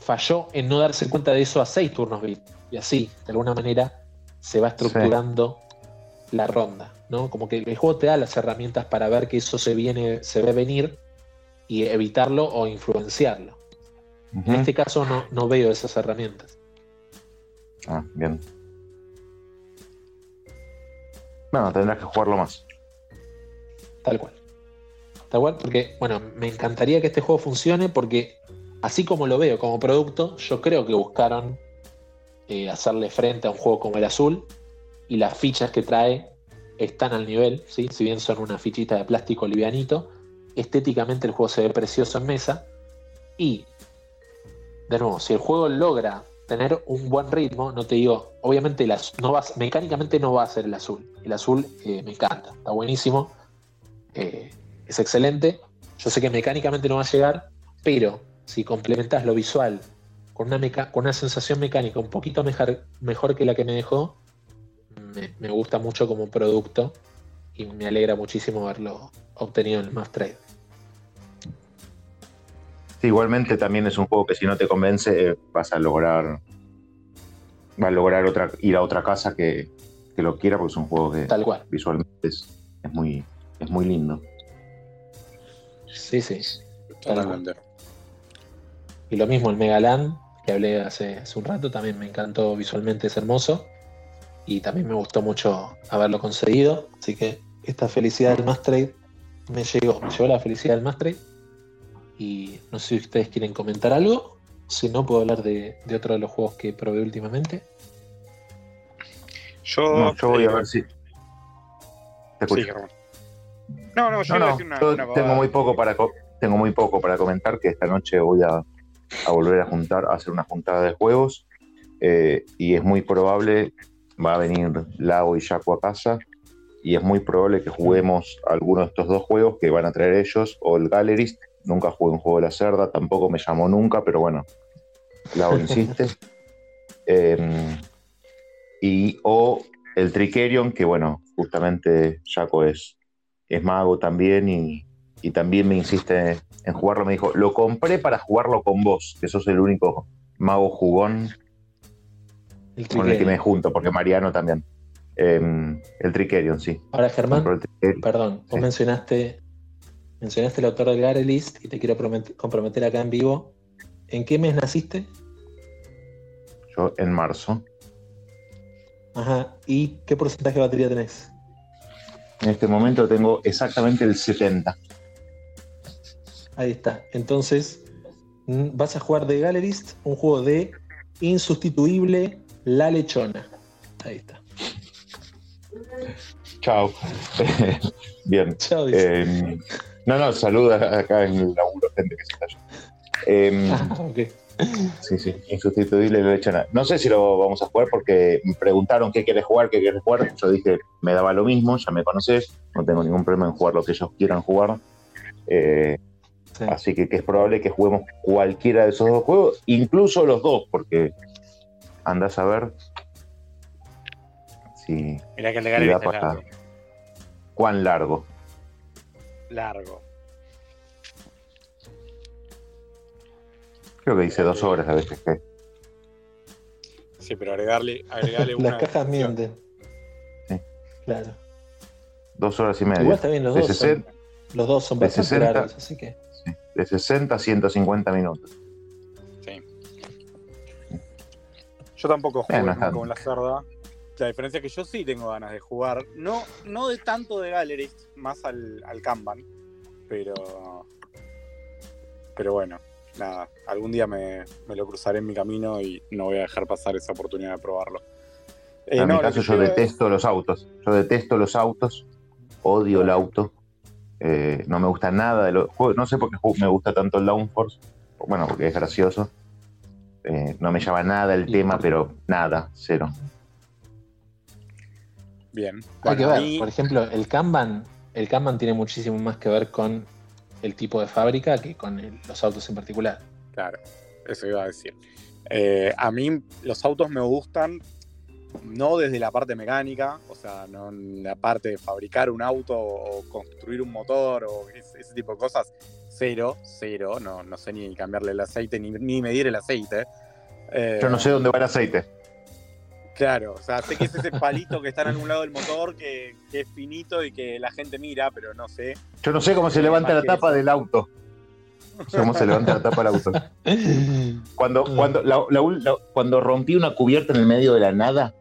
falló en no darse cuenta de eso a seis turnos vista. Y así, de alguna manera, se va estructurando la ronda, ¿no? Como que el juego te da las herramientas para ver que eso se viene, se ve venir y evitarlo o influenciarlo. En este caso no, no veo esas herramientas. Ah, bien. Bueno, tendrás que jugarlo más. Tal cual. Tal cual, porque, bueno, me encantaría que este juego funcione porque, así como lo veo como producto, yo creo que buscaron eh, hacerle frente a un juego como el azul y las fichas que trae están al nivel, ¿sí? si bien son una fichita de plástico livianito, estéticamente el juego se ve precioso en mesa y, de nuevo, si el juego logra tener un buen ritmo, no te digo, obviamente no va, mecánicamente no va a ser el azul, el azul eh, me encanta, está buenísimo, eh, es excelente, yo sé que mecánicamente no va a llegar, pero si complementas lo visual con una, con una sensación mecánica un poquito mejor, mejor que la que me dejó, me, gusta mucho como producto y me alegra muchísimo haberlo obtenido en el Más Trade. Sí, igualmente también es un juego que si no te convence eh, vas a lograr va a lograr otra ir a otra casa que, que lo quiera porque es un juego que Tal cual. visualmente es, es muy es muy lindo. Sí, sí. Totalmente. Y lo mismo el Megaland, que hablé hace, hace un rato, también me encantó visualmente, es hermoso. Y también me gustó mucho haberlo conseguido. Así que esta felicidad del Mass Trade me llegó. Me llegó la felicidad del Mass Trade. Y no sé si ustedes quieren comentar algo. Si no, puedo hablar de, de otro de los juegos que probé últimamente. Yo, No, yo voy a eh, ver si te escucho. No, no, yo No, a no, decir una, yo una tengo muy poco para tengo muy poco para comentar que esta noche voy a, a volver a juntar a hacer una juntada de juegos eh, y es muy probable va a venir Lago y Jaco a casa y es muy probable que juguemos alguno de estos dos juegos que van a traer ellos o el Gallerist nunca jugué un juego de la cerda tampoco me llamó nunca pero bueno Lago insiste. [LAUGHS] Eh, y o el Tricerion que bueno justamente Jaco es es mago también y, y también me insiste en jugarlo. Me dijo, lo compré para jugarlo con vos, que sos el único mago jugón El con el que Trickerion. me junto, porque Mariano también. Eh, el Tricerion, sí. Ahora, Germán, perdón, vos Sí. mencionaste, mencionaste el autor del Gare List y te quiero promet- comprometer acá en vivo. ¿En qué mes naciste? Yo en marzo. Ajá. ¿Y qué porcentaje de batería tenés? En este momento tengo exactamente el 70. Ahí está. Entonces, mm, vas a jugar de Gallerist, un juego de insustituible La Lechona. Ahí está. Chao. [LAUGHS] Bien. Chao, dice. Eh, no, no, saluda acá en el laburo, gente que se está. Eh, [LAUGHS] Ah, ok. Sí, sí, insustituible la lechona. No sé si lo vamos a jugar porque me preguntaron qué querés jugar, qué querés jugar. Yo dije, me daba lo mismo, ya me conocés, no tengo ningún problema en jugar lo que ellos quieran jugar. Eh, Sí. así que, que es probable que juguemos cualquiera de esos dos juegos, incluso los dos, porque andás a ver si, Mirá que el si es largo. cuán largo. largo. Creo que dice dos horas a veces. que- Sí, pero agregarle, agregarle [LAUGHS] una. Las cajas mienten. Sí. Claro. Dos horas y media. Igual está bien, los de, dos. Son, 60, los dos son bastante 60. largos, así que. De 60 a 150 minutos. Sí. Yo tampoco nunca tanto. con la cerda. La diferencia es que yo sí tengo ganas de jugar. No, no de tanto de Gallerist, más al, al Kanban. Pero. Pero bueno, nada. Algún día me, me lo cruzaré en mi camino y no voy a dejar pasar esa oportunidad de probarlo. Eh, en no, mi caso yo es- detesto los autos. Yo detesto los autos. Odio el auto. Eh, no me gusta nada de los juegos. No sé por qué me gusta tanto el Downforce. Bueno, porque es gracioso. Eh, no me llama nada el tema, pero nada, cero. Bien. Hay que ver, por ejemplo, el Kanban, el Kanban tiene muchísimo más que ver con el tipo de fábrica que con el- los autos en particular. Claro, eso iba a decir. Eh, a mí los autos me gustan, no desde la parte mecánica, o sea, no la parte de fabricar un auto o construir un motor o ese, ese tipo de cosas. Cero, cero, no, no sé ni cambiarle el aceite ni, ni medir el aceite. Eh, Yo no sé dónde va el aceite. Claro, o sea, sé que es ese palito que está en algún lado del motor que, que es finito y que la gente mira, pero no sé. Yo no sé cómo se Eh, levanta la tapa del auto. Cómo se levanta la tapa. Cuando, rompí una cubierta en el medio de la nada,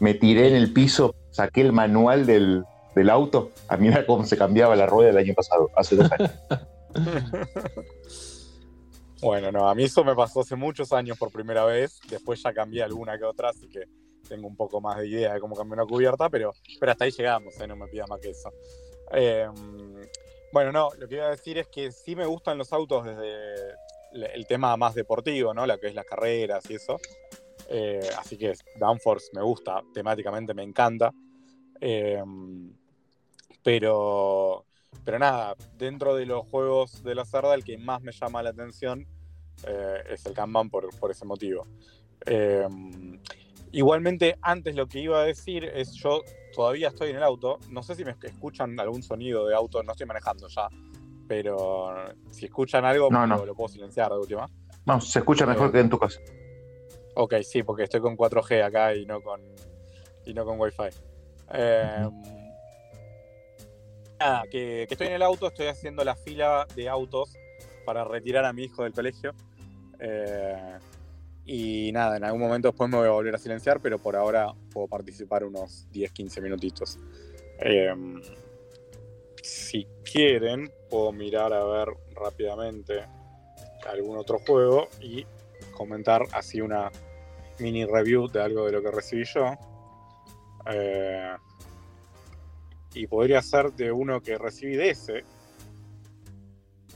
me tiré en el piso, saqué el manual del, auto. A mirar cómo se cambiaba la rueda el año pasado, hace dos años. Bueno, no, a mí eso me pasó hace muchos años por primera vez. Después ya cambié alguna que otra, así que tengo un poco más de idea de cómo cambiar una cubierta, pero, pero hasta ahí llegamos, ¿eh? no me pida más que eso. Eh, bueno, no, lo que iba a decir es que sí me gustan los autos desde el, tema más deportivo, ¿no? Lo que es las carreras y eso. Eh, así que Downforce me gusta, temáticamente me encanta. Eh, pero, pero nada, dentro de los juegos de la cerda, el que más me llama la atención eh, es el Kanban por, por ese motivo. Eh, igualmente, antes lo que iba a decir es yo todavía estoy en el auto, no sé si me escuchan algún sonido de auto, no estoy manejando ya, pero si escuchan algo, No, lo, no. lo puedo silenciar de última. No, se escucha mejor Eh. que en tu casa. Ok, sí, porque estoy con 4G acá y no con, y no con Wi-Fi. Eh, nada, que, que estoy en el auto, estoy haciendo la fila de autos para retirar a mi hijo del colegio. Eh, y nada, en algún momento después me voy a volver a silenciar, pero por ahora puedo participar unos 10, 15 minutitos. Eh, si quieren, puedo mirar a ver rápidamente algún otro juego y comentar así una mini review de algo de lo que recibí yo. Eh, y podría ser de uno que recibí de ese,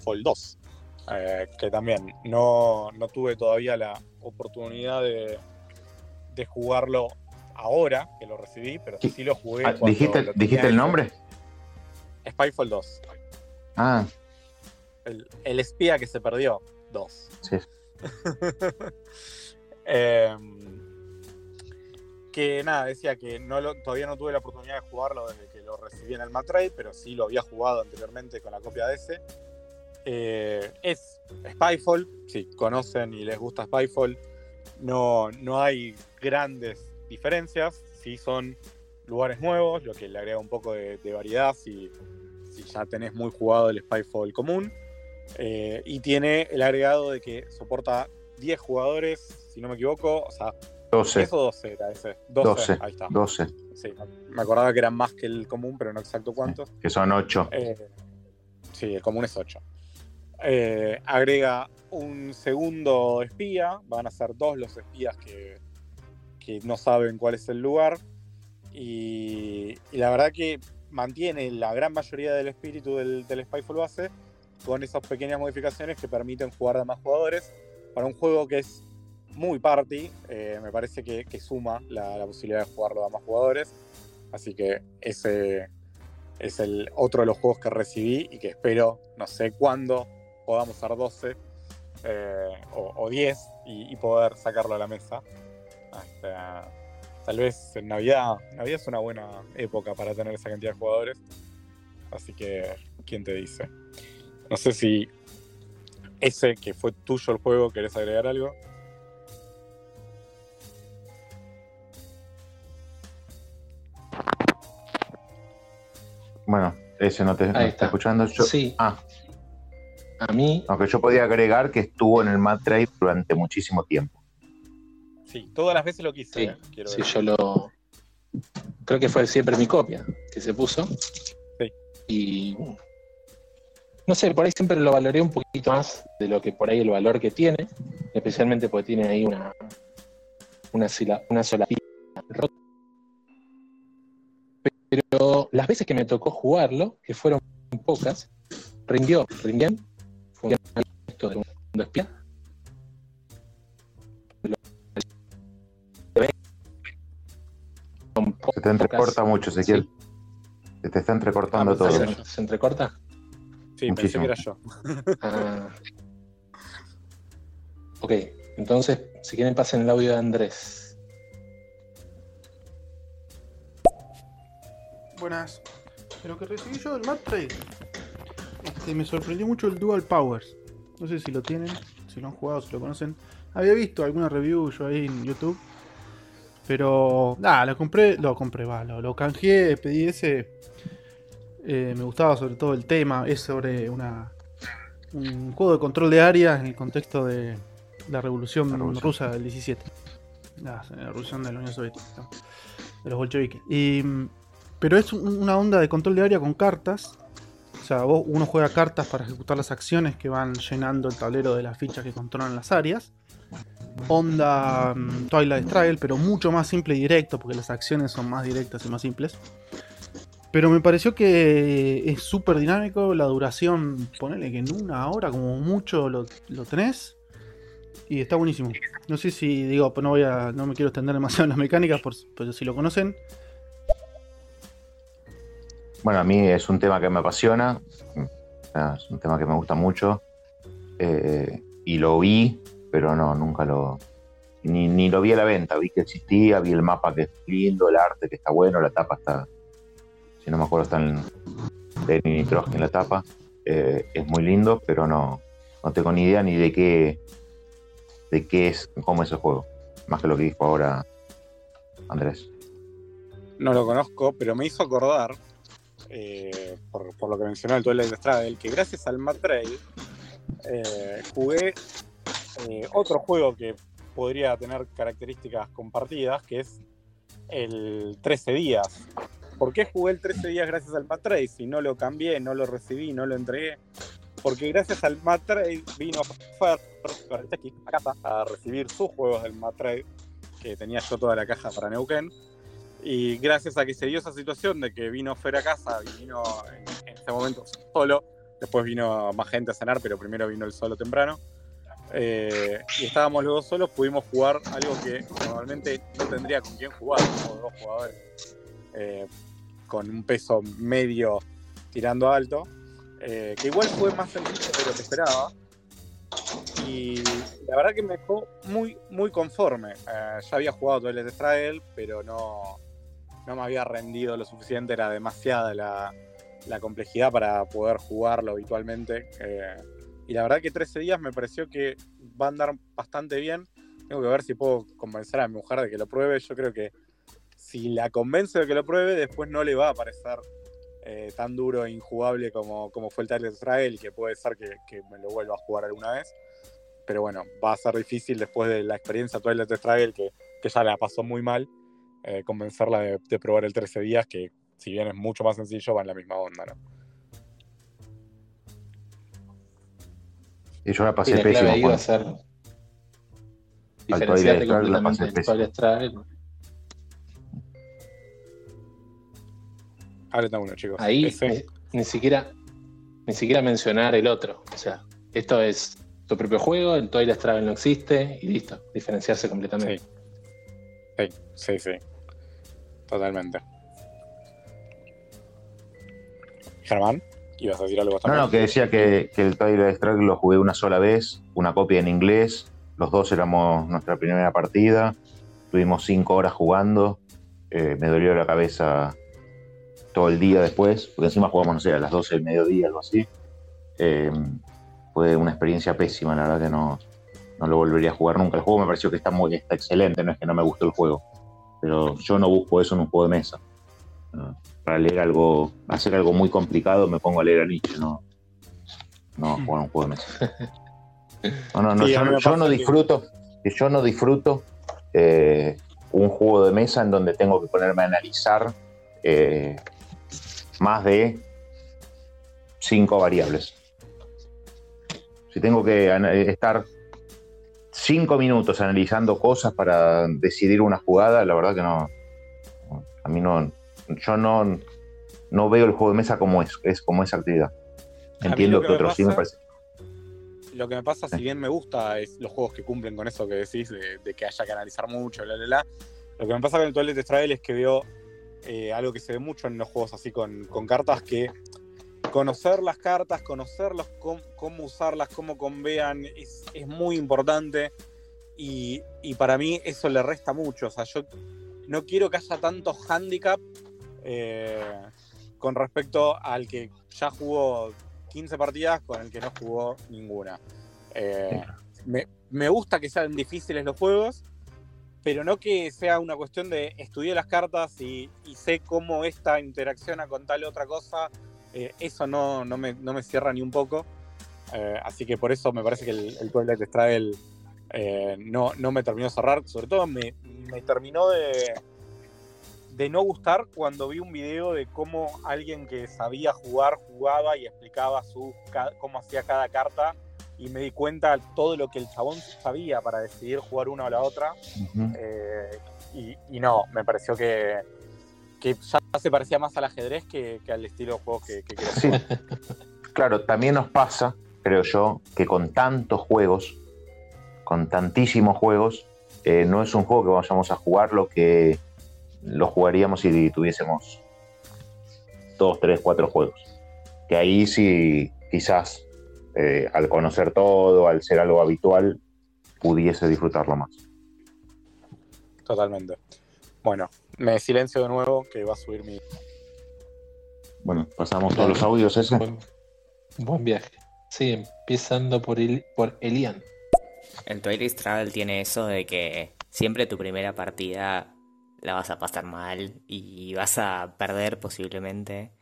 Fall 2. eh, que también no, no tuve todavía la oportunidad de, de jugarlo ahora que lo recibí, pero sí lo jugué. Ah, ¿Dijiste, lo ¿dijiste el nombre? Spyfall 2. Ah, El, el espía que se perdió. 2. sí. [LAUGHS] Eh, que nada, decía que no lo- todavía no tuve la oportunidad de jugarlo desde que lo recibí en el Matrade, pero sí lo había jugado anteriormente con la copia de ese. Eh, es Spyfall, si conocen y les gusta Spyfall, no, no hay grandes diferencias, sí son lugares nuevos, lo que le agrega un poco de, de variedad si, si ya tenés muy jugado el Spyfall común. Eh, y tiene el agregado de que soporta 10 jugadores, si no me equivoco, o sea, 12. 10 o 12 era ese. 12, 12. ahí está. 12. Sí, me acordaba que eran más que el común, pero no exacto cuántos. Que son 8. Eh, sí, el común es 8. Agrega un segundo espía, van a ser dos los espías que, que no saben cuál es el lugar. Y, la verdad que mantiene la gran mayoría del espíritu del, del Spyfall base con esas pequeñas modificaciones que permiten jugar a más jugadores para un juego que es muy party. eh, me parece que, suma la, la posibilidad de jugarlo a más jugadores. Así que ese es el otro de los juegos que recibí y que espero, no sé cuándo, podamos ser 12 eh, o, o 10 y, y poder sacarlo a la mesa. Hasta- tal vez en Navidad, Navidad es una buena época para tener esa cantidad de jugadores. Así que, ¿quién te dice? No sé si ese que fue tuyo el juego, ¿querés agregar algo? Bueno, ese no te, no Ahí está está. escuchando. Yo, Sí. Ah, A mí, aunque yo podía agregar que estuvo en el Mad Trade durante muchísimo tiempo. Sí, todas las veces lo quise. sí, eh, quiero sí, decir. yo lo. Creo que fue siempre mi copia que se puso. Sí. Y. No sé, por ahí siempre lo valoré un poquito más de lo que por ahí el valor que tiene, especialmente porque tiene ahí una. Una, sila- una sola pila rota. Pero las veces que me tocó jugarlo, que fueron pocas, rindió, rindió. Esto mundo espía. Se te entrecorta mucho, Ezequiel. Se te está entrecortando Ah, todo. pensé ¿Se, se entrecorta? Sí, pensé Muchísimo. que era yo. Ah. Ok, entonces, si quieren pasen el audio de Andrés. Buenas. De lo que recibí yo del Trade, me sorprendió mucho el Dual Powers. No sé si lo tienen, si lo han jugado, si lo conocen. Había visto alguna review yo ahí en YouTube. Pero, nada, lo compré, lo compré, va, lo, lo canjeé, pedí ese. Eh, me gustaba sobre todo el tema, es sobre una un juego de control de área en el contexto de la revolución La revolución. rusa del 17. La, la revolución de la Unión Soviética, de los bolcheviques. Y, pero es un- una onda de control de área con cartas. Sea, vos- uno juega cartas para ejecutar las acciones que van llenando el tablero de las fichas que controlan las áreas. Onda mm, Twilight Struggle, pero mucho más simple y directo, porque las acciones son más directas y más simples. Pero me pareció que es súper dinámico. La duración, ponele que en una hora, como mucho, lo, lo tenés. Y está buenísimo. No sé si, digo, no voy a. No me quiero extender demasiado en las mecánicas, por, pero si lo conocen. Bueno, a mí es un tema que me apasiona, es un tema que me gusta mucho eh, y lo vi, pero no, nunca lo... Ni, ni lo vi a la venta, vi que existía, vi el mapa que es lindo, el arte que está bueno, la tapa está, si no me acuerdo, está en Lenin y Trotsky en la tapa. Eh, es muy lindo, pero no, no tengo ni idea ni de qué, de qué es, cómo es el juego. Más que lo que dijo ahora Andrés. No lo conozco, pero me hizo acordar, eh, por, lo que mencionó el Twilight Struggle, que gracias al Mad eh, jugué eh, otro juego que podría tener características compartidas, que es el 13 días. ¿Por qué jugué el 13 días gracias al Mad? Si no lo cambié, no lo recibí, no lo entregué. Porque gracias al Mad vino a casa a recibir sus juegos del Mad que tenía yo toda la caja para Neuquén. Y gracias a que se dio esa situación de que vino Fer a casa vino en, en ese momento solo, después vino más gente a cenar, pero primero vino el solo temprano. eh, y estábamos los dos solos, pudimos jugar algo que normalmente no tendría con quién jugar, como dos jugadores, eh, con un peso medio tirando alto, eh, que igual fue más sencillo de lo que esperaba. Y la verdad que me dejó muy, muy conforme. Ya había jugado Twilight Struggle, pero no, no me había rendido lo suficiente, era demasiada la, complejidad para poder jugarlo habitualmente. eh, y la verdad que 13 días me pareció que va a andar bastante bien. Tengo que ver si puedo convencer a mi mujer de que lo pruebe. Yo creo que si la convenzo de que lo pruebe, después no le va a parecer eh, tan duro e injugable como, como fue el Twilight Struggle, que puede ser que, que me lo vuelva a jugar alguna vez. Pero bueno, va a ser difícil después de la experiencia Twilight Struggle, que, que ya la pasó muy mal, eh, convencerla de, de probar el 13 días, que si bien es mucho más sencillo, va en la misma onda, ¿no? Y yo la Y pasé la clave pésimo. con- a ser diferenciarte completamente pasé del Struggle. Hablen de uno, chicos. Ahí Ese- ni, siquiera ni siquiera mencionar el otro. O sea, esto es tu propio juego, el Twilight Struggle no existe y listo, diferenciarse completamente. Sí, sí, sí. Totalmente. Germán, ¿ibas a decir algo No, también? no, que decía que, que el Twilight Struggle lo jugué una sola vez, una copia en inglés. Los dos éramos nuestra primera partida. Tuvimos cinco horas jugando. eh, me dolió la cabeza todo el día después, porque encima jugamos, no sé, a las 12 del mediodía, algo así. Eh, fue una experiencia pésima, la verdad que no, no lo volvería a jugar nunca. El juego me pareció que está muy está excelente, no es que no me gustó el juego. Pero yo no busco eso en un juego de mesa. No, para leer algo, hacer algo muy complicado, me pongo a leer a Nietzsche, no, no a jugar un juego de mesa. [LAUGHS] No, no, no, Sí, yo, no- yo disfruto, yo no disfruto eh, un juego de mesa en donde tengo que ponerme a analizar eh, más de cinco variables. Si tengo que ana- estar cinco minutos analizando cosas para decidir una jugada, la verdad que no. A mí no. Yo no, no veo el juego de mesa como es, es como esa actividad. Entiendo que, que otros sí me parece. Lo que me pasa, si bien me gusta, es los juegos que cumplen con eso que decís, de, de que haya que analizar mucho, bla, bla, bla. Lo que me pasa con el Toilet Struggle es que veo eh, algo que se ve mucho en los juegos así con, con cartas, que conocer las cartas, conocerlos, cómo, cómo usarlas, cómo convean, es, es muy importante. Y, y para mí eso le resta mucho. O sea, yo no quiero que haya tantos handicap eh, con respecto al que ya jugó 15 partidas con el que no jugó ninguna. Eh, me, me gusta que sean difíciles los juegos, pero no que sea una cuestión de estudiar las cartas y, y sé cómo esta interacciona con tal otra cosa. Eh, eso no, no, me, no me cierra ni un poco. Eh, así que por eso me parece que el, el Twilight Struggle eh, no, no me terminó de cerrar. Sobre todo me, me terminó de, de no gustar cuando vi un video de cómo alguien que sabía jugar jugaba y explicaba su, cómo hacía cada carta y me di cuenta todo lo que el chabón sabía para decidir jugar una o la otra eh, y no, me pareció que, que ya se parecía más al ajedrez que, que al estilo de juego que, que quería Sí. Claro, también nos pasa, creo yo, que con tantos juegos, con tantísimos juegos, eh, no es un juego que vayamos a jugar lo que lo jugaríamos si tuviésemos dos, tres, cuatro juegos. Que ahí sí, quizás, eh, al conocer todo, al ser algo habitual, pudiese disfrutarlo más. Totalmente. Bueno, me silencio de nuevo que va a subir mi. Bueno, pasamos todos los audios ese. Bueno, Buen viaje. Sí, empezando por, el, por Elian. El Twilight Travel tiene eso de que siempre tu primera partida la vas a pasar mal y vas a perder posiblemente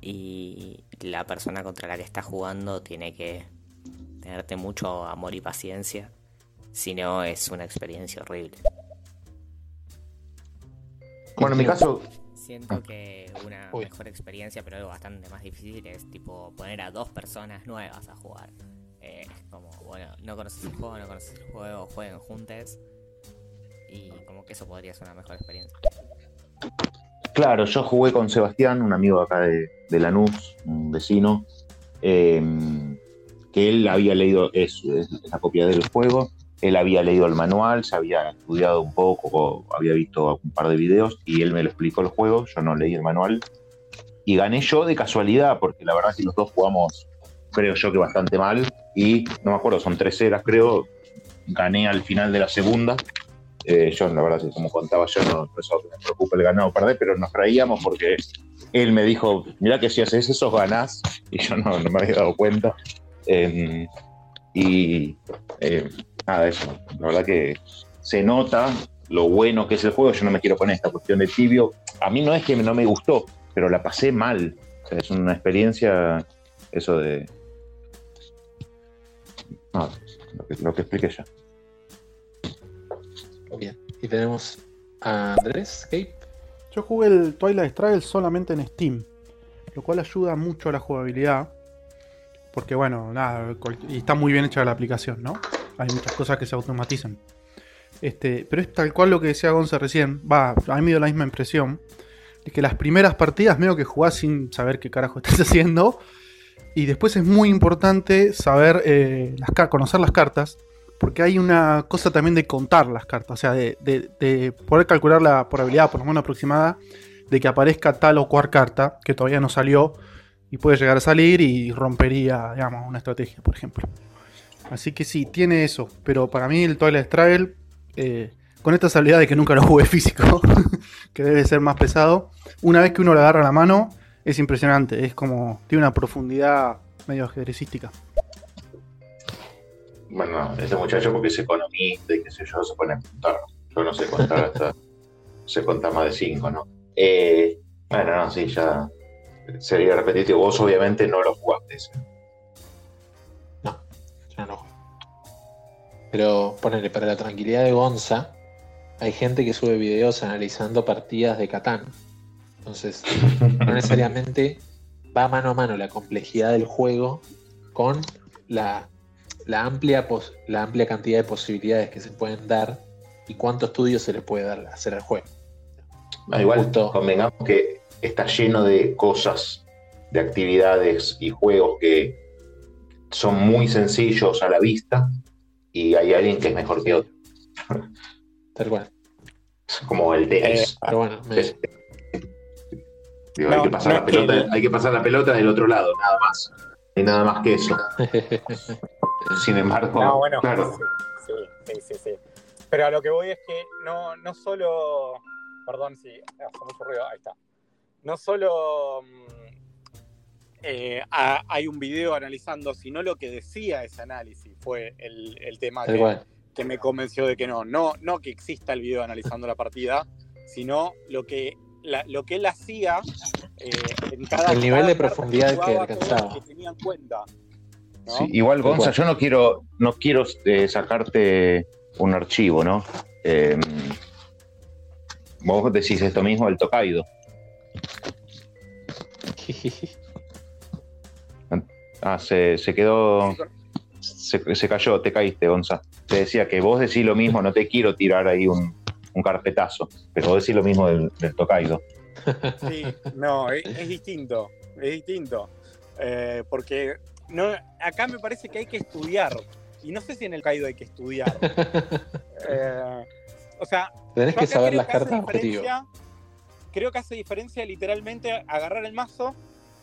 y la persona contra la que estás jugando tiene que tenerte mucho amor y paciencia, si no es una experiencia horrible. Bueno, en mi caso, Siento que una mejor experiencia, pero algo bastante más difícil, es tipo poner a dos personas nuevas a jugar. Eh, es como, bueno, no conoces el juego, no conoces el juego, jueguen juntos. Y como que eso podría ser una mejor experiencia. Claro, yo jugué con Sebastián, un amigo acá de, de Lanús, un vecino, eh, que él había leído, es, es la copia del juego, él había leído el manual, se había estudiado un poco, había visto un par de videos y él me lo explicó el juego, yo no leí el manual y gané yo de casualidad, porque la verdad es que los dos jugamos, creo yo que bastante mal y no me acuerdo, son tres eras creo, gané al final de la segunda. Eh, yo la verdad, como contaba yo, no, eso me preocupa el ganado o perder, pero nos reíamos porque él me dijo, mira que si haces eso ganás, y yo no, me había dado cuenta. Eh, y eh, nada, eso. La verdad que se nota lo bueno que es el juego. Yo no me quiero poner esta cuestión de tibio. A mí no es que no me gustó, pero la pasé mal. O sea, es una experiencia, eso de. No, lo que, lo que expliqué ya. Bien. Y tenemos a Andrés Cape. Yo jugué el Twilight Struggle solamente en Steam, lo cual ayuda mucho a la jugabilidad. Porque bueno, nada, y está muy bien hecha la aplicación, ¿no? Hay muchas cosas que se automatizan. Este, pero es tal cual lo que decía Gonza recién. Va, a mí me dio la misma impresión. De que las primeras partidas medio que jugás sin saber qué carajo [LAUGHS] estás haciendo. Y después es muy importante saber eh, las, conocer las cartas. Porque hay una cosa también de contar las cartas. O sea, de, de- de poder calcular la probabilidad, por lo menos aproximada, de que aparezca tal o cual carta que todavía no salió. Y puede llegar a salir y rompería, digamos, una estrategia, por ejemplo. Así que sí, tiene eso. Pero para mí el Twilight Struggle, eh, con esta salida de que nunca lo jugué [LAUGHS] físico, que debe ser más pesado, una vez que uno le agarra la mano, es impresionante. Es como, tiene una profundidad medio ajedrecística. Bueno, ese muchacho porque es economista y qué sé yo, se pone a contar. Yo no sé contar hasta, [LAUGHS] sé contar más de cinco, ¿no? Eh, bueno, no, sí, ya sería repetitivo. Vos obviamente no lo jugaste. Yo no. Pero ponele, para la tranquilidad de Gonza, hay gente que sube videos analizando partidas de Catán. Entonces, no necesariamente va mano a mano la complejidad del juego con la, la amplia, pos- la amplia cantidad de posibilidades que se pueden dar y cuánto estudio se le puede dar hacer al juego. No, igual convengamos que está lleno de cosas, de actividades y juegos que son muy sencillos a la vista y hay alguien que es mejor que otro. Tal cual. Como el tenis. Pero bueno, me- Digo, hay, que pasar no la pelota, hay que pasar la pelota del otro lado, nada más. Hay nada más que eso. [LAUGHS] Sin embargo, No, bueno, claro. sí, sí, sí, sí. Pero a lo que voy es que no, no solo. Perdón si hace mucho ruido, ahí está. No solo mm, eh, ha- hay un video analizando, sino lo que decía ese análisis fue el, el tema que, me convenció de que no. no. No que exista el video analizando la partida, sino lo que, la- lo que él hacía eh, en cada El nivel de cada profundidad que alcanzaba. que tenía en cuenta. ¿no? Sí, igual, Gonza, yo no quiero, no quiero eh, sacarte un archivo, ¿no? Eh, vos decís esto mismo del Tokaido. [LAUGHS] Ah, se, se quedó. Se, se cayó, te caíste, Gonza. Te decía que vos decís lo mismo, no te quiero tirar ahí un, un carpetazo, pero vos decís lo mismo del, del Tokaido. [LAUGHS] Sí, no, es, es distinto, es distinto. Eh, porque no, acá me parece que hay que estudiar. Y no sé si en el caído hay que estudiar. [LAUGHS] Eh, o sea, Tenés que saber las cartas Creo que hace diferencia literalmente agarrar el mazo,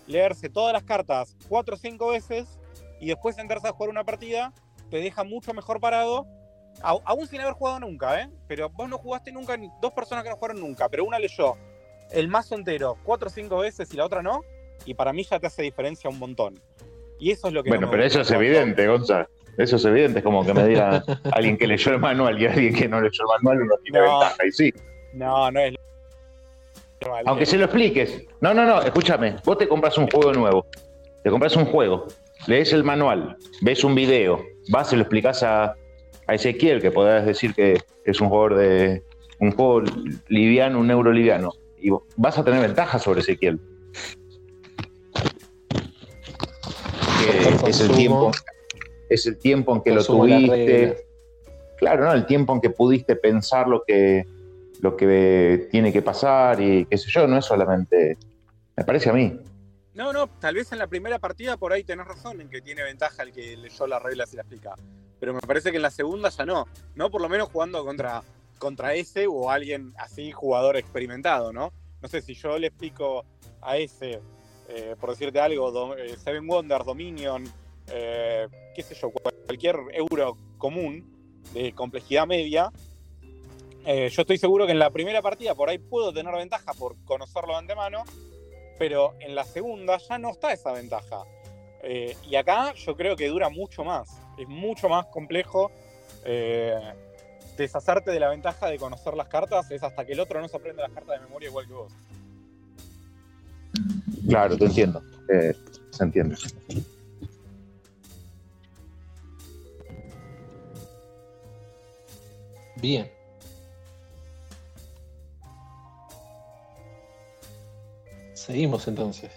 leerse todas las cartas cuatro o cinco veces y después sentarse a jugar una partida. Te deja mucho mejor parado. Aún sin haber jugado nunca, ¿eh? Pero vos no jugaste nunca, dos personas que no jugaron nunca, pero una leyó el mazo entero cuatro o cinco veces y la otra no. Y para mí ya te hace diferencia un montón. Y eso es lo que... Bueno, no pero eso es evidente, Gonza. Eso es evidente, es como que me diga [LAUGHS] alguien que leyó el manual y alguien que no leyó el manual, uno tiene No. ventaja, y sí. No, no es... Aunque se lo expliques. No, no, no, escúchame. Vos te compras un juego nuevo. Te compras un juego. Lees el manual. Ves un video. Vas y lo explicás a, a Ezequiel, que podrás decir que es un jugador de. un juego liviano, un euro liviano. Y vos- vas a tener ventaja sobre Ezequiel. Que es el tiempo. Es el tiempo en que lo tuviste. Claro, ¿no? El tiempo en que pudiste pensar lo que, lo que tiene que pasar y qué sé yo, no es solamente. Me parece a mí. No, no, tal vez en la primera partida por ahí tenés razón en que tiene ventaja el que leyó las reglas y la explica. Pero me parece que en la segunda ya no. No por lo menos jugando contra, contra ese o alguien así, jugador experimentado, ¿no? No sé si yo le explico a ese, eh, por decirte algo, Do- eh, Seven Wonders, Dominion, eh, qué sé yo, cual- cualquier euro común de complejidad media. Eh, yo estoy seguro que en la primera partida por ahí puedo tener ventaja por conocerlo de antemano, pero en la segunda ya no está esa ventaja. Eh, y acá yo creo que dura mucho más. Es mucho más complejo eh, deshacerte de la ventaja de conocer las cartas. Es hasta que el otro no se aprende las cartas de memoria igual que vos. Claro, te entiendo. Eh, se entiende. Bien. Seguimos entonces.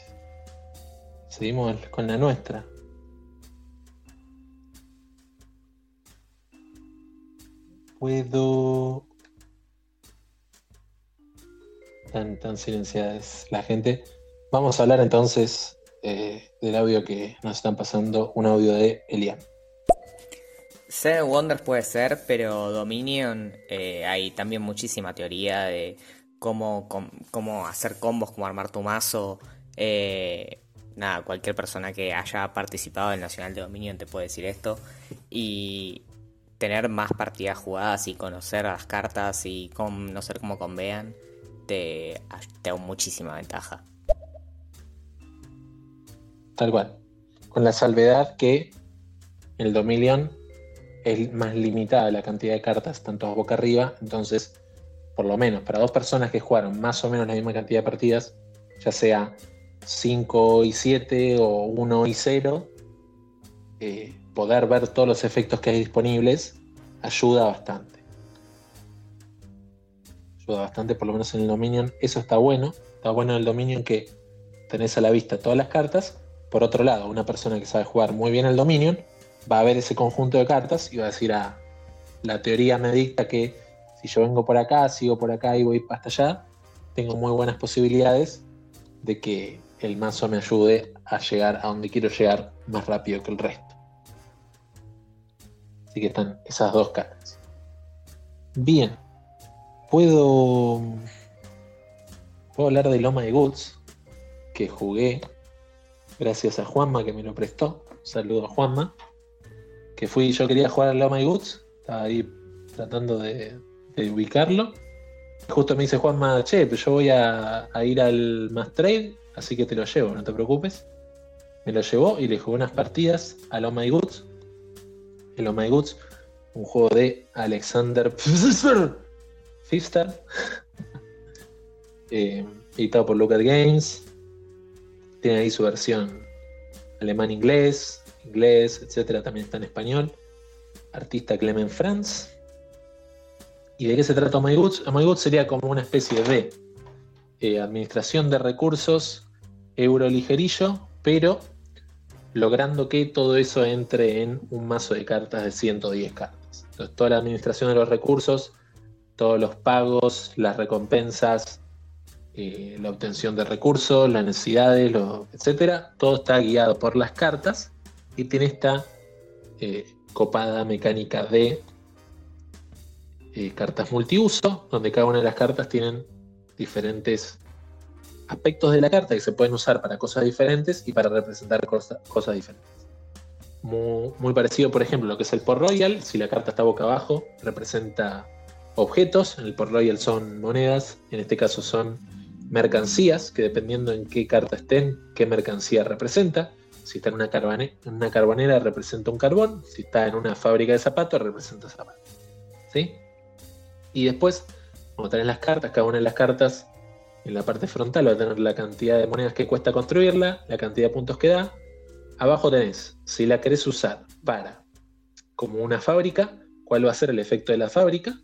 Seguimos con la nuestra. Puedo. Tan, tan silenciada es la gente. Vamos a hablar entonces eh, del audio que nos están pasando, un audio de Elian. Seven Wonders puede ser, pero Dominion eh, hay también muchísima teoría de cómo, hacer combos, cómo armar tu mazo. eh, nada, cualquier persona que haya participado en el Nacional de Dominion te puede decir esto. Y tener más partidas jugadas y conocer las cartas y conocer cómo convean te, te da muchísima ventaja. Tal cual. Con la salvedad que el Dominion es más limitada la cantidad de cartas, tanto boca arriba, entonces, por lo menos para dos personas que jugaron más o menos la misma cantidad de partidas, ya sea 5 y 7 o 1 y 0, eh, poder ver todos los efectos que hay disponibles ayuda bastante. Ayuda bastante, por lo menos en el Dominion. Eso está bueno. Está bueno en el Dominion que tenés a la vista todas las cartas. Por otro lado, una persona que sabe jugar muy bien el Dominion va a ver ese conjunto de cartas y va a decir, ah, la teoría me dicta que si yo vengo por acá, sigo por acá y voy hasta allá, tengo muy buenas posibilidades de que el mazo me ayude a llegar a donde quiero llegar más rápido que el resto. Así que están esas dos caras. Bien. Puedo. Puedo hablar de Loma de Goods. Que jugué. Gracias a Juanma que me lo prestó. Saludo a Juanma. Que fui. Yo quería jugar a Loma de Goods. Estaba ahí tratando de, de ubicarlo. Justo me dice Juanma, che, pero yo voy a, ir al Trade, así que te lo llevo, no te preocupes. Me lo llevó y le jugué unas partidas a Oh My Goods. El Oh My Goods, un juego de Alexander [LAUGHS] Fistar, [LAUGHS] eh, editado por Lookout Games. Tiene ahí su versión alemán-inglés, inglés, etcétera, también está en español. Artista Clement Franz. ¿Y de qué se trata Oh My Goods? Oh My Goods sería como una especie de eh, administración de recursos euro ligerillo, pero logrando que todo eso entre en un mazo de cartas de 110 cartas. Entonces, toda la administración de los recursos, todos los pagos, las recompensas, eh, la obtención de recursos, las necesidades, lo, etcétera, todo está guiado por las cartas y tiene esta eh, copada mecánica de eh, cartas multiuso, donde cada una de las cartas tienen diferentes aspectos de la carta que se pueden usar para cosas diferentes y para representar cosa- cosas diferentes. Muy, parecido, por ejemplo, lo que es el Port Royal. Si la carta está boca abajo, representa objetos. En el Port Royal son monedas. En este caso son mercancías, que dependiendo en qué carta estén, qué mercancía representa. Si está en una, una carbonera representa un carbón, si está en una fábrica de zapatos representa zapatos. ¿Sí? Y después, como tenés las cartas, cada una de las cartas en la parte frontal va a tener la cantidad de monedas que cuesta construirla, la cantidad de puntos que da. Abajo tenés, si la querés usar para como una fábrica, cuál va a ser el efecto de la fábrica.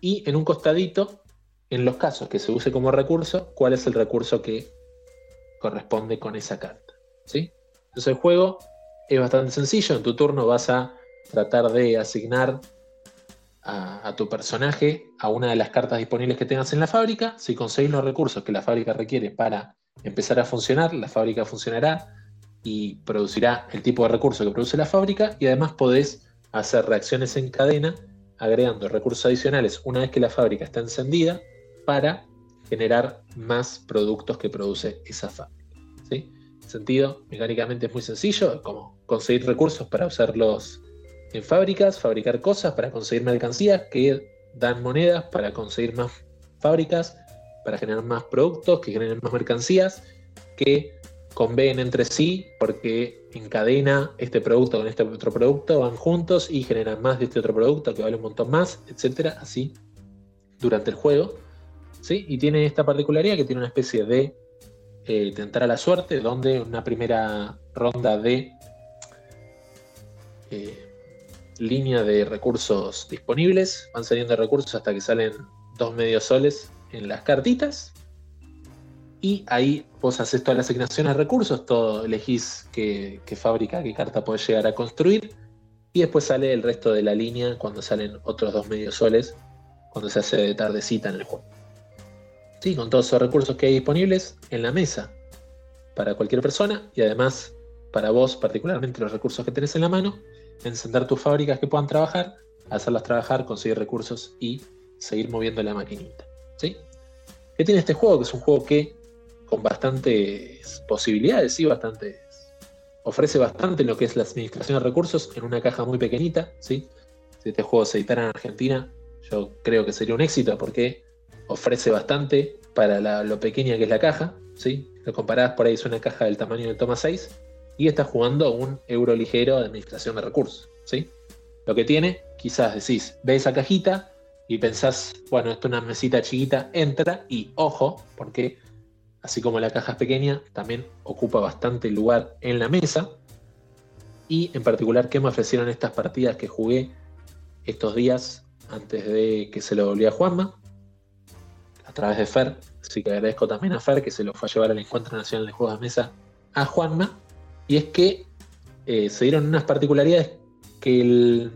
Y en un costadito, en los casos que se use como recurso, cuál es el recurso que corresponde con esa carta. ¿sí? Entonces el juego es bastante sencillo. En tu turno vas a tratar de asignar a, tu personaje a una de las cartas disponibles que tengas en la fábrica. Si conseguís los recursos que la fábrica requiere para empezar a funcionar, la fábrica funcionará y producirá el tipo de recurso que produce la fábrica y además podés hacer reacciones en cadena agregando recursos adicionales una vez que la fábrica está encendida para generar más productos que produce esa fábrica. ¿sí? En sentido, mecánicamente es muy sencillo, como conseguir recursos para usarlos en fábricas, fabricar cosas para conseguir mercancías que dan monedas para conseguir más fábricas, para generar más productos, que generen más mercancías, que conveen entre sí porque encadena este producto con este otro producto, van juntos y generan más de este otro producto que vale un montón más, etcétera, así durante el juego. ¿sí? Y tiene esta particularidad que tiene una especie de eh, tentar a la suerte, donde una primera ronda de eh, línea de recursos disponibles, van saliendo recursos hasta que salen dos medios soles en las cartitas. Y ahí vos haces todas las asignaciones de recursos, todo elegís qué, qué fábrica, qué carta podés llegar a construir. Y después sale el resto de la línea cuando salen otros dos medios soles, cuando se hace de tardecita en el juego. Sí, con todos esos recursos que hay disponibles en la mesa para cualquier persona y además para vos, particularmente los recursos que tenés en la mano, encender tus fábricas que puedan trabajar, hacerlas trabajar, conseguir recursos y seguir moviendo la maquinita. ¿sí? ¿Qué tiene este juego? Que es un juego que con bastantes posibilidades, sí, bastantes. Ofrece bastante lo que es la administración de recursos en una caja muy pequeñita, ¿sí? Si este juego se editara en Argentina, yo creo que sería un éxito porque ofrece bastante para lo pequeña que es la caja, ¿sí? Lo comparás por ahí es una caja del tamaño del Toma 6 y está jugando un euro ligero de administración de recursos, ¿sí? Lo que tiene, quizás decís, ve esa cajita y pensás, bueno, esto es una mesita chiquita, entra y ojo, porque así como la caja es pequeña, también ocupa bastante lugar en la mesa. Y en particular, ¿qué me ofrecieron estas partidas que jugué estos días antes de que se lo volviera a Juanma? A través de Fer. Así que agradezco también a Fer que se lo fue a llevar al Encuentro Nacional de Juegos de Mesa a Juanma. Y es que eh, se dieron unas particularidades que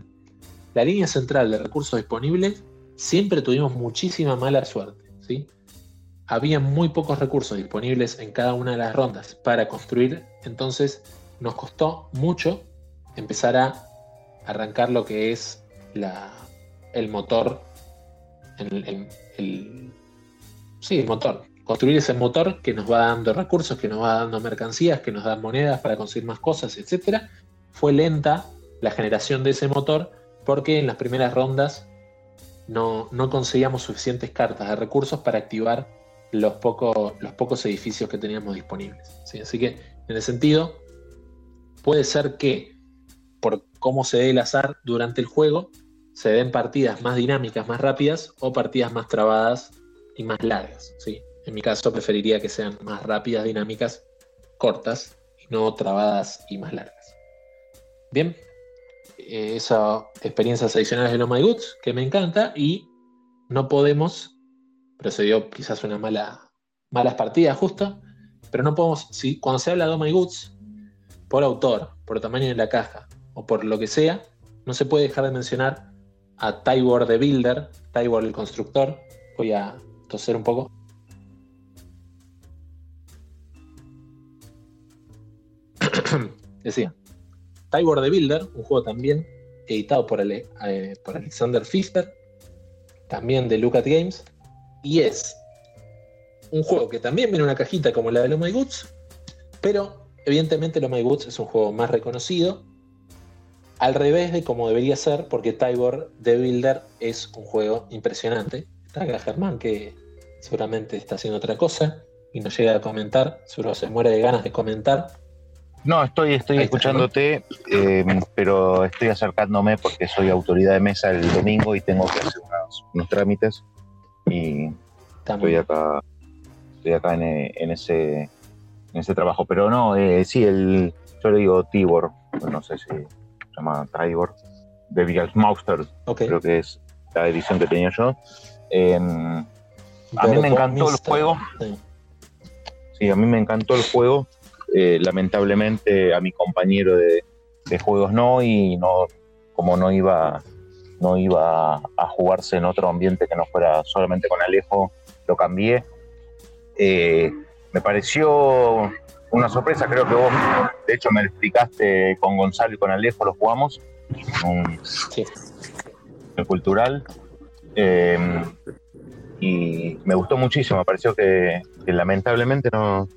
la línea central de recursos disponibles siempre tuvimos muchísima mala suerte. Había muy pocos recursos disponibles en cada una de las rondas para construir, entonces nos costó mucho empezar a arrancar lo que es el motor, el- sí, el motor. Construir ese motor que nos va dando recursos, que nos va dando mercancías, que nos da monedas para conseguir más cosas, etc. Fue lenta la generación de ese motor porque en las primeras rondas no, no conseguíamos suficientes cartas de recursos para activar los, poco- los pocos edificios que teníamos disponibles. ¿sí? Así que, en ese sentido, puede ser que por cómo se dé el azar durante el juego, se den partidas más dinámicas, más rápidas o partidas más trabadas y más largas. ¿sí? En mi caso preferiría que sean más rápidas, dinámicas, cortas y no trabadas y más largas. Bien, eh, esas experiencias adicionales de No My Goods que me encanta y no podemos, pero se dio quizás una mala, malas partidas justo, pero no podemos, si cuando se habla de Oh Goods, por autor, por tamaño de la caja o por lo que sea, no se puede dejar de mencionar a Tybor the Builder, Tybor el constructor. Voy a toser un poco. Decía, Tybor the Builder, un juego también editado por, eh, Alexander Pfister, también de Lucas Games, y es un juego que también viene en una cajita como la de Lo My Goods, pero evidentemente Lo My Goods es un juego más reconocido, al revés de como debería ser, porque Tybor The Builder es un juego impresionante. Está acá Germán, que seguramente está haciendo otra cosa y no llega a comentar, seguro se muere de ganas de comentar. No, estoy, estoy escuchándote, eh, pero estoy acercándome porque soy autoridad de mesa el domingo y tengo que hacer unos, unos trámites y estoy acá, estoy acá en, en ese, en ese trabajo. Pero no, eh, sí, el, yo le digo Tibor, no sé si se llama Tibor, de Vigalsmauster, creo que es la edición que tenía yo. Em, a mí me encantó el juego. Sí, a mí me encantó el juego. Eh, lamentablemente a mi compañero de, juegos no, y no, como no iba, no iba a jugarse en otro ambiente que no fuera solamente con Alejo, lo cambié. Eh, me pareció una sorpresa, creo que vos, de hecho, me lo explicaste con Gonzalo y con Alejo, lo jugamos. Un, sí. cultural. Eh, y me gustó muchísimo, me pareció que, lamentablemente no,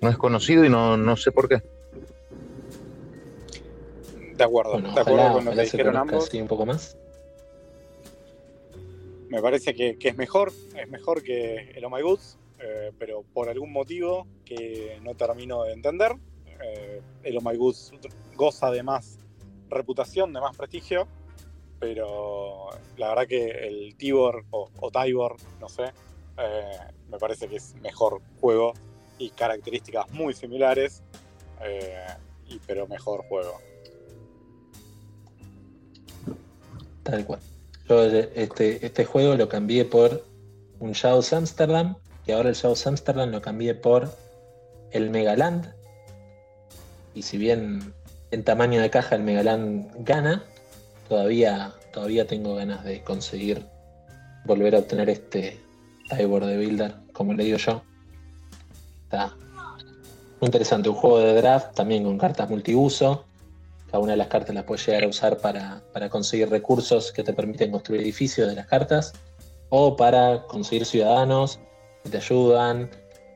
no, es conocido y no, no, sé por qué. De acuerdo, de acuerdo con lo que dijeron ambos. un poco más. Me parece que, es mejor, es mejor que el Oh My Goods, eh, pero por algún motivo que no termino de entender. Eh, el Oh My Goods goza de más reputación, de más prestigio, pero la verdad que el Tibor o, Tibor, no sé, eh, me parece que es mejor juego y características muy similares, eh, y, pero mejor juego. Tal cual. Yo este, este juego lo cambié por un Shadows Amsterdam, y ahora el Shadows Amsterdam lo cambié por el Megaland. Y si bien en tamaño de caja el Megaland gana, todavía, todavía tengo ganas de conseguir volver a obtener este Tybor de Builder, como le digo yo. Está muy interesante, un juego de draft también con cartas multiuso. Cada una de las cartas las puedes llegar a usar para, para conseguir recursos que te permiten construir edificios de las cartas o para conseguir ciudadanos que te ayudan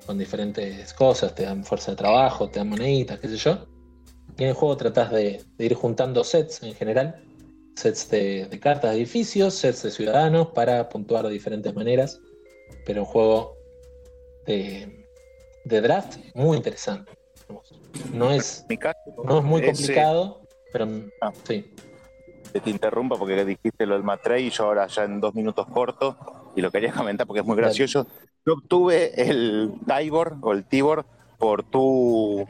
con diferentes cosas, te dan fuerza de trabajo, te dan moneditas, qué sé yo. Y en el juego tratas de, de ir juntando sets en general sets de, cartas de edificios, sets de ciudadanos para puntuar de diferentes maneras. Pero un juego de, draft muy interesante. No es, no es muy complicado, pero ah. sí. Te interrumpa porque dijiste lo del Matre y yo ahora ya en dos minutos corto y lo quería comentar porque es muy gracioso. Yo obtuve el Tibor o el Tibor por tu.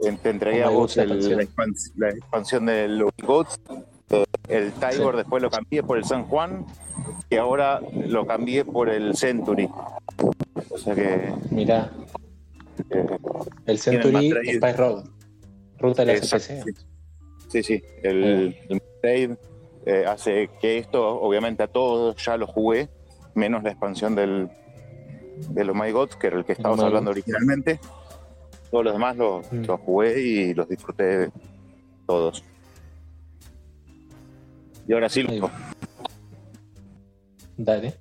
Te entregué a vos la, expansión, del Goats el Tiger después lo cambié por el San Juan y ahora lo cambié por el Century. O sea que. Mira. El Century Spice Road. Ruta de la SPC. Sí, sí. El, trade eh, hace que esto, obviamente, a todos ya lo jugué, menos la expansión del, de los My Gods, que era el que estábamos hablando originalmente. Todos los demás los, mm. los jugué y los disfruté todos. Y ahora sí lo. Dale.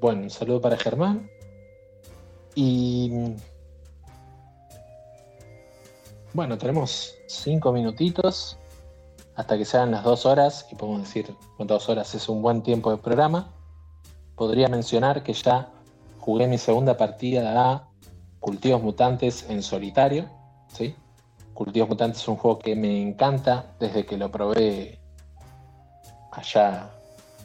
Bueno, un saludo para Germán. Y. Bueno, tenemos cinco minutitos hasta que sean las dos horas, y podemos decir cuántas dos horas es un buen tiempo de programa. Podría mencionar que ya jugué mi segunda partida a Cultivos Mutantes en solitario, ¿sí? Cultivos Mutantes es un juego que me encanta desde que lo probé allá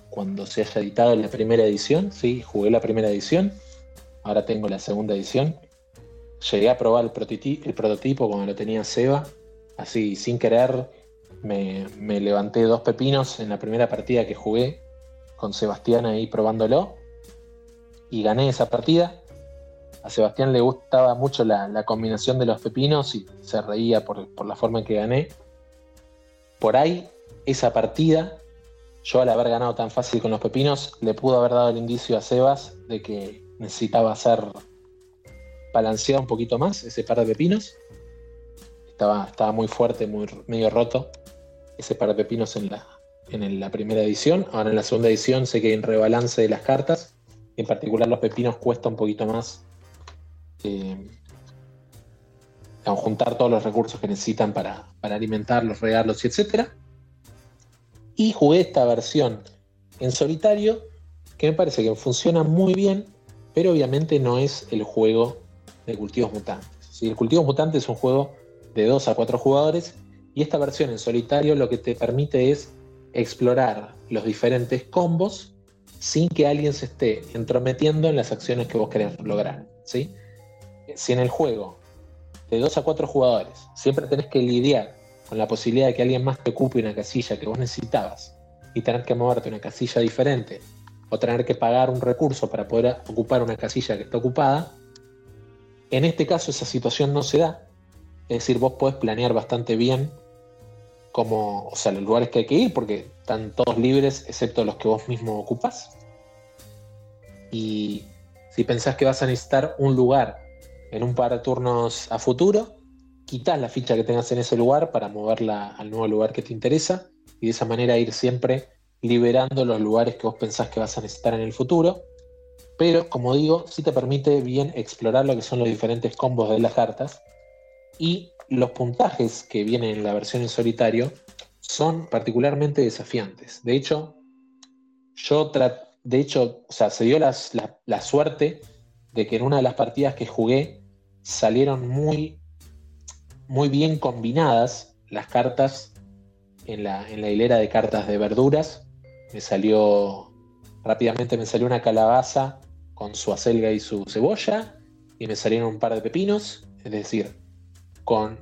cuando se haya editado la primera edición. Sí, jugué la primera edición, ahora tengo la segunda edición. Llegué a probar el, prototipo, cuando lo tenía Seba, así sin querer me, levanté dos pepinos en la primera partida que jugué con Sebastián ahí probándolo y gané esa partida a Sebastián le gustaba mucho la, combinación de los pepinos y se reía por, la forma en que gané. Por ahí, esa partida, yo al haber ganado tan fácil con los pepinos, le pudo haber dado el indicio a Sebas de que necesitaba hacer balanceado un poquito más ese par de pepinos. Estaba, estaba muy fuerte, muy medio roto ese par de pepinos en la, en la primera edición. Ahora en la segunda edición sé que hay un rebalance de las cartas. En particular los pepinos cuesta un poquito más eh, juntar todos los recursos que necesitan para, alimentarlos, regarlos, etc. Y jugué esta versión en solitario que me parece que funciona muy bien, pero obviamente no es el juego de cultivos mutantes. El cultivo mutante es un juego de 2 a 4 jugadores y esta versión en solitario lo que te permite es explorar los diferentes combos sin que alguien se esté entrometiendo en las acciones que vos querés lograr. ¿sí? Si en el juego de 2 a 4 jugadores siempre tenés que lidiar con la posibilidad de que alguien más te ocupe una casilla que vos necesitabas y tener que moverte una casilla diferente o tener que pagar un recurso para poder ocupar una casilla que está ocupada, en este caso esa situación no se da. Es decir, vos podés planear bastante bien como, o sea, los lugares que hay que ir, porque están todos libres excepto los que vos mismo ocupás. Y si pensás que vas a necesitar un lugar en un par de turnos a futuro, quitas la ficha que tengas en ese lugar para moverla al nuevo lugar que te interesa y de esa manera ir siempre liberando los lugares que vos pensás que vas a necesitar en el futuro. Pero, como digo, sí te permite bien explorar lo que son los diferentes combos de las cartas y los puntajes que vienen en la versión en solitario son particularmente desafiantes. De hecho, yo de hecho, o sea, se dio la, la, suerte de que en una de las partidas que jugué salieron muy, muy bien combinadas las cartas en la, en la hilera de cartas de verduras. Me salió, rápidamente me salió una calabaza con su acelga y su cebolla, y me salieron un par de pepinos, es decir,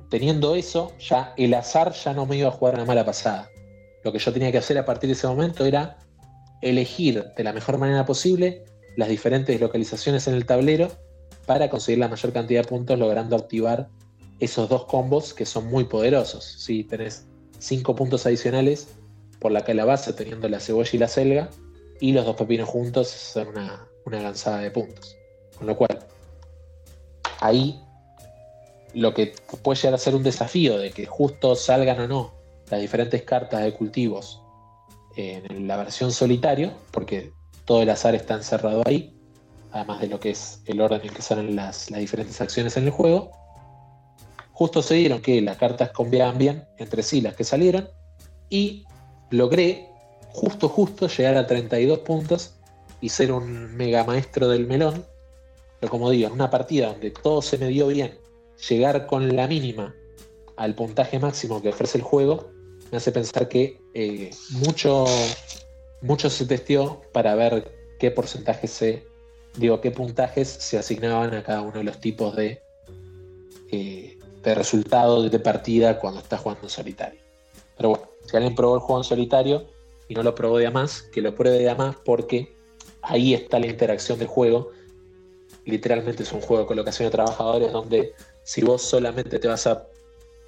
teniendo eso, ya el azar ya no me iba a jugar una mala pasada. Lo que yo tenía que hacer a partir de ese momento era elegir de la mejor manera posible las diferentes localizaciones en el tablero para conseguir la mayor cantidad de puntos logrando activar esos dos combos que son muy poderosos. Si tenés cinco puntos adicionales por la calabaza teniendo la cebolla y la selga y los dos pepinos juntos son una, una lanzada de puntos. Con lo cual, ahí lo que puede llegar a ser un desafío de que justo salgan o no las diferentes cartas de cultivos en la versión solitario, porque todo el azar está encerrado ahí, además de lo que es el orden en que salen las, diferentes acciones en el juego. Justo se dieron que las cartas cambiaban bien entre sí las que salieron y logré justo justo llegar a 32 puntos y ser un mega maestro del melón. Pero como digo, en una partida donde todo se me dio bien llegar con la mínima al puntaje máximo que ofrece el juego me hace pensar que eh, mucho, mucho se testeó para ver qué porcentaje se, digo, qué puntajes se asignaban a cada uno de los tipos de, eh, de resultados de partida cuando estás jugando en solitario. Pero bueno, si alguien probó el juego en solitario y no lo probó de a más, que lo pruebe de a más porque ahí está la interacción del juego. Literalmente es un juego de colocación de trabajadores donde si vos solamente te vas a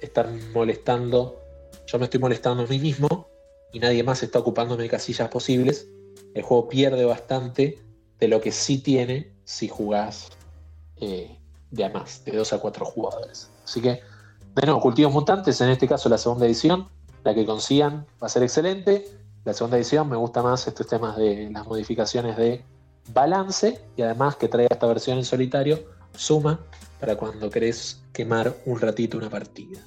estar molestando, yo me estoy molestando a mí mismo y nadie más está ocupándome de casillas posibles, el juego pierde bastante de lo que sí tiene si jugás eh, de a más, de 2 a 4 jugadores. Así que, de nuevo, Cultivos Mutantes, en este caso la segunda edición, la que consigan va a ser excelente. La segunda edición me gusta más estos temas de las modificaciones de balance y además que traiga esta versión en solitario, suma para cuando querés quemar un ratito una partida.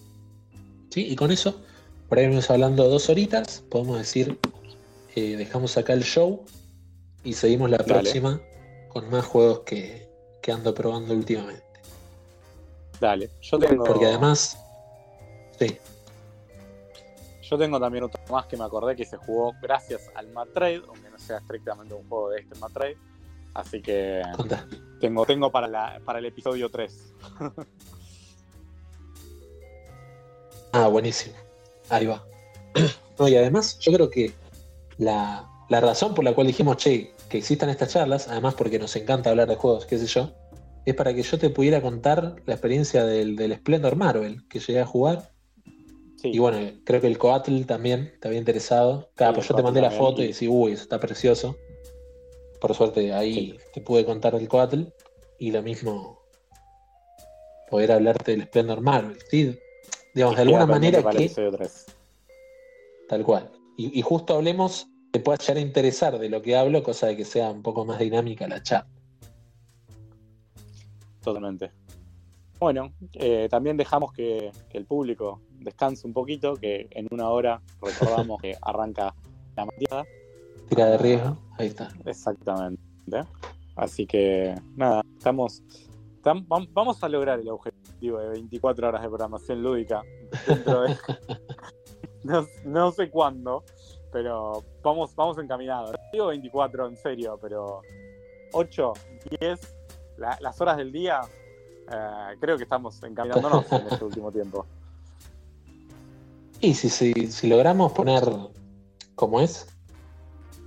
¿Sí? Y con eso, por ahí venimos hablando dos horitas, podemos decir, eh, dejamos acá el show y seguimos la próxima con más juegos que, ando probando últimamente. Dale, yo tengo. Porque además. Sí. Yo tengo también otro más que me acordé que se jugó gracias al Matrade, aunque no sea estrictamente un juego de este Matrade. Así que. Tengo, tengo para, la, para el episodio 3. [LAUGHS] ah, buenísimo. Ahí va. [CLEARS THROAT] No, y además, yo creo que la, razón por la cual dijimos, che, que existan estas charlas, además porque nos encanta hablar de juegos, qué sé yo, es para que yo te pudiera contar la experiencia del, del Splendor Marvel que llegué a jugar. Y bueno, creo que el Coatl también te había interesado. Claro, pues yo te mandé la foto y decís, uy, eso está precioso. Por suerte ahí te pude contar del Coatl y lo mismo poder hablarte del Splendor Marvel. ¿sí? Digamos, de alguna manera que... Tal cual. Y, justo hablemos, te pueda llegar a interesar de lo que hablo, cosa de que sea un poco más dinámica la chat. Totalmente. Bueno, eh, también dejamos que, el público descanse un poquito, que en una hora recordamos que [LAUGHS] arranca la materia Tira de riesgo, ahí está. Exactamente. Así que nada, estamos, vamos a lograr el objetivo. objetivo de 24 horas de programación lúdica dentro de... [LAUGHS] no, no sé cuándo, pero vamos, vamos encaminados. Digo 24 en serio, pero 8, 10, la- las horas del día, eh, creo que estamos encaminándonos en este [LAUGHS] último tiempo. Y si, si, si logramos poner como es,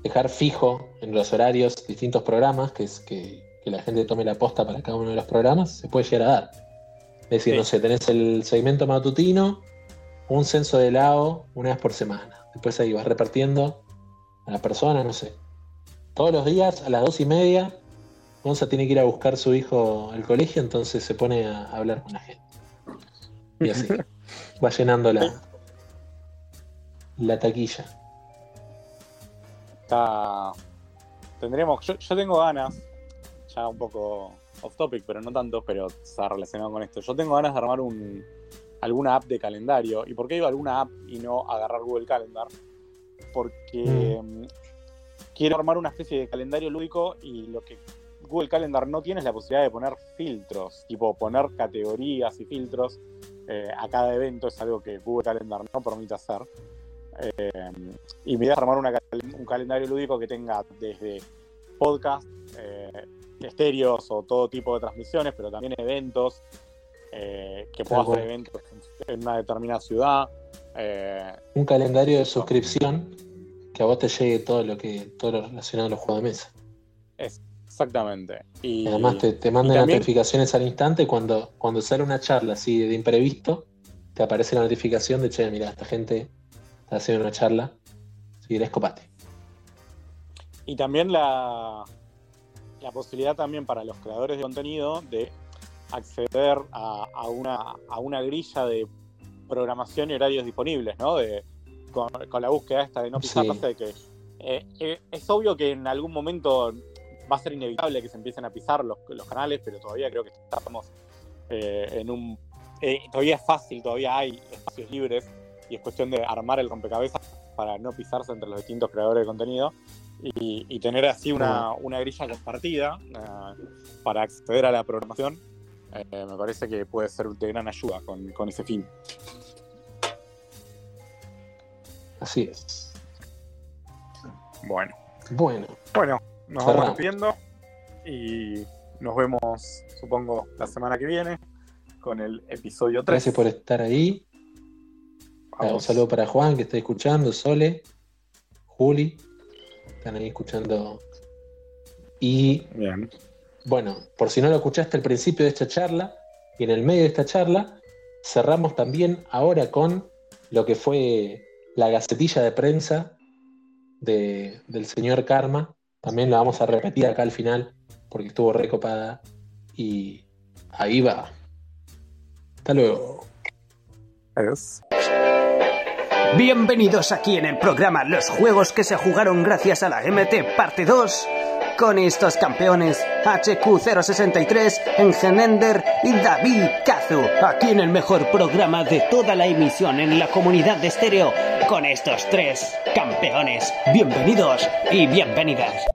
dejar fijo en los horarios distintos programas, que es que, que la gente tome la posta para cada uno de los programas, se puede llegar a dar. Es decir, Sí. no sé, tenés el segmento matutino, un censo de lao una vez por semana. Después ahí vas repartiendo a la persona, no sé. Todos los días a las dos y media, Gonza tiene que ir a buscar a su hijo al colegio, entonces se pone a hablar con la gente. Y así [LAUGHS] va llenando la, la taquilla. Está... Tendremos, yo, yo tengo ganas, ya un poco off topic, pero no tanto, pero está relacionado con esto. Yo tengo ganas de armar un, alguna app de calendario. ¿Y por qué digo alguna app y no agarrar Google Calendar? Porque mm, quiero armar una especie de calendario lúdico y lo que Google Calendar no tiene es la posibilidad de poner filtros, tipo poner categorías y filtros eh, a cada evento, es algo que Google Calendar no permite hacer. Eh, y mi idea es armar una un calendario lúdico que tenga desde podcast, eh, estéreos o todo tipo de transmisiones, pero también eventos, que pueda Tal cual. hacer eventos en- una determinada ciudad. Un calendario de suscripción que a vos te llegue todo lo que todo lo relacionado a los juegos de mesa. Exactamente. Y, además te, te mandan también- notificaciones al instante cuando, cuando sale una charla así de imprevisto, te aparece la notificación de che, mira, esta gente está haciendo una charla. Si querés, copate. Y también la, la posibilidad también para los creadores de contenido de acceder a, a una, a una grilla de programación y horarios disponibles, ¿no? De, con, con la búsqueda esta de no Sí. pisarse, de que eh, eh, es obvio que en algún momento va a ser inevitable que se empiecen a pisar los, los canales, pero todavía creo que estamos eh, en un... eh, todavía es fácil, todavía hay espacios libres y es cuestión de armar el rompecabezas para no pisarse entre los distintos creadores de contenido y, y tener así una, una grilla compartida eh, para acceder a la programación. eh, me parece que puede ser de gran ayuda con, con ese fin. Así es. Bueno, Bueno, bueno, nos vamos despidiendo y nos vemos, supongo, la semana que viene con el episodio 3. gracias por estar ahí. Un saludo para Juan que está escuchando, Sole, Juli, están ahí escuchando. Y Bien. Bueno, por si no lo escuchaste al principio de esta charla y en el medio de esta charla, cerramos también ahora con lo que fue la gacetilla de prensa de- del señor Karma. También la vamos a repetir acá al final porque estuvo recopada y ahí va. Hasta luego. Adiós. Bienvenidos aquí en el programa Los juegos que se jugaron gracias a la MT parte 2 con estos campeones HQ063, Engenender y David Kazu. Aquí en el mejor programa de toda la emisión en la comunidad de estéreo con estos tres campeones. Bienvenidos y bienvenidas.